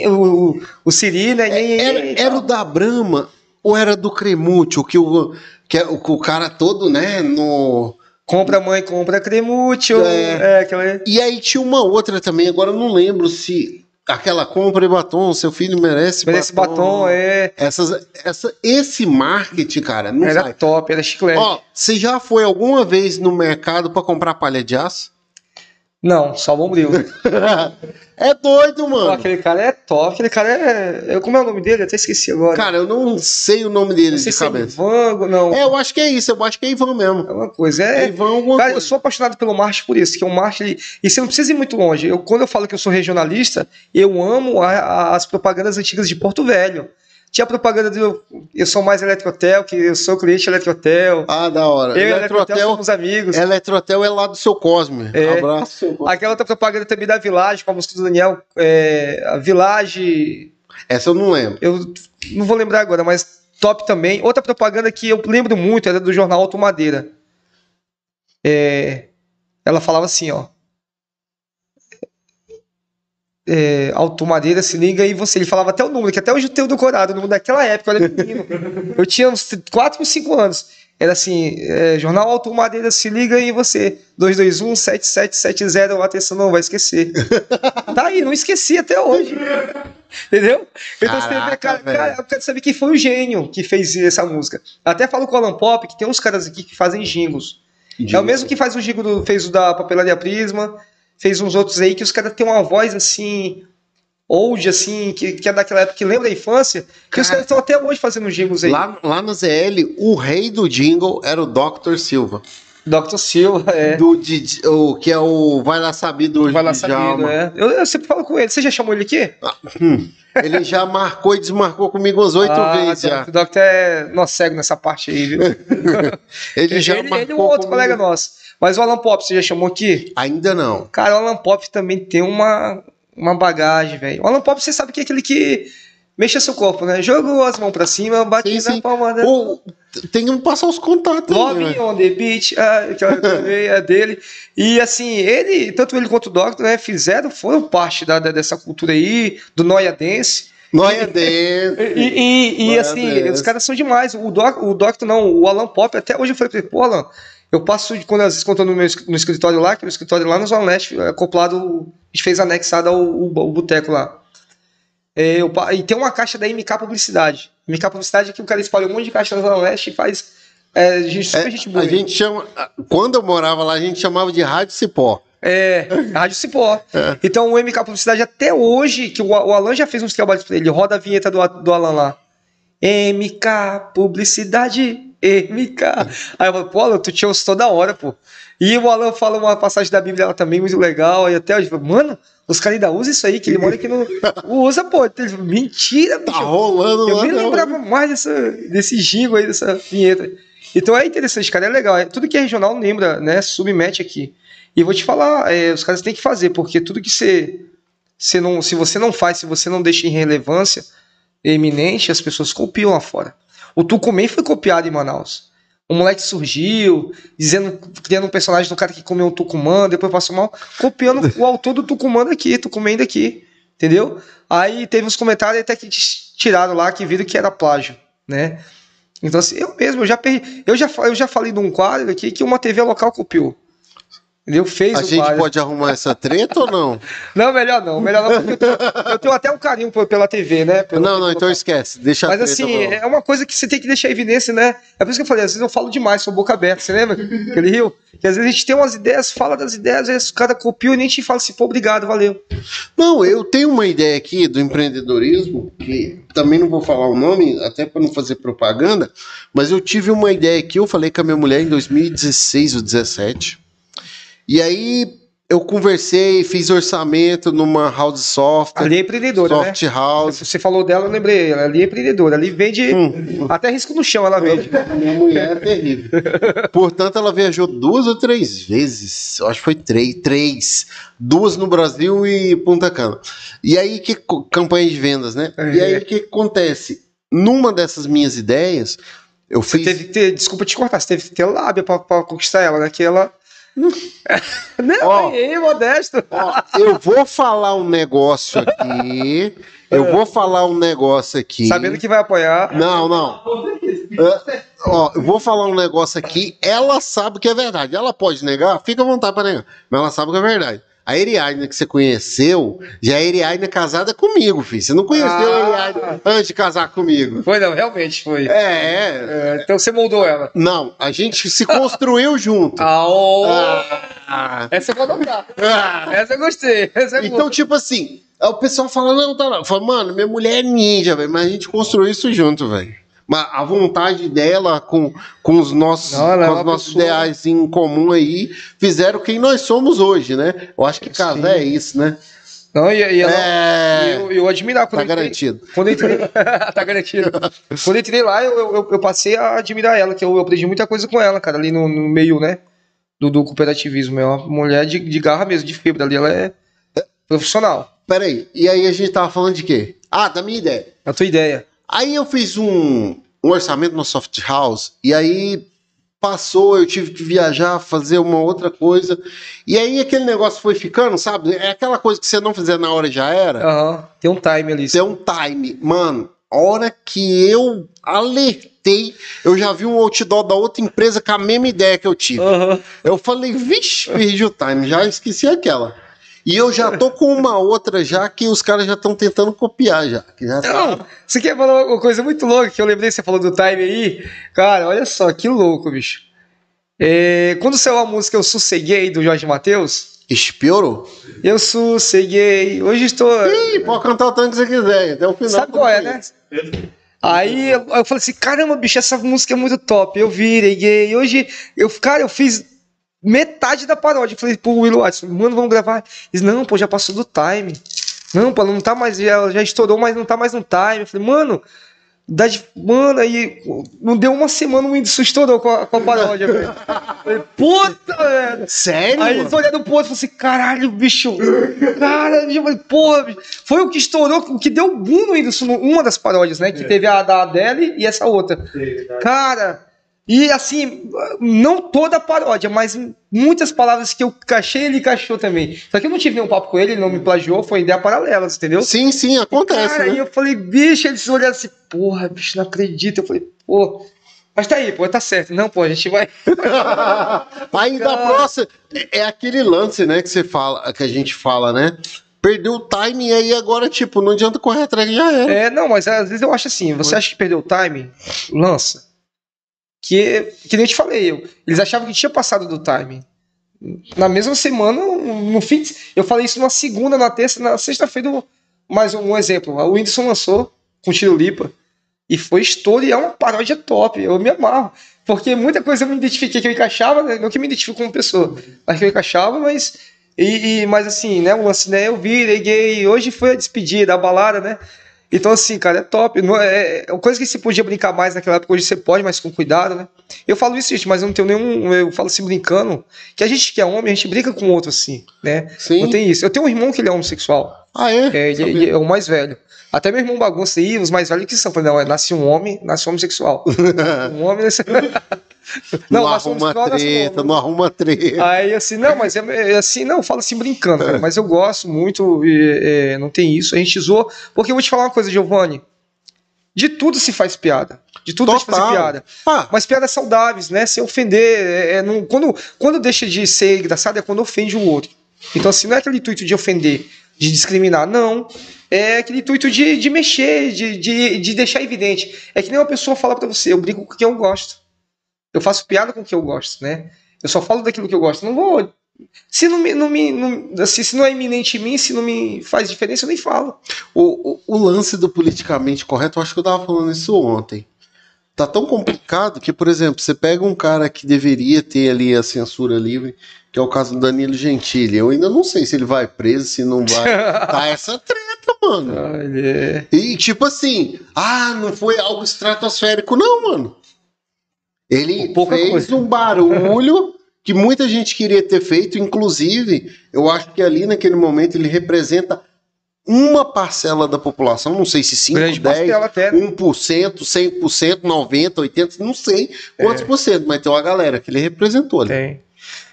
O, o, o Siri, né? Era, era o da Brahma ou era do Cremútil, que é o, que o cara todo, né, no... Compra mãe, compra cremútil. É. É, aquela... E aí tinha uma outra também, agora eu não lembro se aquela compra e batom, seu filho merece, Merece batom, é. Essas, essa, esse marketing, cara, não Era sai. top, era chiclete. Ó, você já foi alguma vez no mercado pra comprar palha de aço? Não, só o Bombril. é doido, Pô, mano. aquele cara é top, aquele cara é. eu- Como é o nome dele? Eu até esqueci agora. Cara, eu não sei o nome dele não sei de se é cabeça. Ivan, não. É, eu acho que é isso, eu acho que é Ivan mesmo. É uma coisa. É É, Ivan alguma Cara, eu coisa. sou apaixonado pelo marketing por isso, que o marketing, ele- e você não precisa ir muito longe. Eu, quando eu falo que eu sou regionalista, eu amo a- a- as propagandas antigas de Porto Velho. Tinha propaganda do Eu sou mais Eletrotel, que eu sou cliente Eletrotel. Ah, da hora. eu e Eletrotel Eletrotel, somos amigos. Eletrotel é lá do seu Cosme. É. Abraço. Aquela outra propaganda também da Village, com a música do Daniel. É, a Village. Essa eu não lembro. Eu não vou lembrar agora, mas top também. Outra propaganda que eu lembro muito era do jornal Auto Madeira. É, ela falava assim, ó. É, Auto Madeira, se liga aí você. Ele falava até o número, que até hoje eu tenho decorado, o número daquela época, olha menino. Eu tinha uns 4 ou 5 anos. Era assim, é, Jornal Auto Madeira, se liga aí você. 221-7770, atenção, não vai esquecer. tá aí, não esqueci até hoje. Entendeu? Então você vê, Caraca, cara, velho. cara, eu quero saber quem foi o gênio que fez essa música. Até falo com o Alan Pop, que tem uns caras aqui que fazem jingles. É o mesmo que faz o jingle do, fez o da Papelaria Prisma, fez uns outros aí que os caras têm uma voz assim, old, assim, que, que é daquela época que lembra a infância, que os Cara. caras estão até hoje fazendo jingles aí. Lá, lá no ZL, o rei do jingle era o Dr. Silva. Dr. Silva, é. Do, Didi- o, que é o Vai Lá Sabido Vai lá sabido, é. Eu, eu sempre falo com ele. Você já chamou ele aqui? Ele já marcou e desmarcou comigo umas oito Ah, vezes já. O Dr. é nosso cego nessa parte aí, viu? Ele já ele, marcou ele e um outro comigo. colega nosso. Mas o Alan Pop, você já chamou aqui? Ainda não. Cara, o Alan Pop também tem uma, uma bagagem, velho. O Alan Pop, você sabe que é aquele que mexe seu corpo, né? Jogou as mãos pra cima, bate Sim, na sim. palma da... Ou, tem que passar os contatos. aí, Love né? on the beach, ah, que eu também é dele. E assim, ele, tanto ele quanto o Doctor, né, fizeram, foram parte da, da- dessa cultura aí, do Noia Dance. Noia dentro. E, e- e, Noia assim, Dance. os caras são demais. O, Doc, o Doctor não, o Alan Pop, até hoje eu falei pra ele, pô, Alan, eu passo, quando às vezes quando eu tô no meu no escritório lá, que o escritório lá no Zona Leste, é acoplado, a gente fez anexado ao, ao, ao boteco lá. É, eu e tem uma caixa da MK Publicidade. MK Publicidade é que o cara espalhou um monte de caixa na Zona Leste e faz. É, gente, super É, gente boa. a gente chama. Quando eu morava lá, a gente chamava de Rádio Cipó. É, Rádio Cipó. Então o MK Publicidade até hoje, que o, o Alan já fez uns trabalhos pra ele, roda a vinheta do, do Alan lá. MK Publicidade, MK. Aí eu falo, pô, Alan, tu tinha os toda hora, pô. E o Alan fala uma passagem da Bíblia lá também muito legal. E até hoje, eu mano, os caras ainda usam isso aí, que ele mora aqui no. Usa, pô. Mentira, Tá bicho. rolando Eu nem não. lembrava mais dessa, desse jingle aí, dessa vinheta. Então é interessante, cara, é legal. É, tudo que é regional lembra, né? Submete aqui. E vou te falar, é, os caras têm que fazer, porque tudo que você, você não, se você não faz, se você não deixa em relevância eminente, as pessoas copiam lá fora. O Tucumã foi copiado em Manaus. Um moleque surgiu, dizendo, criando um personagem do cara que comeu um Tucumã, depois passou mal, copiando o autor do Tucumã daqui, Tucumã daqui. Entendeu? Aí teve uns comentários até que tiraram lá que viram que era plágio, né? Então, assim, eu mesmo, eu já, perdi, eu já, eu já falei de um quadro aqui que uma TV local copiou. Entendeu? Fez A gente pode arrumar essa treta ou não? Não, melhor não, melhor não, porque eu tenho, eu tenho até um carinho pela TV, né? Pela não, TV não, então local. esquece. Deixa a Mas assim, é uma coisa que você tem que deixar evidência, né? É por isso que eu falei, às vezes eu falo demais, sou boca aberta, você lembra? Aquele rio? Que às vezes a gente tem umas ideias, fala das ideias, às vezes o cara copia e nem te fala assim, pô, obrigado, valeu. Não, eu tenho uma ideia aqui do empreendedorismo, que também não vou falar o nome, até para não fazer propaganda, mas eu tive uma ideia aqui, eu falei com a minha mulher em 2016 ou 2017. E aí eu conversei, fiz orçamento numa house software, Ali é empreendedora, né? soft house. Você falou dela, eu lembrei, ela ali é empreendedora, ali vende, Hum. até risco no chão ela vende. Minha mulher é terrível. Portanto, ela viajou duas ou três vezes. Eu acho que foi três. Três. Duas no Brasil e Punta Cana. E aí, que campanha de vendas, né? É. E aí, o que acontece? Numa dessas minhas ideias, eu Você fiz. teve que ter, desculpa te cortar, você teve que ter lábia pra conquistar ela, né? Que ela. Não, Ó. aí, modesto. Ó, eu vou falar um negócio aqui. Eu vou falar um negócio aqui. Sabendo que vai apoiar. Não, não. É, ó, eu vou falar um negócio aqui. Ela sabe que é verdade. Ela pode negar, fica à vontade para negar. Mas ela sabe que é verdade. A Eriaina que você conheceu, já é Eriaina casada comigo, filho. Você não conheceu a Ah. Eriaina antes de casar comigo. Foi, não, realmente foi. É, é. É, então você moldou ela. Não, a gente se construiu junto. Aô! Ah, Essa eu vou adotar. ah. Essa eu gostei. Essa é Então, tipo assim, aí o pessoal fala, não, tá lá. Fala, mano, minha mulher é ninja, velho, mas a gente construiu isso junto, velho. Mas a vontade dela com, com os nossos, Não, é com os nossos pessoa- ideais em comum aí, fizeram quem nós somos hoje, né? Eu acho que casar é isso, né? Não, e, e ela, É, eu, eu admirar quando tá eu entrei- garantido. Quando eu entrei, tá garantido. Quando eu entrei lá, eu, eu, eu passei a admirar ela, que eu, eu aprendi muita coisa com ela, cara, ali no, no meio, né, do, do cooperativismo. É uma mulher de, de garra mesmo, de fibra ali, ela é profissional. Peraí, e aí a gente tava falando de quê? Ah, da minha ideia. É a tua ideia. Aí eu fiz um, um orçamento no Soft House, e aí passou, eu tive que viajar, fazer uma outra coisa. E aí aquele negócio foi ficando, sabe? É aquela coisa que você não fizer na hora já era. Aham, tem um time ali. Tem um time. Mano, a hora que eu alertei, eu já vi um outdoor da outra empresa com a mesma ideia que eu tive. Aham. Eu falei, vixe, perdi o time, já esqueci aquela. E eu já tô com uma outra já que os caras já estão tentando copiar já. Já tá- Não, você quer falar uma coisa muito louca que eu lembrei, você falou do time aí. Cara, olha só, que louco, bicho. É, quando saiu a música Eu Sosseguei, do Jorge Matheus, Espiorou? eu sosseguei, hoje estou... Ih, pode cantar o tanto que você quiser, até o final. Sabe qual é, né? Aí eu, eu falei assim, caramba, bicho, essa música é muito top. Eu virei gay. Hoje, eu, cara, eu fiz metade da paródia. Eu falei pro Will Watson, mano, vamos gravar. Ele disse, não, pô, já passou do time. Não, pô, não tá mais, já, já estourou, mas não tá mais no time. Eu falei, mano, dá de, mano, aí não deu uma semana o Whindersson estourou com a, com a paródia, velho. Falei, puta, velho. Sério? Aí eles olhando pro outro e falei assim, caralho, bicho. Caralho, eu falei, porra, bicho. Foi o que estourou, o que deu boom no Whindersson, uma das paródias, né? Que teve a da Adele e essa outra. Cara, e assim, não toda a paródia, mas muitas palavras que eu cachei, ele cachou também. Só que eu não tive nenhum papo com ele, ele não me plagiou, foi ideia paralela, entendeu? Sim, sim, acontece, Cara, né? aí eu falei, bicho, eles olharam assim, porra, bicho, não acredito. Eu falei, pô, mas tá aí, pô, tá certo. Não, pô, a gente vai. Aí da Cara. próxima, é, é aquele lance, né, que você fala, que a gente fala, né? Perdeu o timing aí agora, tipo, não adianta correr atrás, já era. É, não, mas às vezes eu acho assim, você acha que perdeu o time? Lança. Que, que nem eu te falei, eu, eles achavam que tinha passado do time. Na mesma semana, no fim, eu falei isso na segunda, na terça, na sexta-feira, mais um, um exemplo. O Whindersson lançou com Tiro Lipa e foi estouro e é uma paródia top, eu me amarro. Porque muita coisa eu me identifiquei que eu encaixava, né? não que me identifico como pessoa, mas que eu encaixava, mas. E, e- mas assim, né? O lance, né? Eu virei gay, hoje foi a despedida, a balada, né? Então, assim, cara, é top. Não é, é uma coisa que se podia brincar mais naquela época, hoje você pode, mas com cuidado, né? Eu falo isso, gente, mas eu não tenho nenhum. Eu falo assim, brincando, que a gente que é homem, a gente brinca com o outro, assim, né? Sim. Não tem isso. Eu tenho um irmão que ele é homossexual. Ah, é? É, ele, ele é o mais velho. Até meu irmão bagunça aí, os mais velhos que são. Falei, não, é, nasce um homem, nasce um homossexual. um homem nasce. não, um arruma nasce um treta, homem. não arruma treta. Aí assim, não, mas é, é assim, não, fala assim brincando, cara, mas eu gosto muito, e, é, não tem isso, a gente zoou, porque eu vou te falar uma coisa, Giovanni, de tudo se faz piada, de tudo se faz Total. piada, Ah, mas piadas saudáveis, né, sem ofender, é, é, não- quando, quando deixa de ser engraçado é quando ofende o outro, então assim, não é aquele intuito de ofender, de discriminar, não, é aquele intuito de, de mexer, de, de, de deixar evidente, é que nem uma pessoa fala pra você, eu brinco com quem eu gosto, eu faço piada com o que eu gosto, né? Eu só falo daquilo que eu gosto. Não vou. Se não me, não me não, assim, se não é iminente em mim, se não me faz diferença, eu nem falo. o, o, o lance do politicamente correto, eu acho que eu tava falando isso ontem. Tá tão complicado que, por exemplo, você pega um cara que deveria ter ali a censura livre, que é o caso do Danilo Gentili. Eu ainda não sei se ele vai preso, se não vai. Tá essa treta, mano. É- E tipo assim, ah, não foi algo estratosférico, não, mano. Ele Pouca fez coisa. um barulho que muita gente queria ter feito, inclusive, eu acho que ali naquele momento ele representa uma parcela da população, não sei se 5, Grande 10, parcela até. né? 1%, 100%, 90%, 80%, não sei quantos É. por cento, mas tem uma galera que ele representou ali. Tem.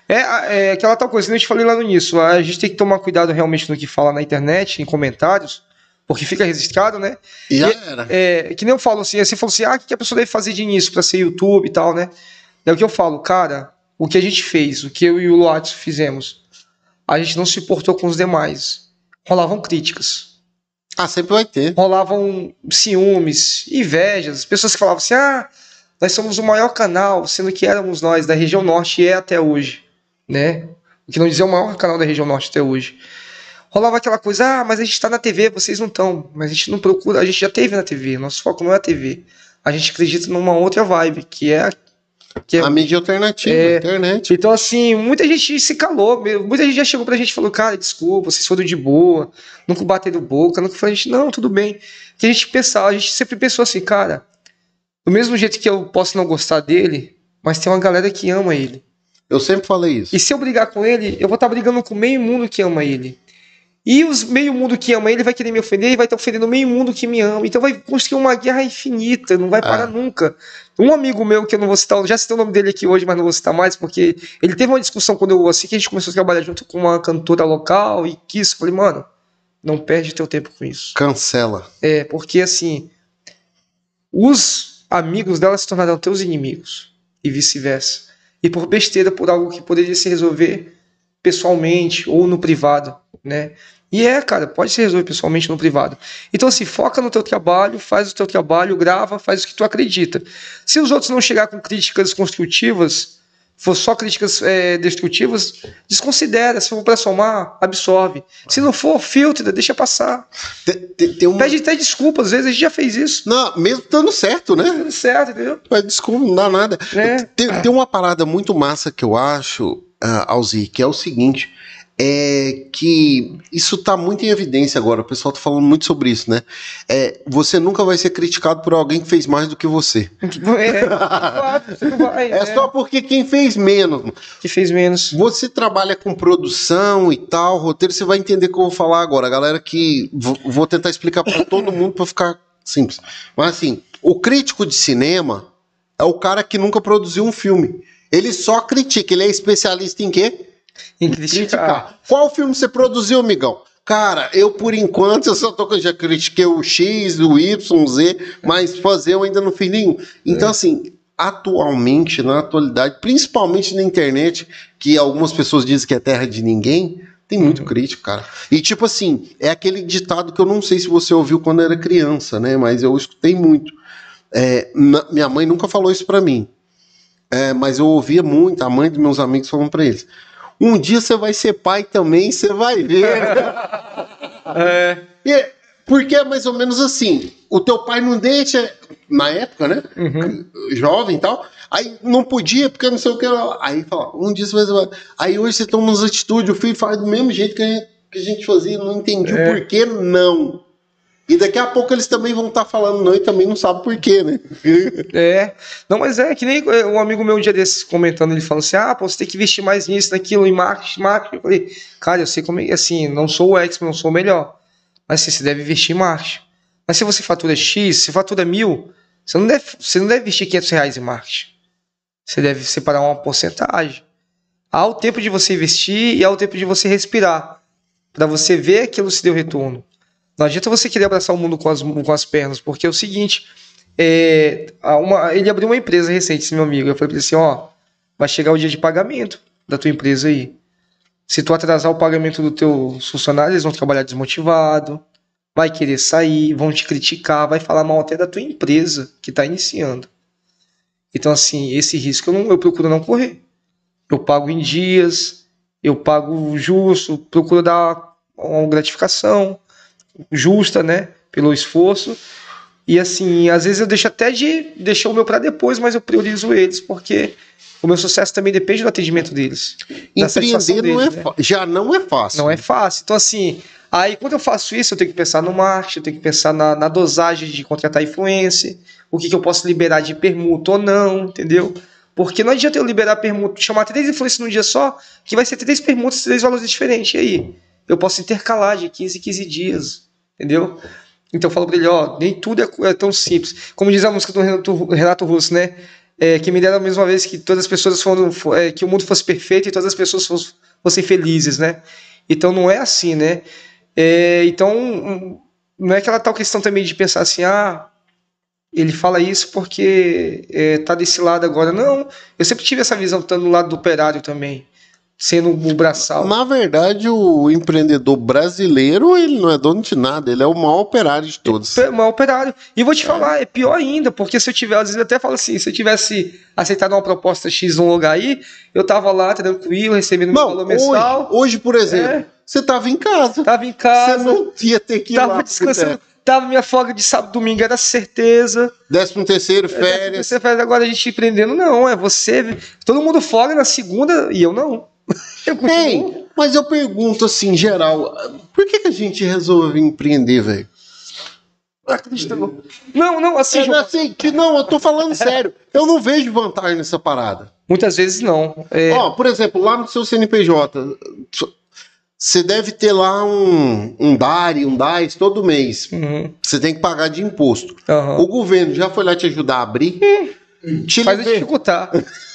É, é aquela tal coisa, que eu te falei lá no início. A gente tem que tomar cuidado realmente no que fala na internet, em comentários, porque fica registrado, né? E já era. É, que nem eu falo assim, você falou assim, ah, o que a pessoa deve fazer de início pra ser YouTube e tal, né? É o que eu falo, cara, o que a gente fez, o que eu e o Luatz fizemos, a gente não se importou com os demais. Rolavam críticas, Ah, sempre vai ter. rolavam ciúmes, invejas, pessoas que falavam assim, ah, nós somos o maior canal, sendo que éramos nós da região norte e é até hoje, né? O que não dizer o maior canal da região norte até hoje. Rolava aquela coisa, ah, mas a gente tá na TV, vocês não estão. Mas a gente não procura, a gente já teve na TV, nosso foco não é a TV. A gente acredita numa outra vibe, que é Que é A mídia alternativa, É. internet. Então, assim, muita gente se calou. Muita gente já chegou pra gente e falou, cara, desculpa, vocês foram de boa, nunca bateram boca, nunca falou, a gente, não, tudo bem. Que a gente pensava, a gente sempre pensou assim, cara, do mesmo jeito que eu posso não gostar dele, mas tem uma galera que ama ele. Eu sempre falei isso. E se eu brigar com ele, eu vou estar brigando com meio mundo que ama ele. E os meio mundo que ama ele vai querer me ofender e vai estar ofendendo meio mundo que me ama. Então vai construir uma guerra infinita, não vai parar Ah. nunca. Um amigo meu, que eu não vou citar, já citei o nome dele aqui hoje, mas não vou citar mais, porque ele teve uma discussão quando eu, assim que a gente começou a trabalhar junto com uma cantora local e quis, eu falei, mano, não perde teu tempo com isso. Cancela. É, porque assim, os amigos dela se tornaram teus inimigos e vice-versa. E por besteira, por algo que poderia se resolver pessoalmente ou no privado, né? E é, cara, pode se resolver pessoalmente no privado. Então, assim, foca no teu trabalho, faz o teu trabalho, grava, faz o que tu acredita. Se os outros não chegar com críticas construtivas, for só críticas é, destrutivas, desconsidera. Se for para somar, absorve. Se não for, filtra, deixa passar. Tem, tem- tem uma... Pede até desculpa, às vezes a gente já fez isso. Não, mesmo dando certo, né? Tudo certo, entendeu? Mas desculpa, não dá nada. É. Tem, tem uma parada muito massa que eu acho, uh, Alzir, que é o seguinte. É que isso tá muito em evidência agora, o pessoal tá falando muito sobre isso, né? É, você nunca vai ser criticado por alguém que fez mais do que você. É, É né? só porque quem fez menos. que fez menos. Você trabalha com produção e tal, roteiro, você vai entender o que eu vou falar agora. Galera que vou, vou tentar explicar para todo mundo para ficar simples. Mas assim, o crítico de cinema é o cara que nunca produziu um filme. Ele só critica, ele é especialista em quê? Em criticar. Qual filme você produziu, amigão? Cara, eu por enquanto eu só tô já critiquei o X, o Y, o Z, mas fazer eu ainda não fiz nenhum. Então assim, atualmente, na atualidade, principalmente na internet, que algumas pessoas dizem que é terra de ninguém, tem muito crítico, cara. E tipo assim, é aquele ditado que eu não sei se você ouviu quando era criança, né? Mas eu escutei muito. É, minha mãe nunca falou isso pra mim. É, mas eu ouvia muito, a mãe dos meus amigos falando pra eles. Um dia você vai ser pai também, você vai ver. É. E- porque é mais ou menos assim. O teu pai não deixa, na época, né? Uhum. Jovem e tal. Aí não podia, porque não sei o que. Aí fala, um dia você vai. Aí hoje você toma umas atitudes, o filho faz do mesmo jeito que a gente, que a gente fazia, não entendi É. o porquê, não. E daqui a pouco eles também vão estar falando não e também não sabem porquê, né? É. Não, mas é que nem é, um amigo meu um dia desses comentando, ele falou assim: ah, pô, você tem que investir mais nisso, naquilo, em marketing, marketing. Eu falei, cara, eu sei como é, assim, não sou o expert, não sou o melhor. Mas assim, você deve investir em marketing. Mas se você fatura X, se fatura mil, você não deve, você não deve investir 500 reais em marketing. Você deve separar uma porcentagem. Há o tempo de você investir e há o tempo de você respirar. Para você ver aquilo se deu retorno. Não adianta você querer abraçar o mundo com as, com as pernas, porque é o seguinte: é, uma- ele abriu uma empresa recente, esse meu amigo. Eu falei pra ele assim: ó, vai chegar o dia de pagamento da tua empresa aí. Se tu atrasar o pagamento dos teus funcionários, eles vão trabalhar desmotivado, vai querer sair, vão te criticar, vai falar mal até da tua empresa que está iniciando. Então, assim, esse risco eu, não, eu procuro não correr. Eu pago em dias, eu pago justo, procuro dar uma gratificação justa, né, pelo esforço. E assim, às vezes eu deixo até de deixar o meu para depois, mas eu priorizo eles, porque o meu sucesso também depende do atendimento deles. Empreender não é deles, né? já não é fácil. Não é fácil. Então, assim, aí quando eu faço isso, eu tenho que pensar no marketing, eu tenho que pensar na, na dosagem de contratar influência, o que, que eu posso liberar de permuta ou não, entendeu? Porque não adianta eu liberar permuta, chamar três influências num dia só, que vai ser três permutas, três valores diferentes. E aí? Eu posso intercalar de 15 em 15 dias, entendeu? Então eu falo pra ele, ó, nem tudo é, é tão simples. Como diz a música do Renato, Renato Russo, né? É, que me deram a mesma vez que todas as pessoas foram, fo- é, que o mundo fosse perfeito e todas as pessoas fossem, fossem felizes, né? Então não é assim, né? É, então não é aquela tal questão também de pensar assim, ah, ele fala isso porque é, tá desse lado agora. Não, eu sempre tive essa visão estando do lado do operário também, sendo o braçal. Na verdade, o empreendedor brasileiro, ele não é dono de nada, ele é o maior operário de todos. Pe- Mas operário. E vou te falar, é pior ainda, porque se eu tivesse, às vezes eu até falo assim, se eu tivesse aceitado uma proposta X num lugar aí, eu tava lá tranquilo, recebendo meu Não, valor hoje, mensal, hoje, por exemplo, É. você tava em casa. tava em Você casa, não ia ter que ir tava lá. descansando, Tava minha folga de sábado e domingo, era certeza. Décimo terceiro, férias. Você faz agora a gente empreendendo, não. É você. Todo mundo folga na segunda e eu não. Eu. Tem, mas eu pergunto assim, em geral, por que, que a gente resolve empreender, velho? Não. Não, não, assim, É, João, assim, que não, eu tô falando sério. Eu não vejo vantagem nessa parada. muitas vezes não. É, Ó, por exemplo, lá no seu CNPJ, você deve ter lá um, um DARI, um DAIS todo mês. uhum, Você tem que pagar de imposto. aham. O governo já foi lá te ajudar a abrir? Te Faz dificultar.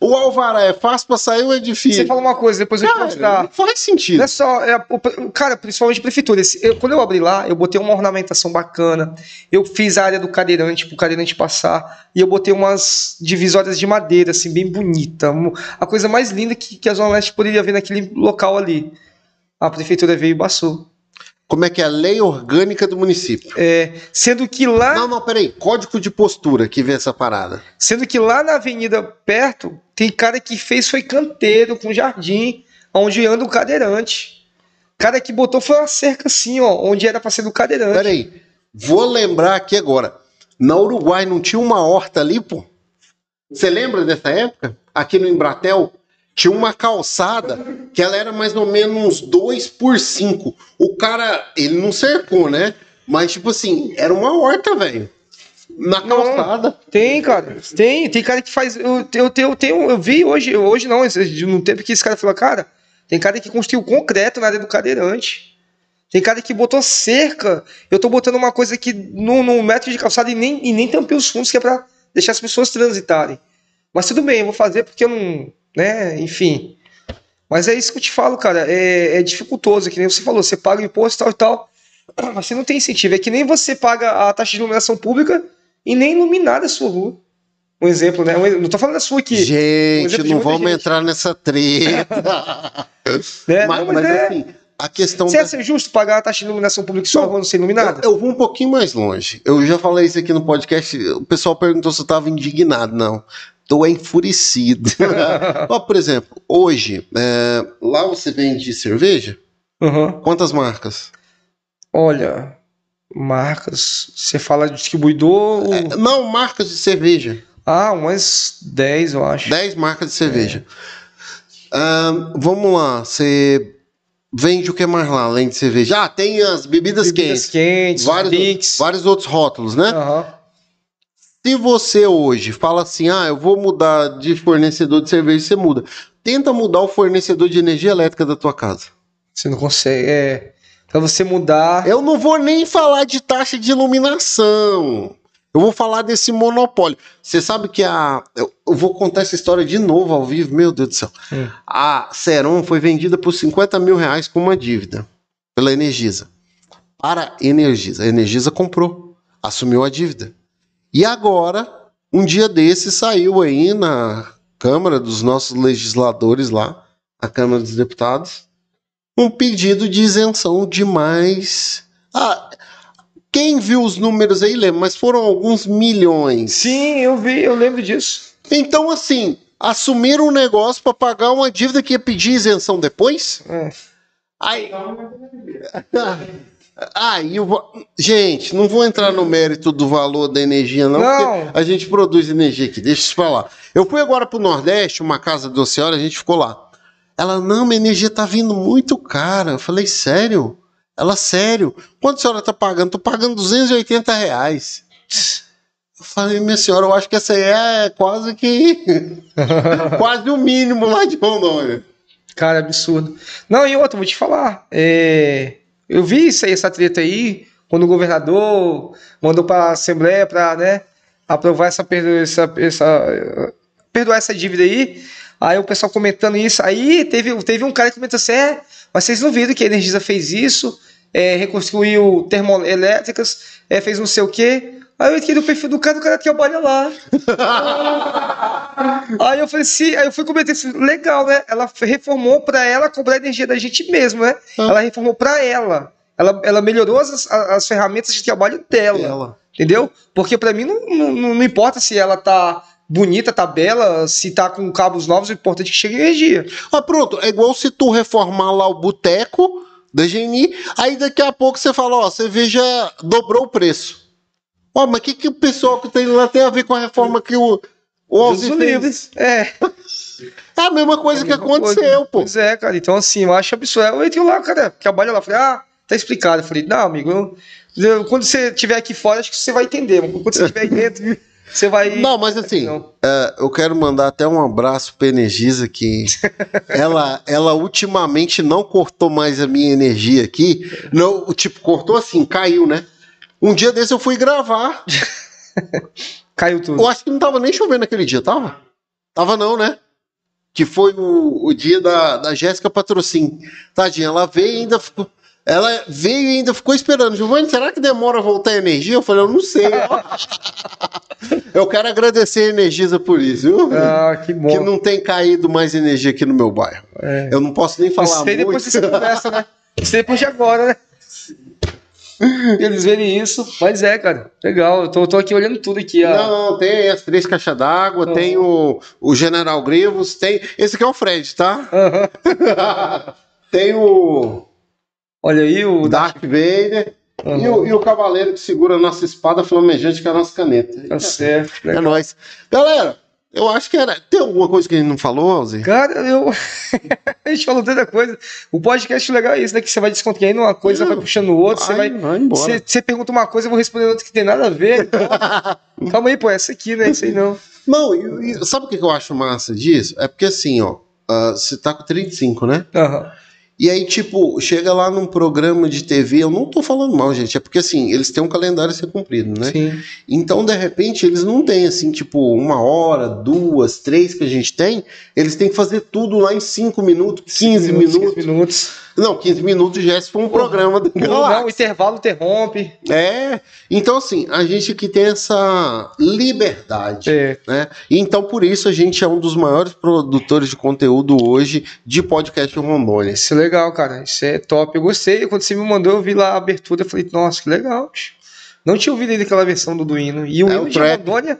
O alvará é fácil pra sair ou é difícil? Você fala uma coisa, depois eu te Cara, mostrar. não faz sentido. Não é só. É, o- cara, principalmente prefeitura. Esse- eu- quando eu abri lá, eu botei uma ornamentação bacana. Eu fiz a área do cadeirante, pro cadeirante passar. E eu botei umas divisórias de madeira, assim, bem bonita. A coisa mais linda que, que a Zona Leste poderia ver naquele local ali. A prefeitura veio e baçou. Como é que é a lei orgânica do município? É, sendo que lá. Não, não, peraí. Código de postura que vê essa parada. Sendo que lá na avenida perto, tem cara que fez foi canteiro com jardim, onde anda o cadeirante. Cara que botou foi uma cerca assim, ó, onde era pra ser do cadeirante. Peraí. Vou lembrar aqui agora. Na Uruguai não tinha uma horta ali, pô? Você lembra dessa época? Aqui no Embratel? Tinha uma calçada que ela era mais ou menos uns 2 por 5. O cara, ele não cercou, né? Mas, tipo assim, era uma horta, velho. Na Não. calçada. Tem, cara. Tem, tem cara que faz. Eu, eu, eu, tenho, eu vi hoje, hoje não, no tempo que esse cara falou, cara, tem cara que construiu concreto na área do cadeirante. Tem cara que botou cerca. Eu tô botando uma coisa aqui no, no metro de calçada e nem, e nem tampei os fundos, que é pra deixar as pessoas transitarem. Mas tudo bem, eu vou fazer porque eu não. Né, enfim. Mas é isso que eu te falo, cara. É, é dificultoso, que nem você falou, você paga o imposto e tal e tal. Mas você não tem incentivo. É que nem você paga a taxa de iluminação pública e nem iluminar a sua rua. Um exemplo, né? Um- não tô falando da sua aqui. Gente, de não vamos gente. entrar nessa treta. né? mas Não, mas mas, é, assim, a questão se da... é ser justo pagar a taxa de iluminação pública rua não ser iluminada? Eu, eu vou um pouquinho mais longe. Eu já falei isso aqui no podcast. O pessoal perguntou se eu estava indignado. Não. Tô enfurecido. Ó, por exemplo, hoje, é, lá você vende cerveja? Uhum. Quantas marcas? Olha, marcas. Você fala de distribuidor. ou- É, não, marcas de cerveja. Ah, umas 10, eu acho. 10 marcas de cerveja. Ah, vamos lá, você vende o que mais lá, além de cerveja? Ah, tem as bebidas, Bebidas quentes. quentes, Vários, vários outros rótulos, né? Aham. Se você hoje fala assim, ah, eu vou mudar de fornecedor de cerveja, você muda. Tenta mudar o fornecedor de energia elétrica da tua casa. Você não consegue. É. Pra você mudar. Eu não vou nem falar de taxa de iluminação. Eu vou falar desse monopólio. Você sabe que a. Eu eu vou contar essa história de novo ao vivo, meu Deus do céu. Hum. A Seron foi vendida por 50 mil reais com uma dívida pela Energisa. Para a Energisa. A Energisa comprou, assumiu a dívida. E agora, um dia desse, saiu aí na Câmara dos nossos legisladores lá, a Câmara dos Deputados, um pedido de isenção de mais. Ah, quem viu os números aí lembra, mas foram alguns milhões. Sim, eu vi, eu lembro disso. Então, assim, assumiram um negócio para pagar uma dívida que ia pedir isenção depois? É. Aí. Aí eu vou. Gente, não vou entrar no mérito do valor da energia, não, Não. porque a gente produz energia aqui, deixa isso pra lá. Eu fui agora pro Nordeste, uma casa de senhora, a gente ficou lá. Ela, não, minha energia tá vindo muito cara. Eu falei, sério? Ela, sério? Quanto a senhora tá pagando? Tô pagando 280 reais. Eu falei, minha senhora, eu acho que essa aí é quase que. quase o mínimo lá de Rondônia. Cara, absurdo. Não, e outra, vou te falar. é, Eu vi isso aí, essa treta aí, quando o governador mandou para a Assembleia para né, aprovar essa, essa, essa- perdoar essa dívida aí. Aí o pessoal comentando isso. Aí teve, teve um cara que comentou assim: é, mas vocês não viram que a Energisa fez isso, é, reconstruiu termoelétricas, é, fez não sei o quê. Aí eu entrei no perfil do cara, o cara trabalha lá. Aí eu falei assim, aí eu fui comentar assim, legal, né? Ela reformou pra ela cobrar a energia da gente mesmo, né? Ah. Ela reformou pra ela. Ela, ela melhorou as, as ferramentas de trabalho dela, Ela. entendeu? Porque pra mim não, não, não importa se ela tá bonita, tá bela, se tá com cabos novos, o importante é que chegue energia. Ah, pronto, é igual se tu reformar lá o boteco, da GNI. Aí daqui a pouco você fala, ó, cerveja dobrou o preço. Ó, mas o que, que o pessoal que tem lá tem a ver com a reforma que o, o Deus livre. É. É a mesma coisa que É a mesma aconteceu, coisa. pô. Pois é, cara. Então, assim, eu acho absurdo. Eu entrei lá, cara, trabalho lá. Falei, ah, tá explicado. Eu falei, não, amigo, eu- eu- quando você estiver aqui fora, acho que você vai entender. Mas quando você estiver aí dentro, você vai. Não, mas assim, Não. é, eu quero mandar até um abraço pra Energisa, que ela, ela ultimamente não cortou mais a minha energia aqui. Não, tipo, cortou assim, caiu, né? Um dia desse eu fui gravar. Caiu tudo. Eu acho que não tava nem chovendo naquele dia, tava? Tava não, né? Que foi o, o dia da, da Jéssica Patrocínio. Tadinha, ela veio e ainda ficou. Ela veio e ainda ficou esperando. Giovanni, será que demora a voltar a energia? Eu falei, eu não sei. eu quero agradecer a Energisa por isso, viu? Ah, que bom. que não tem caído mais energia aqui no meu bairro. É. Eu não posso nem falar Isso muito. depois você conversa, né? Isso aí depois de agora, né? Eles verem isso. Mas é, cara. Legal. Eu tô, tô aqui olhando tudo aqui. ó. Não, não, tem as três caixas d'água, tem o, o General Grivos, tem. Esse aqui é o Fred, tá? Aham. tem o, Olha aí o Darth Vader Aham. e, o, e o Cavaleiro que segura a nossa espada flamejante com a nossa caneta. Tá certo. É Legal. nóis. Galera, eu acho que era. Tem alguma coisa que a gente não falou, Alzi? Cara, eu. a gente falou tanta coisa. O podcast legal é isso, né? Que você vai descontraindo uma coisa, Não. vai puxando o outro, você vai. vai embora. Você, você pergunta uma coisa, eu vou responder outra que tem nada a ver. Então, calma aí, pô, essa aqui, né? Isso aí não. Não, e- e sabe o que eu acho massa disso? É porque assim, ó, ah, você tá com 35, né? Aham. E aí, tipo, chega lá num programa de TV, eu não tô falando mal, gente, é porque assim, eles têm um calendário a ser cumprido, né? Sim. Então, de repente, eles não têm assim, tipo, uma hora, duas, três que a gente tem, eles têm que fazer tudo lá em cinco minutos, 15 minutos. 15 minutos. Não, 15 minutos já se for um programa do Não, não, o intervalo interrompe. É, então assim, a gente aqui tem essa liberdade. É. Né? Então, por isso, a gente é um dos maiores produtores de conteúdo hoje de podcast em Rondônia. Isso é legal, cara. Isso é top. Eu gostei. Quando você me mandou, eu vi lá a abertura. Eu falei, nossa, que legal. Não tinha ouvido ainda aquela versão do, do hino. E o É, hino o de trap. Rondônia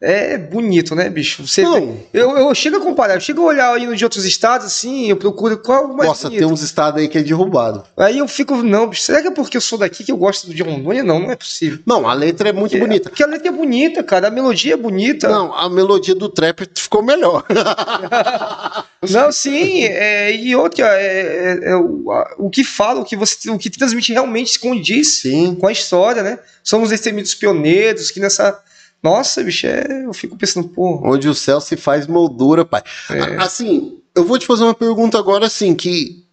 é bonito, né, bicho? Você Não. vê- eu, eu chego a comparar, eu chego a olhar hino de outros estados, assim, eu procuro qual é mais Nossa, bonito. tem uns estados aí que é derrubado. Aí eu fico, não, bicho, será que é porque eu sou daqui que eu gosto de Rondônia? Não, não é possível. Não, a letra é muito Porque- bonita. Porque a letra é bonita, cara. A melodia é bonita. Não, a melodia do trap ficou melhor. Não, sim, é, e outra, é, é- é o, a- o que fala, o que você, o que transmite realmente se condiz Sim. com a história, né? Somos destemidos pioneiros que nessa, nossa, bicho, é, eu fico pensando, pô, Onde o céu se faz moldura, pai. É. Assim, eu vou te fazer uma pergunta agora, assim, que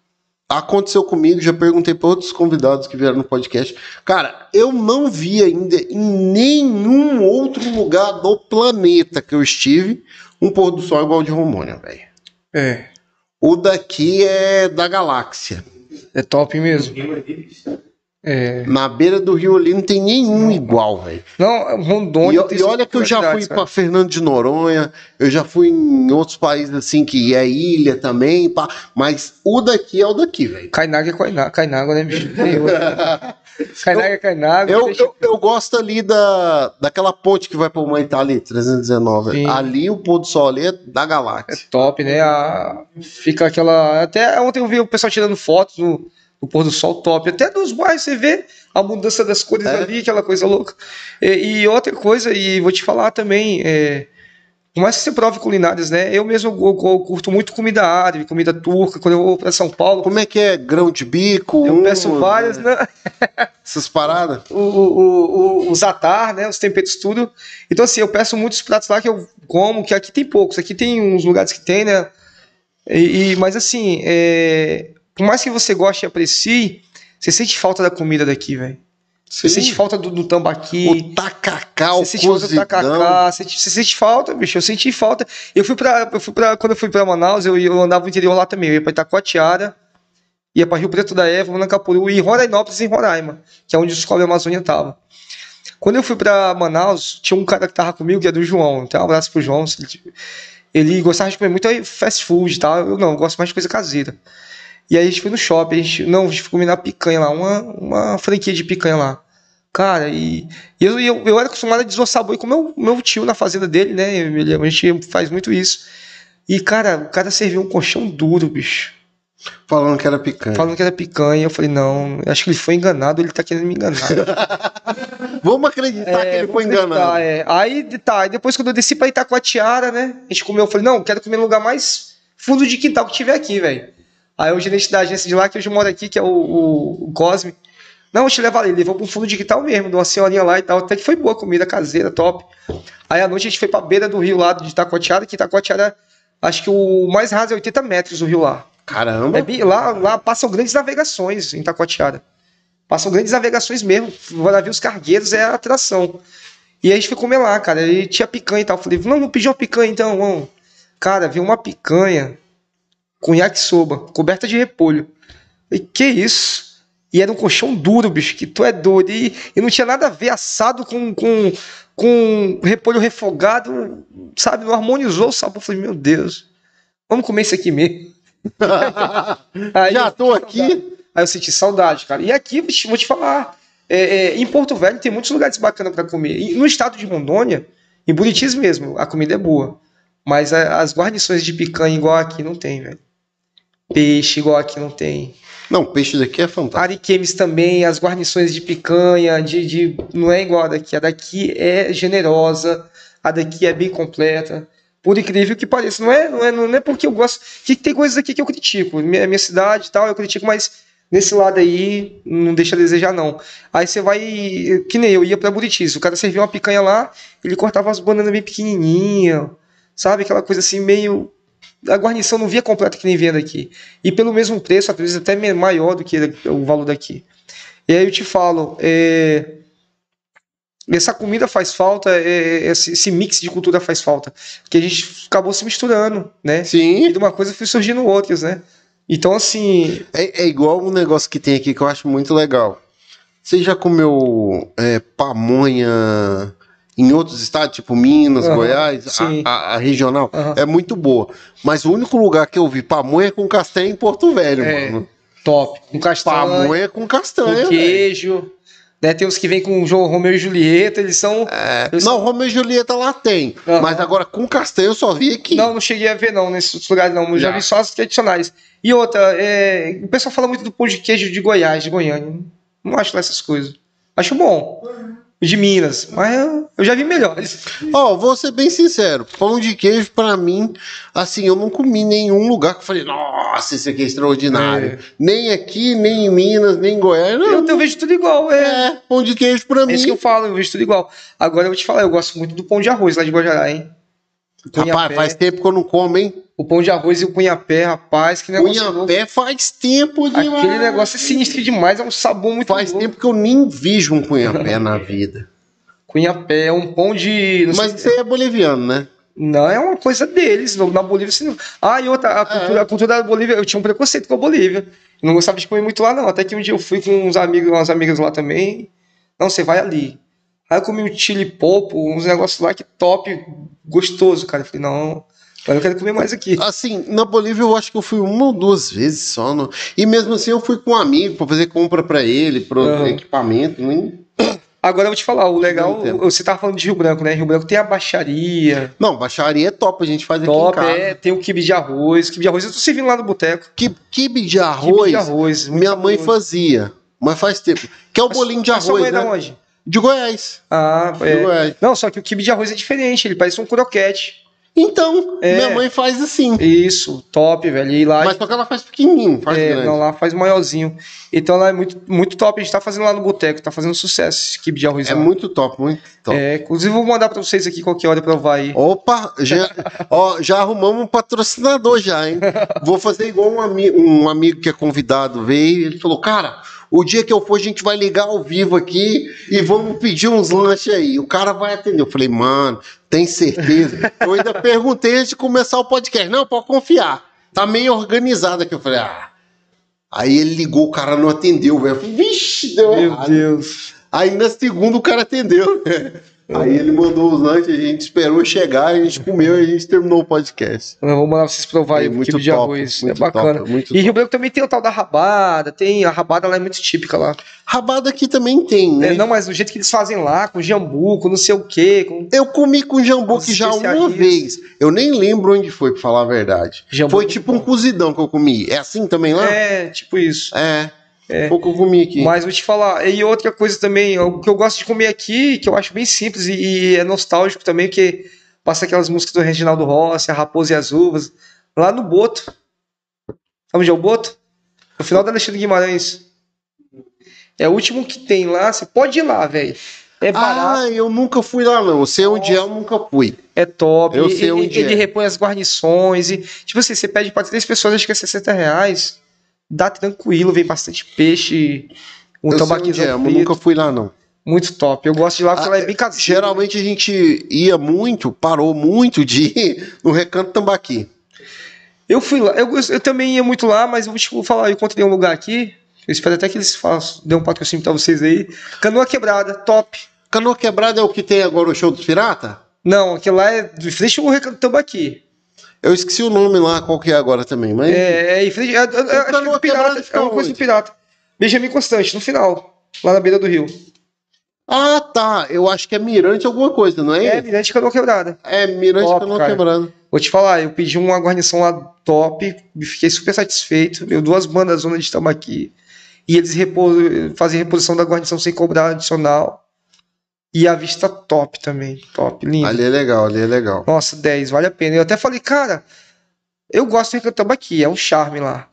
aconteceu comigo, já perguntei para outros convidados que vieram no podcast. Cara, eu não vi ainda em nenhum outro lugar do planeta que eu estive um pôr do sol igual o de Romônia, velho. é, O daqui é da galáxia. é top mesmo. É, Na beira do rio ali não tem nenhum igual, velho. não, E, Rondônia. e olha que eu já fui para Fernando de Noronha, eu já fui em outros países assim que é ilha também, pá, mas o daqui é o daqui, velho. Cainaga é Cainaga, Cainaga, né, bicho? Cainaga é Cainaga. Eu, eu, eu gosto ali da, daquela ponte que vai para Humaitá ali, 319. Sim. Ali o pôr do sol ali é da galáxia. top, né? A- fica aquela. Até ontem eu vi o pessoal tirando fotos do, do pôr do sol top. Até dos bairros você vê a mudança das cores É. ali, aquela coisa louca. E, e outra coisa, e vou te falar também, é, por mais que você prove culinárias, né? Eu mesmo eu, eu curto muito comida árabe, comida turca. Quando eu vou para São Paulo, Como é que é? Grão de bico? eu peço várias, né? né? Essas paradas? o, o, o, o zatar, né? Os temperos, tudo. Então, assim, eu peço muitos pratos lá que eu como, que aqui tem poucos. Aqui tem uns lugares que tem, né? E, e- mas, assim, é, por mais que você goste e aprecie, você sente falta da comida daqui, velho. Você sente falta do, do tambaqui. O tacacá, o Você sente falta do tacacá, você, você sente falta, bicho. Eu senti falta. Eu fui pra. Eu fui pra quando eu fui pra Manaus, eu, eu andava no interior lá também. Eu ia pra Itacoatiara, ia pra Rio Preto da Eva, Manacapuru e Rorainópolis em Roraima, que é onde o Escola Amazônia tava. Quando eu fui pra Manaus, tinha um cara que tava comigo, que é do João. Então, um abraço pro João. Ele, ele gostava de comer muito fast food e tal. Eu não, eu gosto mais de coisa caseira. E aí a gente foi no shopping, a gente, não, a gente foi comer na picanha lá, uma, uma franquia de picanha lá. Cara, e, e eu, eu, eu era acostumado a desossar boi com meu, meu tio na fazenda dele, né? Ele- a gente faz muito isso. E, cara, o cara serviu um colchão duro, bicho. Falando que era picanha. falando que era picanha. Eu falei, não, acho que ele foi enganado, ele tá querendo me enganar. Vamos acreditar que ele foi enganado. é. Aí, tá, aí depois quando eu desci pra Itacoatiara, né? A gente comeu, eu falei, não, quero comer no lugar mais fundo de quintal que tiver aqui, velho. Aí o gerente da agência de lá, que hoje mora aqui, que é o, o, o Cosme. Não, eu te levo ali, levou pro fundo de quintal mesmo, de uma senhorinha lá e tal. Até que foi boa comida caseira, top. Aí à noite a gente foi pra beira do rio lá de Itacoatiara, que Itacoatiara, acho que o mais raso é 80 metros o rio lá. Caramba. É bem- lá, lá passam grandes navegações em Taquatiara. Passam grandes navegações mesmo. Navios cargueiros é a atração. E aí a gente foi comer lá, cara. E tinha picanha e tal. Eu Falei, não, vamos pedir uma picanha então, vamos. Cara, veio uma picanha com yakisoba, coberta de repolho. E que isso? E era um colchão duro, bicho, que tu é doido. E, e não tinha nada a ver assado com, com, com repolho refogado, sabe? Não harmonizou o sabor. Eu falei, meu Deus, vamos comer isso aqui mesmo. Aí Já tô aqui. Aí eu senti saudade, cara. E aqui, bicho, vou te falar, é, é, em Porto Velho tem muitos lugares bacanas para comer. E no estado de Rondônia, em Buritis mesmo, a comida é boa. Mas a- as guarnições de picanha igual aqui não tem, velho. Peixe igual aqui não tem. Não, peixe daqui é fantástico. Ariquemes também, as guarnições de picanha, de, de- não é igual a daqui. A daqui é generosa, a daqui é bem completa. Por incrível que pareça, não é, não é, não é porque eu gosto. Que tem coisas aqui que eu critico. Minha, minha cidade e tal, eu critico, mas nesse lado aí não deixa a desejar, não. Aí você vai. Que nem eu ia pra Buritis. O cara serviu uma picanha lá, ele cortava as bananas bem pequenininhas, sabe? Aquela coisa assim, meio. A guarnição não via completa que nem via daqui. E pelo mesmo preço, às vezes até maior do que o valor daqui. E aí eu te falo, é, essa comida faz falta, é, esse, esse mix de cultura faz falta. Porque a gente acabou se misturando, né? E Sim. de uma coisa foi surgindo outras, né? Então, assim, É, é igual um negócio que tem aqui que eu acho muito legal. Você já comeu é, pamonha em outros estados, tipo Minas, Aham, Goiás, a, a- a regional? Aham. É muito boa. Mas o único lugar que eu vi pamonha é com castanha em Porto Velho, É, mano. top. Com castanha, Pamonha com castanha. com velho. queijo. Né? Tem uns que vêm com o João Romeu e Julieta, eles são. É, eles não, Romeu e Julieta lá tem. Aham. Mas agora com castanha eu só vi aqui. Não, não cheguei a ver, não, nesses lugares, não. Eu já, Já. vi só as tradicionais. E outra, é, o pessoal fala muito do pão de queijo de Goiás, de Goiânia. Não acho lá essas coisas. Acho bom. O De Minas. Mas eu, eu já vi melhores. Ó, vou ser bem sincero, pão de queijo pra mim, assim, eu não comi em nenhum lugar que eu falei, nossa, esse aqui é extraordinário. É. Nem aqui, nem em Minas, nem em Goiás. Não, Eu, eu vejo tudo igual, é. é, pão de queijo pra É mim. isso que eu falo, eu vejo tudo igual. Agora eu vou te falar, eu gosto muito do pão de arroz lá de Guajará, hein? O Rapaz, faz tempo que eu não como, hein? o pão de arroz e o cunhapé, rapaz, que negócio louco. Cunhapé faz tempo demais. Aquele negócio é sinistro demais, é um sabor muito Faz louco. tempo que eu nem vejo um cunhapé na vida. Cunhapé é um pão de. Mas sei- aí é boliviano, né? não, é uma coisa deles. Na Bolívia, assim, não- Ah, e outra, a cultura, a cultura da Bolívia, eu tinha um preconceito com a Bolívia. Não gostava de comer muito lá, não. Até que um dia eu fui com uns amigos, umas amigas lá também. Não, você vai ali. Aí eu comi um chili popo, uns negócios lá que top, gostoso, cara. Eu falei, não, agora eu quero comer mais aqui. Assim, na Bolívia eu acho que eu fui uma ou duas vezes só. no- E mesmo assim eu fui com um amigo pra fazer compra pra ele, pro Aham. equipamento. Nem... Agora eu vou te falar, o legal, você tava falando de Rio Branco, né? Rio Branco tem a baixaria, Não, baixaria é top, a gente faz aqui top, em casa. é, tem o quibe de arroz. Quibe de arroz eu tô servindo lá no boteco. Qui- Quibe de Quibe arroz, de arroz. minha mãe fazia, mas faz tempo. Que é o bolinho de Mas sua arroz, mãe é da né? onde? De Goiás. Ah, De é. Goiás. Não, só que o quibe de arroz é diferente, ele parece um croquete. Então, É. minha mãe faz assim. Isso, top, velho. E lá, Mas só que ela faz pequenininho, faz é, grande. não, lá faz maiorzinho. Então lá é muito, muito top. A gente tá fazendo lá no boteco, tá fazendo sucesso esse quibe de arroz É lá. muito top, muito top. É, inclusive, vou mandar pra vocês aqui qualquer hora provar aí. Opa, já, ó, já arrumamos um patrocinador já, hein? Vou fazer igual um, ami um amigo que é convidado veio, ele falou, cara, o dia que eu for a gente vai ligar ao vivo aqui e vamos pedir uns lanches aí. O cara vai atender. Eu falei, mano, tem certeza? Eu ainda perguntei antes de começar o podcast. Não, pode confiar. Tá meio organizado aqui. Eu falei, ah. Aí ele ligou, o cara não atendeu, velho. Eu falei, vixe, deu Meu errado. Deus. Aí na segunda o cara atendeu, né? Aí ele mandou os lanches, a gente esperou chegar, a gente comeu e a gente terminou o podcast. Eu vou mandar vocês provar aí É o muito quibe de top, arroz. É bacana. top, e Rio. Branco também tem o tal da rabada, tem a rabada lá é muito típica lá. Rabada aqui também tem, né? É, não, mas do jeito que eles fazem lá, com jambu, com não sei o quê, com Eu comi com jambu que já uma vez. Eu nem lembro onde foi, pra falar a verdade. jambu. Foi tipo um cozidão que eu comi. É assim também lá? É, tipo isso. É. É. Pouco eu comi aqui. Mas vou te falar, e outra coisa também, o que eu gosto de comer aqui, que eu acho bem simples e, e é nostálgico também, porque passa aquelas músicas do Reginaldo Rossi, a Raposa e as Uvas, lá no Boto. Sabe onde é o Boto? No final da Alexandre Guimarães. É o último que tem lá, você pode ir lá, velho. É barato, Ah, eu nunca fui lá, não. Eu sei onde é, eu nunca fui. é top. eu e- sei onde ele é. repõe as guarnições e, tipo assim, você pede pra três pessoas, acho que é 60 reais. Dá tranquilo, vem bastante peixe, um eu é, mas nunca fui lá, não. Muito top. Eu gosto de lá porque Ah, ela é bem caseira. Geralmente a gente ia muito, parou muito de ir no Recanto Tambaqui. Eu fui lá, eu, eu também ia muito lá, mas eu vou te falar, eu encontrei um lugar aqui. Eu espero até que eles façam, dê um patrocínio pra vocês aí. Canoa quebrada, top. Canoa Quebrada é o que tem agora o show dos pirata? Não, aquele lá é de frente ao Recanto Tambaqui. Eu esqueci o nome lá, qual que é agora também, mas... É, é, é, é, é, acho que é pirata, é uma coisa do pirata. Benjamin Constante, no final, lá na beira do rio. Ah, tá. Eu acho que é Mirante alguma coisa, não é? É, É, Mirante Canoa Quebrada. Mirante Top, Canoa cara. Quebrada. Vou te falar, eu pedi uma guarnição lá top, fiquei super satisfeito. Deu duas bandas zona de tambaqui. E eles repo- fazem reposição da guarnição sem cobrar adicional. E a vista top também. Top, lindo. Ali é legal, ali é legal. Nossa, 10, vale a pena. Eu até falei, cara, eu gosto de Recanto Tambaqui, é um charme lá.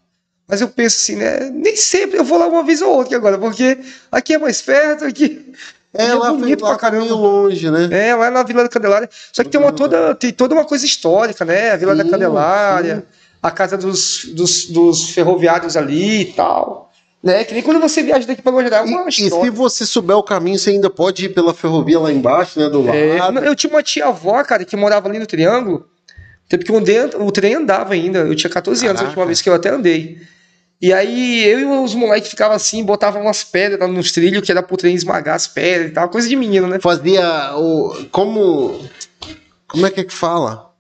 Mas eu penso assim, né? Nem sempre eu vou lá uma vez ou outra agora, porque aqui é mais perto, aqui. É, é lá, bonito pra caramba. meio longe, né? É, lá na Vila da Candelária. Só que tem, uma toda, tem toda uma coisa histórica, né? A Vila da Sim, Candelária, a casa dos, dos, dos ferroviários ali e tal. Né? Que nem quando você viaja daqui para Guarujá, é uma E, e se você souber o caminho, você ainda pode ir pela ferrovia lá embaixo, né? Do É, lado. eu tinha uma tia-avó, cara, que morava ali no Triângulo. Tempo que o, andei- o trem andava ainda. Eu tinha 14 anos, a última Caraca. vez que eu até andei. E aí eu e os moleques ficavam assim, botavam umas pedras nos trilhos, que era pro trem esmagar as pedras e tal. Coisa de menino, né? Fazia o. Como. Como é que é que fala?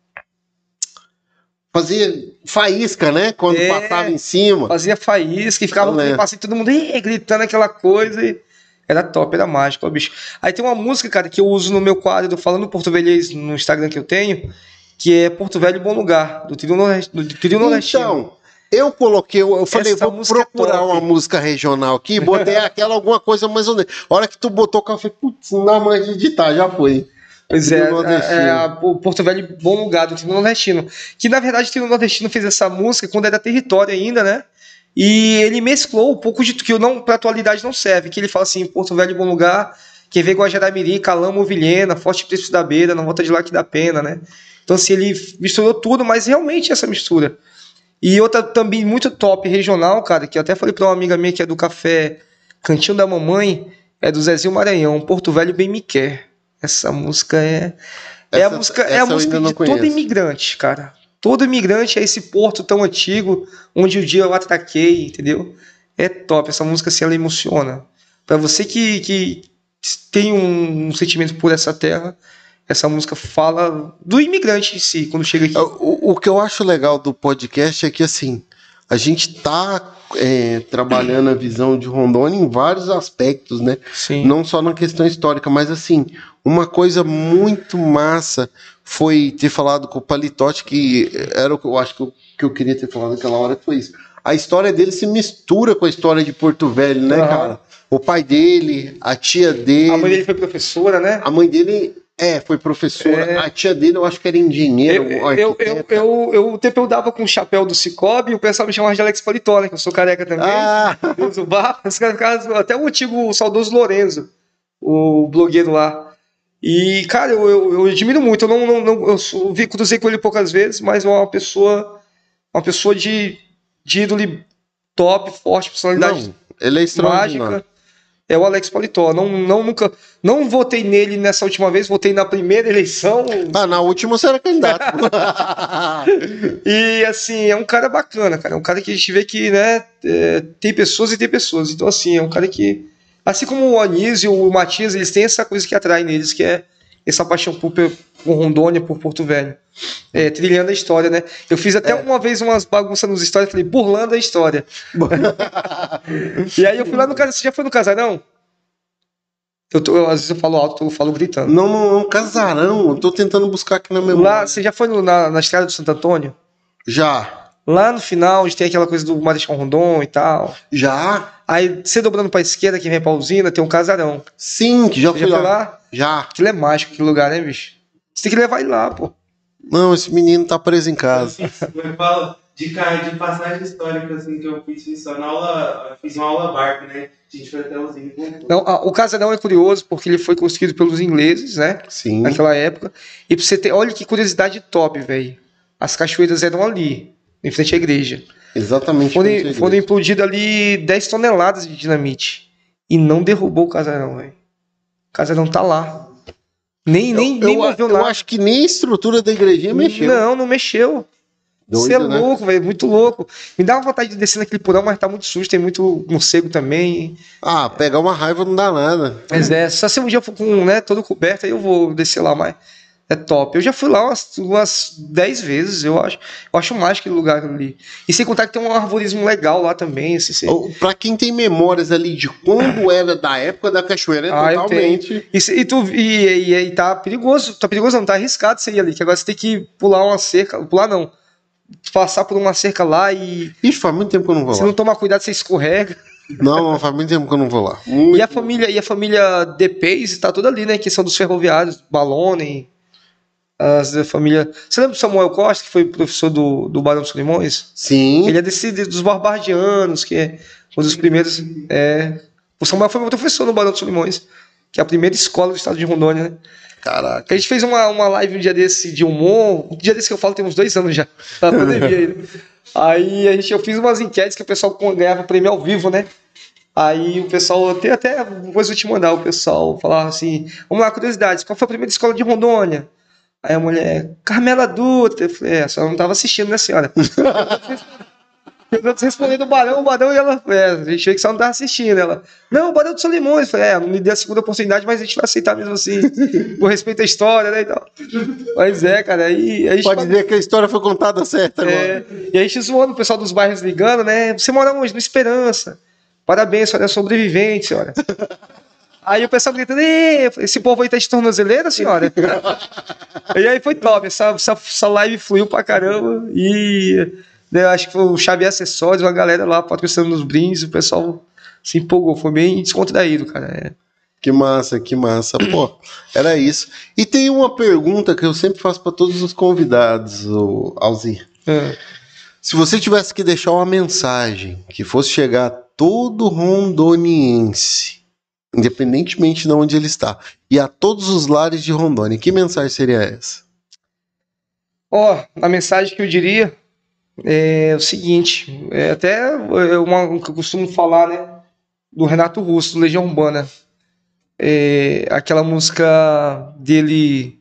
Fazia faísca, né? Quando É. passava em cima. Fazia faísca e ficava lembro. passando, todo mundo gritando aquela coisa. E... Era top, era mágico, ó, bicho. Aí tem uma música, cara, que eu uso no meu quadro Falando Português no Instagram que eu tenho, que é Porto Velho Bom Lugar, do Trio, Nordest... do trio Nordestino. Então, eu coloquei, eu falei, Essa vou é procurar top. uma música regional aqui, botei aquela alguma coisa mais ou menos. A hora que tu botou eu falei, putz, não dá mais de editar, já foi. Pois é, é, a- o Porto Velho Bom Lugar, do Trio Nordestino. Que na verdade o Trio Nordestino fez essa música quando era território ainda, né? E ele mesclou um pouco de que não, pra atualidade não serve. Que ele fala assim: Porto Velho Bom Lugar, quem vê Guajaramiri, Calamo, Vilhena, Forte Príncipe da Beira, não volta de lá que dá pena, né? Então, assim, ele misturou tudo, mas realmente essa mistura. E outra também muito top regional, cara, que eu até falei pra uma amiga minha que é do café Cantinho da Mamãe, é do Zezinho Maranhão, Porto Velho Bem Me Quer. Essa música é. é a Essa- música, é essa a música de todo conheço. imigrante, cara. Todo imigrante é esse porto tão antigo, onde o dia eu atraquei, entendeu? É top. Essa música assim, ela emociona. Pra você que, que tem um, um sentimento por essa terra, essa música fala do imigrante em si, quando chega aqui. O, o que eu acho legal do podcast é que, assim, a gente tá é, trabalhando a visão de Rondônia em vários aspectos, né? Sim. Não só na questão histórica, mas assim, uma coisa muito massa foi ter falado com o Palitote, que era o que eu acho que eu, que eu queria ter falado naquela hora, foi isso. A história dele se mistura com a história de Porto Velho, né, Aham. cara? O pai dele, a tia dele. A mãe dele foi professora, né? a mãe dele, é, foi professora. É. A tia dele, eu acho que era engenheiro, Eu, eu, eu, eu, eu, o tempo eu dava com o chapéu do Cicobi e o pessoal me chamava de Alex Paletó, né? Que eu sou careca também. Ah, uso barba, até o antigo o saudoso Lorenzo, o blogueiro lá. E, cara, eu, eu, eu admiro muito. Eu não, não, não eu vi, cruzei com ele poucas vezes, mas é uma pessoa, uma pessoa de, de ídole top, forte, personalidade não, ele é extraordinário. mágica. É o Alex Paletó. Não, não, nunca, não votei nele nessa última vez, votei na primeira eleição. Ah, na última você era candidato. E assim, é um cara bacana, cara. É um cara que a gente vê que, né, é, tem pessoas e tem pessoas. Então, assim, é um cara que. Assim como o Anísio e o Matias, eles têm essa coisa que atrai neles, que é essa paixão por, por Rondônia, por Porto Velho. É, trilhando a história, né? Eu fiz até É. uma vez umas bagunças nos stories, falei, burlando a história. E aí eu fui lá no casarão. Você já foi no casarão? Eu tô, eu, às vezes eu falo alto, eu falo gritando. Não, não, é um casarão. Eu tô tentando buscar aqui na memória. Lá, você já foi no- na, na estrada do Santo Antônio? Já. Lá no final, onde tem aquela coisa do Marechal Rondon e tal. Já? Aí, você dobrando pra esquerda, que vem pra usina, tem um casarão. Sim, que já fui já lá. foi lá? Já. Aquilo é mágico, aquele lugar, né, bicho? Você tem que levar ele lá, pô. Não, esse menino tá preso em casa. Eu falo de, de passagem histórica assim, que eu fiz, fiz só na aula, eu fiz uma aula barco, né? A gente foi até os índios. Não, ah, o casarão é curioso porque ele foi construído pelos ingleses, né? Sim. Naquela época. E pra você ter. Olha que curiosidade top, velho. As cachoeiras eram ali, em frente à igreja. Exatamente. Foram, igreja. foram implodidas ali 10 toneladas de dinamite. E não derrubou o casarão, velho. O casarão tá lá. Nem, nem, eu, nem eu, moveu eu nada. acho que nem a estrutura da igrejinha mexeu. Não, não mexeu. Doido, Você é né? louco, velho. Muito louco. Me dá uma vontade de descer naquele porão, mas tá muito sujo. Tem muito morcego também. Ah, pegar uma raiva não dá nada. Mas é, só se um dia eu for com, né, todo coberto, aí eu vou descer lá, mas é top. Eu já fui lá umas, umas 10 vezes, eu acho. Eu acho mais aquele lugar ali. E sem contar que tem um arborismo legal lá também. Assim, Pra quem tem memórias ali de quando era da época da cachoeira, é Ah, totalmente. E, se- e tu, e, e, e tá perigoso, tá perigoso não, tá arriscado você ir ali, que agora você tem que pular uma cerca, pular não, passar por uma cerca lá e Ixi, faz muito tempo que eu não vou se lá. não tomar cuidado você escorrega. Não, não, faz muito tempo que eu não vou lá. Muito. E a família, e a família DPs tá toda ali, né, que são dos ferroviários, Balone, as da família... Você lembra do Samuel Costa, que foi professor do, do Barão dos Solimões? Sim. Ele é desse, dos barbardianos, que é um dos primeiros... É... O Samuel foi meu professor no Barão dos Solimões, que é a primeira escola do estado de Rondônia, né? Caraca. A gente fez uma, uma live um dia desse de humor. Um dia desse que eu falo tem uns dois anos já. Tá na pandemia ainda. Aí a gente, eu fiz umas enquetes que o pessoal ganhava prêmio ao vivo, né? Aí o pessoal, tem até, depois eu te mandar, o pessoal falava assim: vamos lá, curiosidades, qual foi a primeira escola de Rondônia? Aí a mulher, Carmela Dutra. Eu falei, é, a senhora não estava assistindo, né, senhora? Eu respondendo do Barão, o Barão, e ela, é, a gente vê que só não estava assistindo. Ela, não, o Barão do Solimões. Eu falei, é, não me deu a segunda oportunidade, mas a gente vai aceitar mesmo assim, por respeito à história, né, e tal. Mas é, cara, aí a gente... Pode dizer que a história foi contada certa agora. É, e a gente zoando o pessoal dos bairros ligando, né? Você mora onde? No Esperança. Parabéns, senhora é sobrevivente, senhora. Aí o pessoal gritando, "Ê, esse povo aí tá de tornozeleira, senhora? e aí foi top, essa, essa, essa live fluiu pra caramba. E né, acho que foi o Xavier Acessórios, uma galera lá patrocinando nos brindes, o pessoal se empolgou, foi bem descontraído, cara. É. Que massa, que massa. Pô, era isso. E tem uma pergunta que eu sempre faço para todos os convidados, Alzir. É. Se você tivesse que deixar uma mensagem que fosse chegar a todo rondoniense, independentemente de onde ele está, e a todos os lares de Rondônia, que mensagem seria essa? Ó, a mensagem que eu diria é o seguinte, é até é uma que eu costumo falar, né, do Renato Russo, do Legião Urbana. É, aquela música dele.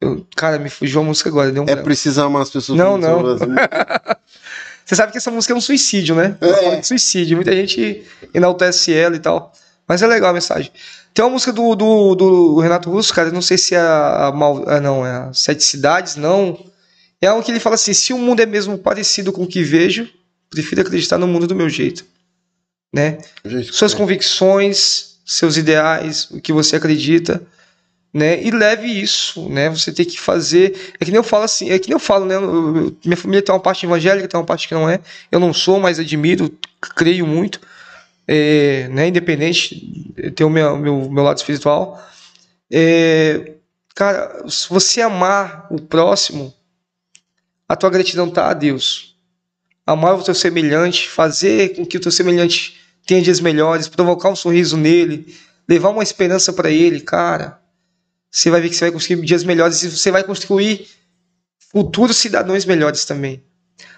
eu- cara, me fugiu a música agora. Deu um É preciso amar as pessoas. Não, não. assim. Você sabe que essa música é um suicídio, né? É. Fala de suicídio. Muita gente enaltece ela e tal. Mas é legal a mensagem. Tem uma música do, do, do Renato Russo, cara. Não sei se é a, Mal- ah, não, é Sete Cidades, não. É um que ele fala assim: se o mundo é mesmo parecido com o que vejo, prefiro acreditar no mundo do meu jeito. Né? Gente, Suas convicções, seus ideais, o que você acredita, né? E leve isso, né? Você tem que fazer. É que nem eu falo assim, é que nem eu falo, né? Eu- eu- minha família tem uma parte evangélica, tem uma parte que não é. Eu não sou, mas admiro, creio muito. É, né? Independente, tem o meu, meu, meu lado espiritual. É, cara, se você amar o próximo, a tua gratidão tá a Deus. Amar o teu semelhante, fazer com que o teu semelhante tenha dias melhores, provocar um sorriso nele, levar uma esperança para ele, cara. Você vai ver que você vai conseguir dias melhores e você vai construir futuros cidadãos melhores também.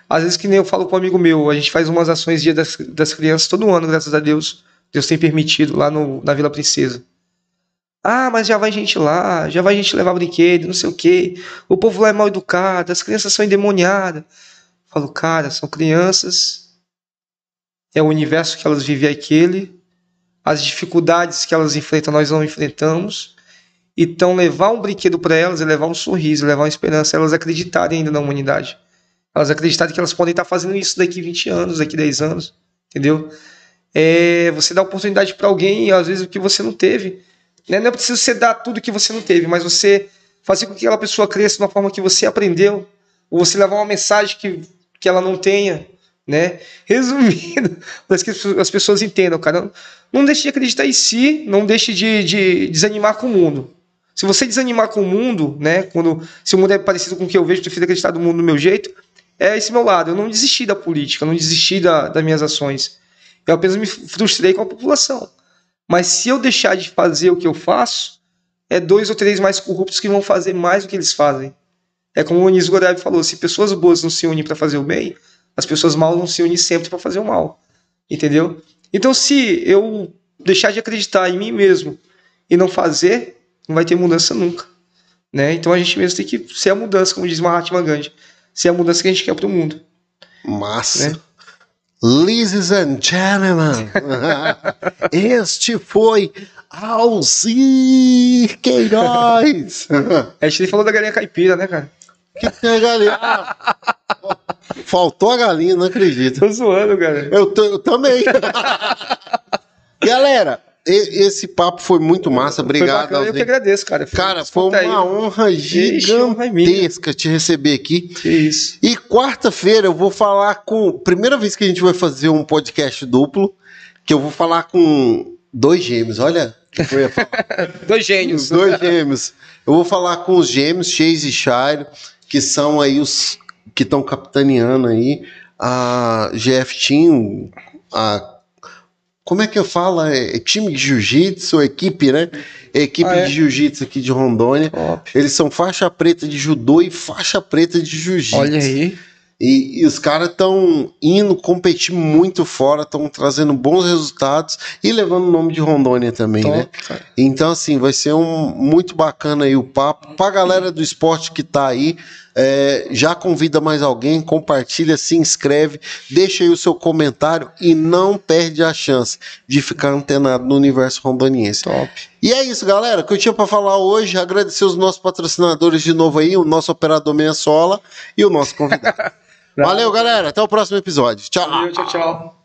Às vezes, que nem eu falo com um amigo meu, a gente faz umas ações Dia das, das Crianças todo ano, graças a Deus. Deus tem permitido lá no, na Vila Princesa. Ah, mas já vai gente lá, já vai gente levar brinquedo, não sei o quê. O povo lá é mal educado, as crianças são endemoniadas. Eu falo, cara, são crianças, é o universo que elas vivem aquele, as dificuldades que elas enfrentam, nós não enfrentamos. Então, levar um brinquedo para elas é levar um sorriso, levar uma esperança, elas acreditarem ainda na humanidade. Elas acreditarem que elas podem estar fazendo isso daqui 20 anos, daqui 10 anos, entendeu? É, você dá oportunidade para alguém, às vezes, o que você não teve. Né? Não é preciso você dar tudo que você não teve, mas você fazer com que aquela pessoa cresça de uma forma que você aprendeu, ou você levar uma mensagem que, que ela não tenha, né? Resumindo, para que as pessoas entendam, cara, não deixe de acreditar em si, não deixe de, de desanimar com o mundo. Se você desanimar com o mundo, né? Quando se o mundo é parecido com o que eu vejo, prefiro acreditar no mundo do meu jeito, é esse meu lado. Eu não desisti da política, eu não desisti da, das minhas ações. Eu apenas me frustrei com a população. Mas se eu deixar de fazer o que eu faço, é dois ou três mais corruptos que vão fazer mais do que eles fazem. É como o Anísio Goreb falou: se pessoas boas não se unem para fazer o bem, as pessoas mal vão se unir sempre para fazer o mal. Entendeu? Então, se eu deixar de acreditar em mim mesmo e não fazer, não vai ter mudança nunca. Né? Então a gente mesmo tem que ser a mudança, como diz Mahatma Gandhi. Ser a mudança que a gente quer para o mundo. Massa. Né? Ladies and gentlemen, este foi Alzir Queiroz. A gente falou da galinha caipira, né, cara? Que tem a galinha? Faltou a galinha, não acredito. Tô zoando, cara. Eu, eu também. Galera, esse papo foi muito massa, obrigado. eu que agradeço, cara. Foi cara, foi uma aí. honra gigantesca te receber aqui. Que isso. E quarta-feira eu vou falar com. Primeira vez que a gente vai fazer um podcast duplo, que eu vou falar com dois gêmeos. Olha, dois gênios. Dois gêmeos. Eu vou falar com os gêmeos, Chase e Shire, que são aí os que estão capitaneando aí a GF Team, a como é que eu falo? É, é time de jiu-jitsu, equipe, né? É equipe ah, é? de jiu-jitsu aqui de Rondônia. Top. Eles são faixa preta de judô e faixa preta de jiu-jitsu. Olha aí. E, e os caras estão indo competir muito fora, estão trazendo bons resultados e levando o nome de Rondônia também, Top, né? Cara. Então, assim, vai ser um muito bacana aí o papo. Pra galera do esporte que tá aí, é, já convida mais alguém, compartilha, se inscreve, deixa aí o seu comentário e não perde a chance de ficar antenado no universo rondoniense. Top. E é isso, galera, que eu tinha para falar hoje. Agradecer os nossos patrocinadores de novo aí, o nosso operador Meia Sola e o nosso convidado. Valeu, galera. Até o próximo episódio. Tchau. Valeu, tchau, tchau.